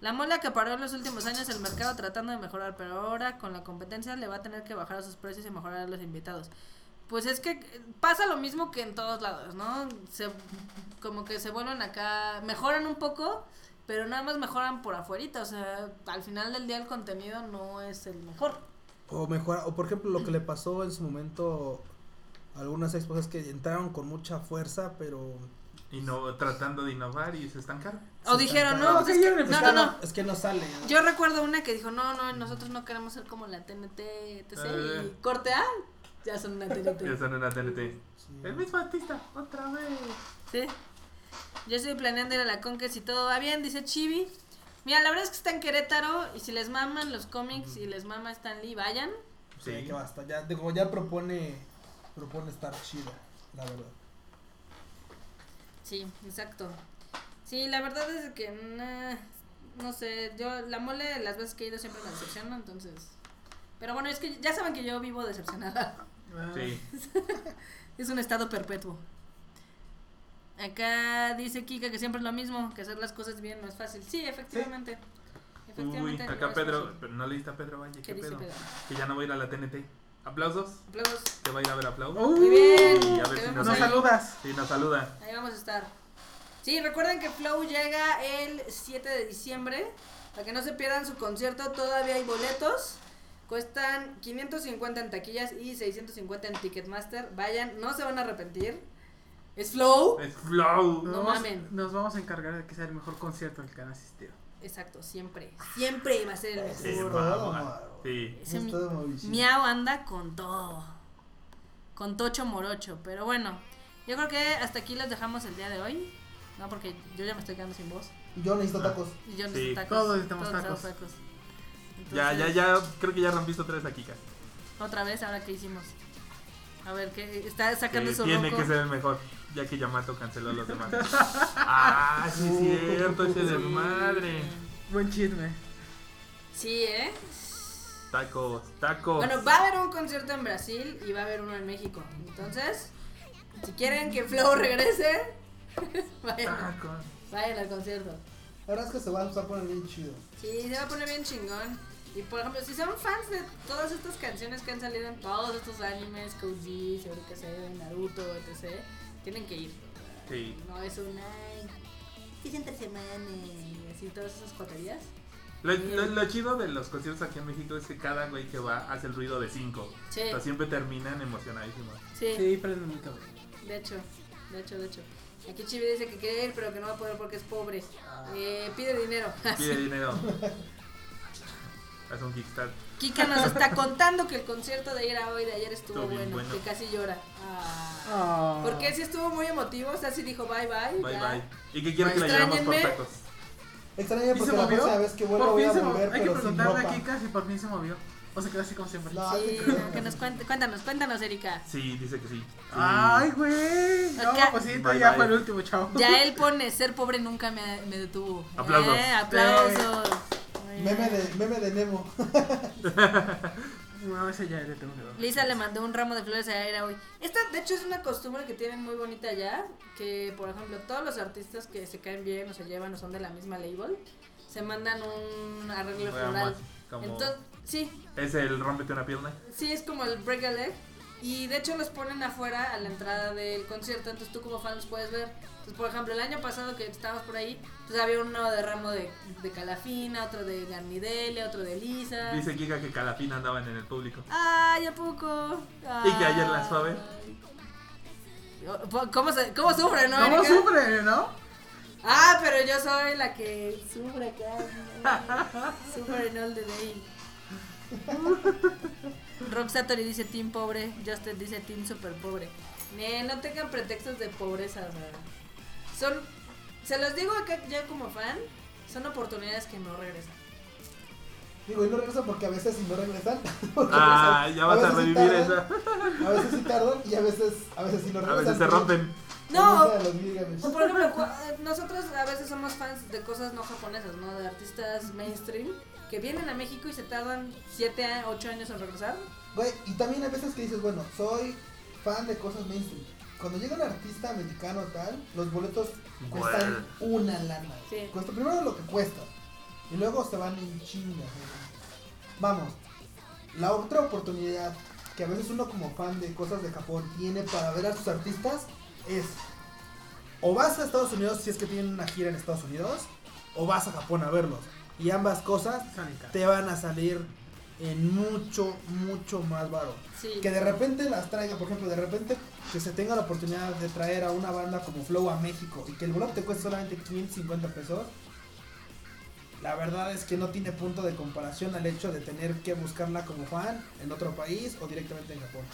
La mole acaparó en los últimos años el mercado tratando de mejorar, pero ahora con la competencia le va a tener que bajar a sus precios y mejorar a los invitados. Pues es que pasa lo mismo que en todos lados, ¿no? Se, como que se vuelven acá, mejoran un poco, pero nada más mejoran por afuerita. O sea, al final del día el contenido no es el mejor. O mejor, o por ejemplo, lo que le pasó en su momento algunas expos que entraron con mucha fuerza, pero. Y no, tratando de innovar y se estancaron. O Se dijeron, estancaron. no, No, pues es que- no, no, no. Es que no sale. Yo recuerdo una que dijo, no, no, nosotros no queremos ser como la TNT, etc. Eh. Y corte A, ya son una TNT. Ya son una TNT. Sí. El mismo artista, otra vez. Sí. Yo estoy planeando ir a la Conquest y todo va bien, dice Chibi. Mira, la verdad es que está en Querétaro y si les maman los cómics y les mama Stan Lee, vayan. Sí, Sí. que basta. Ya, digo, ya propone, propone estar chida, la verdad. Sí, exacto. Sí, la verdad es que nah, no sé, yo la mole las veces que he ido siempre me decepciona, entonces. Pero bueno, es que ya saben que yo vivo decepcionada. Sí. Es un estado perpetuo. Acá dice Kika que siempre es lo mismo, que hacer las cosas bien no es fácil. Sí, efectivamente. Uy, Efectivamente. acá Pedro, pero no leíste a Pedro Valle, ¿Qué ¿qué dice pedo? Pedro? Que ya no va a ir a la TNT. ¿Aplausos? Aplausos. ¿Te va a ir a ver aplausos? Muy bien. Y a ver si nos Nos saludas. Sí, nos saluda. Ahí vamos a estar. Sí, recuerden que Flow llega el 7 de diciembre. Para que no se pierdan su concierto, todavía hay boletos. Cuestan 550 en taquillas y 650 en Ticketmaster. Vayan, no se van a arrepentir. ¿Es Flow? Es Flow. No Nos vamos- mamen. Nos vamos a encargar de que sea el mejor concierto al que han asistido. Exacto, siempre. Siempre va a ser el Sí, mejor. Sí. Ese Es mi- todo Mauricio. Miau anda con todo. Con tocho morocho. Pero bueno, yo creo que hasta aquí los dejamos el día de hoy. No, porque yo ya me estoy quedando sin voz. Yo necesito tacos. Y yo Sí. necesito tacos. Todos necesitamos necesitamos tacos. Ya, ya, ya. Creo que ya rompiste otra vez aquí, Kika. Otra vez, ahora qué hicimos. A ver, ¿qué? Está sacando Que su tiene roco. que ser el mejor. Ya que Yamato canceló los demás. ah, sí, es cierto, ese desmadre. Buen chisme. Sí, ¿eh? Tacos, tacos. Bueno, va a haber un concierto en Brasil y va a haber uno en México. Entonces, si quieren que Flow regrese, vayan, vayan al concierto. La verdad es que se va a poner bien chido. Sí, se va a poner bien chingón. Y por ejemplo, si son fans de todas estas canciones que han salido en todos estos animes, Geass, yo que sé, Naruto, etc., tienen que ir. Sí. No es un ay, que es entre semana y así todas esas coterías. Lo, lo- lo chido de los conciertos aquí en México es que cada güey que va hace el ruido de cinco. Sí, Pero siempre terminan emocionadísimos. sí, Sí, prende muy cabrón. de hecho, de hecho, de hecho. Aquí Chibi dice que quiere ir, pero que no va a poder porque es pobre. Eh, pide dinero. Pide dinero. Haz un Kickstarter. Kika nos está contando que el concierto de Ira hoy de ayer estuvo bueno, bueno. que casi llora. Ah. Ah. Porque sí estuvo muy emotivo, o sea, sí dijo bye bye. Bye ya. bye. ¿Y qué quiere que la llevamos por tacos? Extraña ¿Y porque se la movió? próxima vez que vuelva Por voy fin a se movió. volver, Hay que preguntarle a Kika si por fin se movió. O se quedó así como siempre. No, Sí, que nos cuente, cuéntanos, cuéntanos, Erika. Sí, dice que sí. Sí. Ay, güey. No, pues sí, Bye, ya bye. fue el último, chao. Ya él pone ser pobre nunca me, me detuvo. Aplausos. Eh, aplausos. Meme de, meme de Nemo. No, ese ya le tengo que dar. Lisa le mandó un ramo de flores a Era hoy. Esta, de hecho, es una costumbre que tienen muy bonita ya. Que, por ejemplo, todos los artistas que se caen bien o se llevan o son de la misma label, se mandan un arreglo floral. como- Entonces, sí, Es el rómpete una pierna. sí, es como el break a leg. Y de hecho los ponen afuera a la entrada del concierto, entonces tú como fan los puedes ver. Entonces, por ejemplo, el año pasado que estábamos por ahí, pues había uno de ramo de, de Calafina, otro de Garnidelia, otro de Lisa. Dice Kika que Calafina andaban en el público. Ay, ¿a poco? Y que ayer las fue a ver. Ay. ¿Cómo, se, cómo sufre, no? ¿Cómo Erika? sufre, no? Ah, pero yo soy la que sufre acá. sufre en all the day. Roxatori dice team pobre, Justin dice team super pobre. No tengan pretextos de pobreza, o sea, son, se los digo acá ya como fan, son oportunidades que no regresan. Digo, y no regresan porque a veces si no regresan. Ah, regresan. ya vas a sí revivir tardan, esa. A veces sí tardan y a veces, a veces sí no A regresan. veces se rompen. No. O por ejemplo, eh, nosotros a veces somos fans de cosas no japonesas, ¿no? De artistas mainstream que vienen a México y se tardan 7, 8 años en regresar. Güey, y también hay veces que dices, bueno, soy fan de cosas mainstream. Cuando llega un artista mexicano tal, los boletos cuestan una lana. Sí. Cuesta primero lo que cuesta. Y luego se van en chinga. Vamos. La otra oportunidad que a veces uno como fan de cosas de Japón tiene para ver a sus artistas es o vas a Estados Unidos si es que tienen una gira en Estados Unidos o vas a Japón a verlos. Y ambas cosas te van a salir en mucho, mucho más baro. Sí. Que de repente las traiga, por ejemplo, de repente que se tenga la oportunidad de traer a una banda como Flow a México y que el boleto te cueste solamente 550 pesos. La verdad es que no tiene punto de comparación al hecho de tener que buscarla como fan en otro país o directamente en Japón.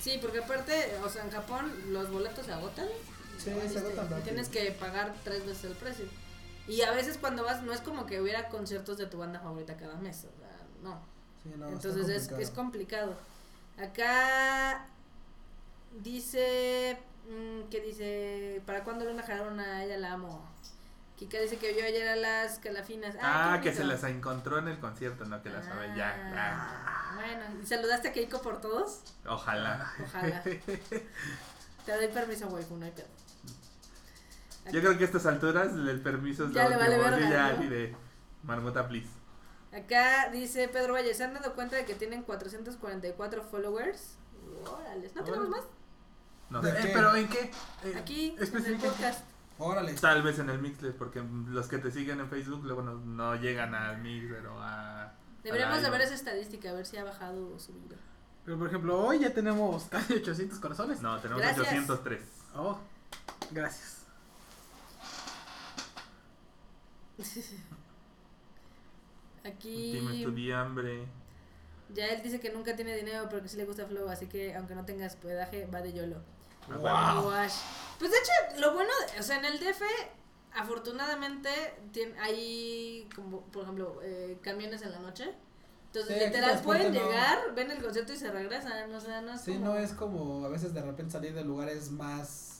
Sí, porque aparte, o sea, en Japón los boletos se agotan. Sí, se valiste, agotan y. Tienes que pagar tres veces el precio. Y a veces cuando vas, no es como que hubiera conciertos de tu banda favorita cada mes, o sea, no. Sí, no, está Entonces es, complicado. es complicado. Acá dice, mm, que dice, ¿para cuándo Luna Jarona? Ella la amo. Kika dice que vio ayer a las calafinas. Ah, qué que se las encontró en el concierto, no que las sabe ya. Ah, Bueno, ¿y saludaste a Keiko por todos? Ah, ojalá. Ojalá. Te doy permiso, güey, no hay pedo. Yo creo que a estas alturas el permiso es Ya lo le vale verga, ya, ¿no? de Marmota, please. Acá dice Pedro Valle, ¿se han dado cuenta de que tienen 444 followers? Órale, ¿no tenemos más? No ¿De sé. Eh? ¿Pero en qué? Eh, Aquí, en el podcast. Órale. Tal vez en el Mixler, porque los que te siguen en Facebook luego no, no llegan al Mixler o a. Deberíamos de ver esa estadística, a ver si ha bajado o subido. Pero por ejemplo, hoy ya tenemos casi 800 corazones. No, tenemos Gracias. 803. Oh, Gracias. Aquí Dime estudiambre. ya él dice que nunca tiene dinero, pero que sí le gusta Flow, así que aunque no tenga hospedaje, va de YOLO. Wow. Wash. Pues de hecho, lo bueno, o sea, en el DF, afortunadamente, tiene, hay, como, por ejemplo, eh, camiones en la noche. Entonces, Sí, literal, pueden no- llegar, ven el concierto y se regresan. O sea, no es Sí, como- no es como a veces de repente salir de lugares más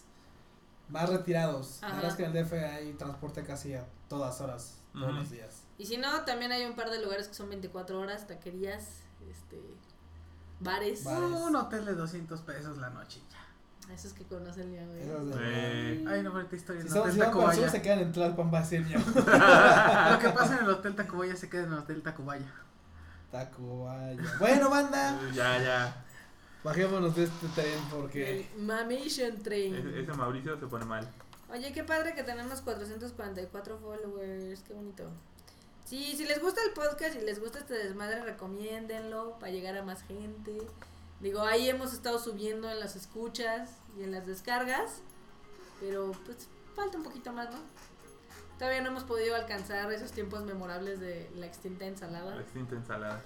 más retirados. La verdad es que en el DF hay transporte casi a todas horas, todos los días. Y si no, también hay un par de lugares que son 24 horas, taquerías, este, bares. Bares. Un hotel de 200 pesos la noche ya. Esos que conocen ya, güey. Esos de- Eh, Hay una bonita historia Si en el son, Hotel el Tacubaya. se quedan en Tlalpan va a ser mío. Lo que pasa en el Hotel Tacubaya se queda en el Hotel Tacubaya. Tacubaya. Bueno, banda, ya, ya. Bajémonos de este tren porque El Mamation Train. Ese, ese Mauricio se pone mal. Oye, qué padre que tenemos 444 followers, qué bonito. Sí, si les gusta el podcast y les gusta este desmadre, recomiéndenlo para llegar a más gente. Digo, ahí hemos estado subiendo en las escuchas y en las descargas, pero pues falta un poquito más, ¿no? Todavía no hemos podido alcanzar esos tiempos memorables de la extinta La ensalada. extinta ensalada.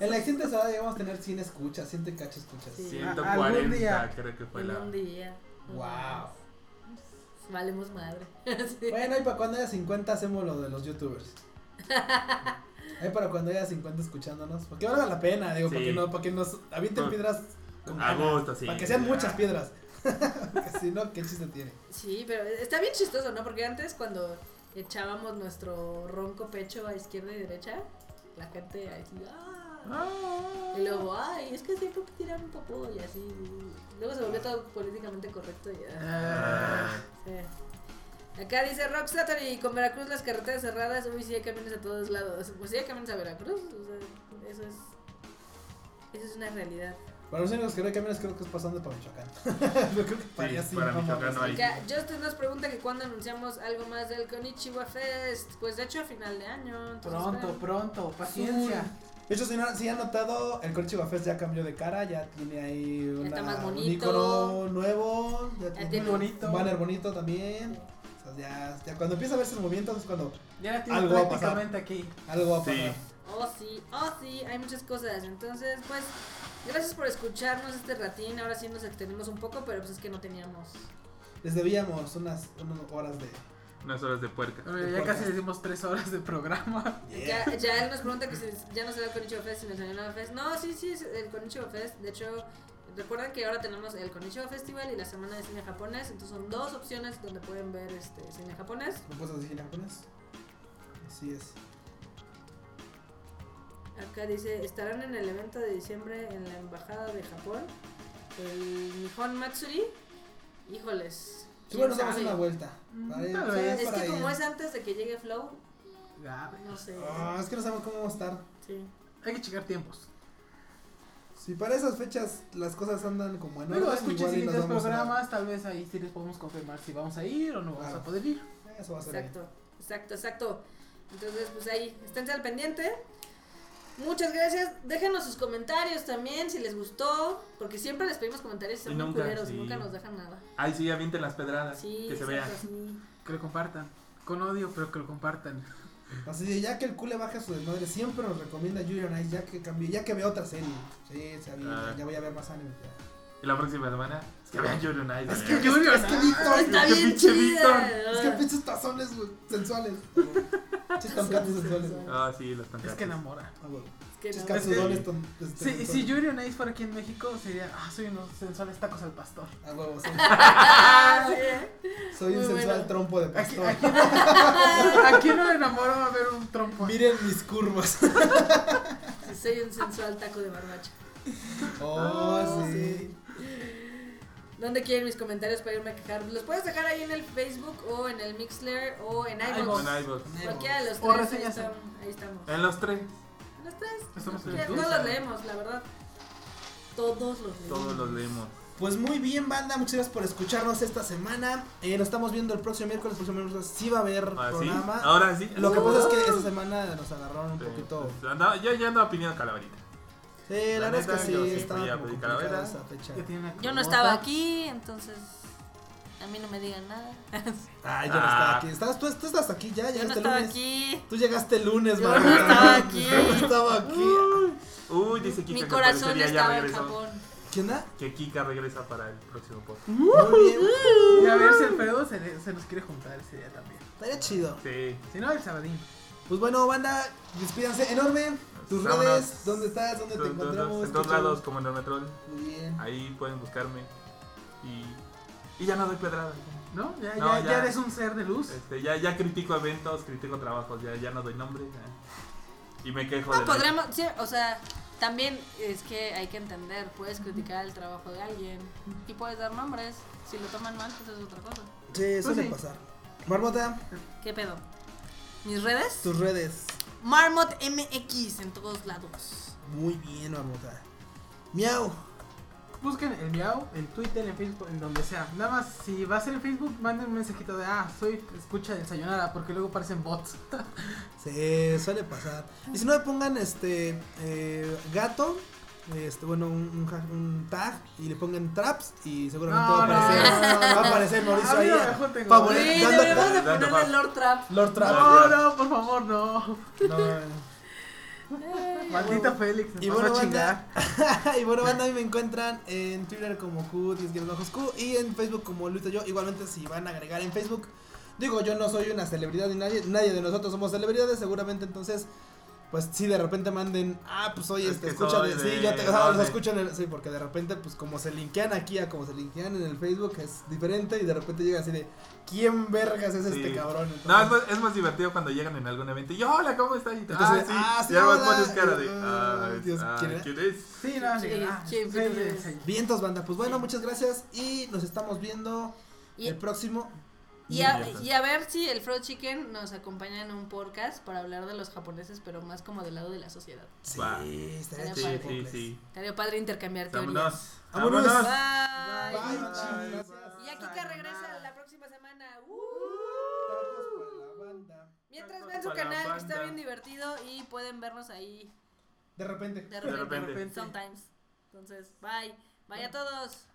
en la extinta ensalada llegamos a tener 100 escuchas, 100 cacho escuchas. Sí. 140 algún día. creo que fue En la. un día. Wow. Valemos madre. Sí. Bueno, y para cuando haya 50 hacemos lo de los youtubers. Ahí para cuando haya 50 escuchándonos. Porque valga la pena, digo, para Sí. que, no, para que nos avienten Pues, piedras con a gusto, sí. Para que sean muchas piedras. Porque si no, ¿qué chiste tiene? Sí, pero está bien chistoso, ¿no? Porque antes cuando echábamos nuestro ronco pecho a izquierda y derecha, la gente así, ¡ah! Y luego, ay, es que siempre tiran un popó y así. Luego se volvió todo políticamente correcto y ya. Ah, Sí. Acá dice Rock Saturday, con Veracruz las carreteras cerradas, uy, sí hay camiones a todos lados. Pues sí hay camiones a Veracruz, o sea, eso es... Eso es una realidad. Para los únicos que no hay camiones creo que es pasando para Michoacán. Yo creo que para sí. para no Michoacán no hay. Acá Justin nos pregunta que cuándo anunciamos algo más del Konichiwa Fest. Pues de hecho a final de año. Pronto, esperen. pronto, paciencia. De hecho, si, no, si han notado, el Corchiva Fest ya cambió de cara, ya tiene ahí una, está más un icono nuevo, ya Ya tiene bonito. un banner bonito también. O sea, ya, ya cuando empieza a verse los movimientos es cuando Ya Algo va a pasar. prácticamente aquí. algo va a pasar. Sí. Oh sí, oh sí, hay muchas cosas. Entonces, pues, gracias por escucharnos este ratín. Ahora sí nos extendimos un poco, pero pues es que no teníamos. Les debíamos unas, unas horas de... Unas horas de puerca. Oye, ya casi le dimos tres horas de programa. Yeah. Ya, ya él nos pregunta que si ya no será el Konichiwa Fest, sino el Sayonara Fest. No, sí, sí, es el Konichiwa Fest. De hecho, recuerden que ahora tenemos el Konichiwa Festival y la semana de cine japonés. Entonces son dos opciones donde pueden ver este cine japonés. ¿No puedes decir en japonés? Así es. Acá dice, estarán en el evento de diciembre en la embajada de Japón, el Nihon Matsuri. Híjoles. Bueno, nos damos una vuelta. Mm, Para ir- para Es para que como es antes de que llegue Flow, no sé. Ah, es que no sabemos cómo vamos a estar. Sí. hay que checar tiempos. Si para esas fechas las cosas andan como en Luego orden, escuchen siguientes a- programas, tal vez ahí sí les podemos confirmar si vamos a ir o no vamos Claro. a poder ir. Eso va a ser bien. Exacto, exacto, exacto. Entonces, pues ahí, esténse al pendiente. Muchas gracias. Déjenos sus comentarios también si les gustó. Porque siempre les pedimos comentarios y Y son muy nunca, culeros y nunca nos dejan nada. Ay, sí, avienten las pedradas. Sí, que se exacto, vea. sí. Que lo compartan. Con odio, pero que lo compartan. Así de ya que el le baja su desmadre, siempre nos recomienda Yuri on Ice, ya que cambié, ya que veo otra serie. Sí, se Ah. ya voy a ver más anime. ya. Y la próxima semana, es que vean Yuri on Ice. Es eh. que Junior, es que Víctor, Está qué bien pinche chida. Es que pinches tazones güey, sensuales. Ah, sí, los es tancates. que enamora. Ah, güey. Es que no. este, Si, si Yuri Ice fuera aquí en México, sería, ah, soy unos sensuales tacos al pastor. Ah, huevo, soy, Ah, sí, soy un Muy sensual bueno. trompo de Aquí, pastor. aquí, no, aquí no me enamoro a ver un trompo. Miren mis curvas. Sí, soy un sensual taco de barbacha. Oh, sí. ¿Dónde quieren mis comentarios para irme a quejar? Los puedes dejar ahí en el Facebook o en el Mixler o en iVoox. En iVoox. Cualquiera de los O tres. Ahí, reseñas en- están- ahí estamos. En los tres. Los tres. Estamos en el todos los leemos, la verdad. Todos los leemos. Todos los leemos. Pues muy bien, banda, muchas gracias por escucharnos esta semana. Eh, nos estamos viendo el próximo miércoles. El próximo miércoles sí va a haber Ah, ¿sí? programa. Ahora sí. Lo que pasa es que esta semana nos agarraron un Sí, poquito. pues, andaba- yo ya ando pidiendo calaverita. Sí, la, La verdad es neta, que yo sí, sí estaba a como calavera. esa fecha. Que Yo no estaba aquí, entonces. A mí no me digan nada. Ay, yo no Ah. estaba aquí. ¿Estabas, tú, tú estás aquí ya, Yo no llegaste el estaba lunes. aquí. Tú llegaste el lunes, Yo no estaba aquí. Yo no estaba aquí. Uy, dice Kika Mi que corazón ya estaba en regresó. Japón. ¿Quién da? Que Kika regresa para el próximo podcast. Muy bien. Y a ver si el pedo se, se nos quiere juntar ese día también. Estaría chido. Sí. Si no, el sabadín. Pues bueno, banda, despídanse. Enorme. Tus Vámonos. redes, ¿dónde estás? ¿Dónde te encontramos? En todos ¿Qué lados, como en el Metrol. Muy bien. Ahí pueden buscarme. Y, y ya no doy pedrada. ¿No? Ya, No, ya, ya. ya eres un ser de luz. Este, ya, ya critico eventos, critico trabajos, ya, ya no doy nombre. ya. Y me quejo No, de podremos, sí, o sea, también es que hay que entender, puedes criticar el trabajo de alguien y puedes dar nombres. Si lo toman mal, pues es otra cosa. Sí, suele sí. pasar. Marmota, ¿Qué pedo? ¿Mis redes? tus redes. Marmot MX en todos lados. Muy bien, Marmota. Miau. Busquen el miau en Twitter, en Facebook, en donde sea. Nada más, si va a ser en Facebook, manden un mensajito de, ah, soy escucha de Sayonara, porque luego parecen bots. Sí, suele pasar. Y si no, le pongan este eh, gato, este, bueno, un, un tag y le pongan traps y seguramente No, va a aparecer, no, no, no. va a aparecer Mauricio ahí. poner- Sí, deberíamos de ponerle. Lord Trap. Lord Trap. No, no, por favor, no. No. Maldito Félix, nos Y bueno, a chingar. banda, y bueno, banda, a mí me encuentran en Twitter como Q, 10 bajos Q, y en Facebook como Luito Yo. Igualmente, si van a agregar en Facebook, digo, yo no soy una celebridad ni nadie, nadie de nosotros somos celebridades, seguramente, entonces, pues si de repente manden, ah, pues oye, Es este, que escucha, soy de, sí, yo te, los en el, sí, porque de repente, pues como se linkean aquí a como se linkean en el Facebook, es diferente, y de repente llega así de, ¿quién vergas es Sí. este cabrón? No, es más, es más divertido cuando llegan en algún evento y yo, hola, ¿cómo estás? Entonces, ah, sí, ah, sí, y hola. pones cara de, Ay, ah, Dios, ah, ¿quién? ¿quién es? Sí, no, sí, Sí, ah, ¿quién sí, sí. vientos, banda, pues bueno, muchas gracias, y nos estamos viendo Y, el próximo y, a, y a ver si el Fried Chicken nos acompaña en un podcast para hablar de los japoneses, pero más como del lado de la sociedad. Sí, estaría Sí, chido, sí, sí. Estaría padre intercambiar Vámonos. teorías. Vámonos. Vámonos. Bye. Bye, Bye. gracias. Y aquí que regresa la próxima semana. ¡Uh! Mientras ven su canal, que está bien divertido y pueden vernos ahí De repente. de repente. repente. Sometimes. Entonces, bye. Bye a todos.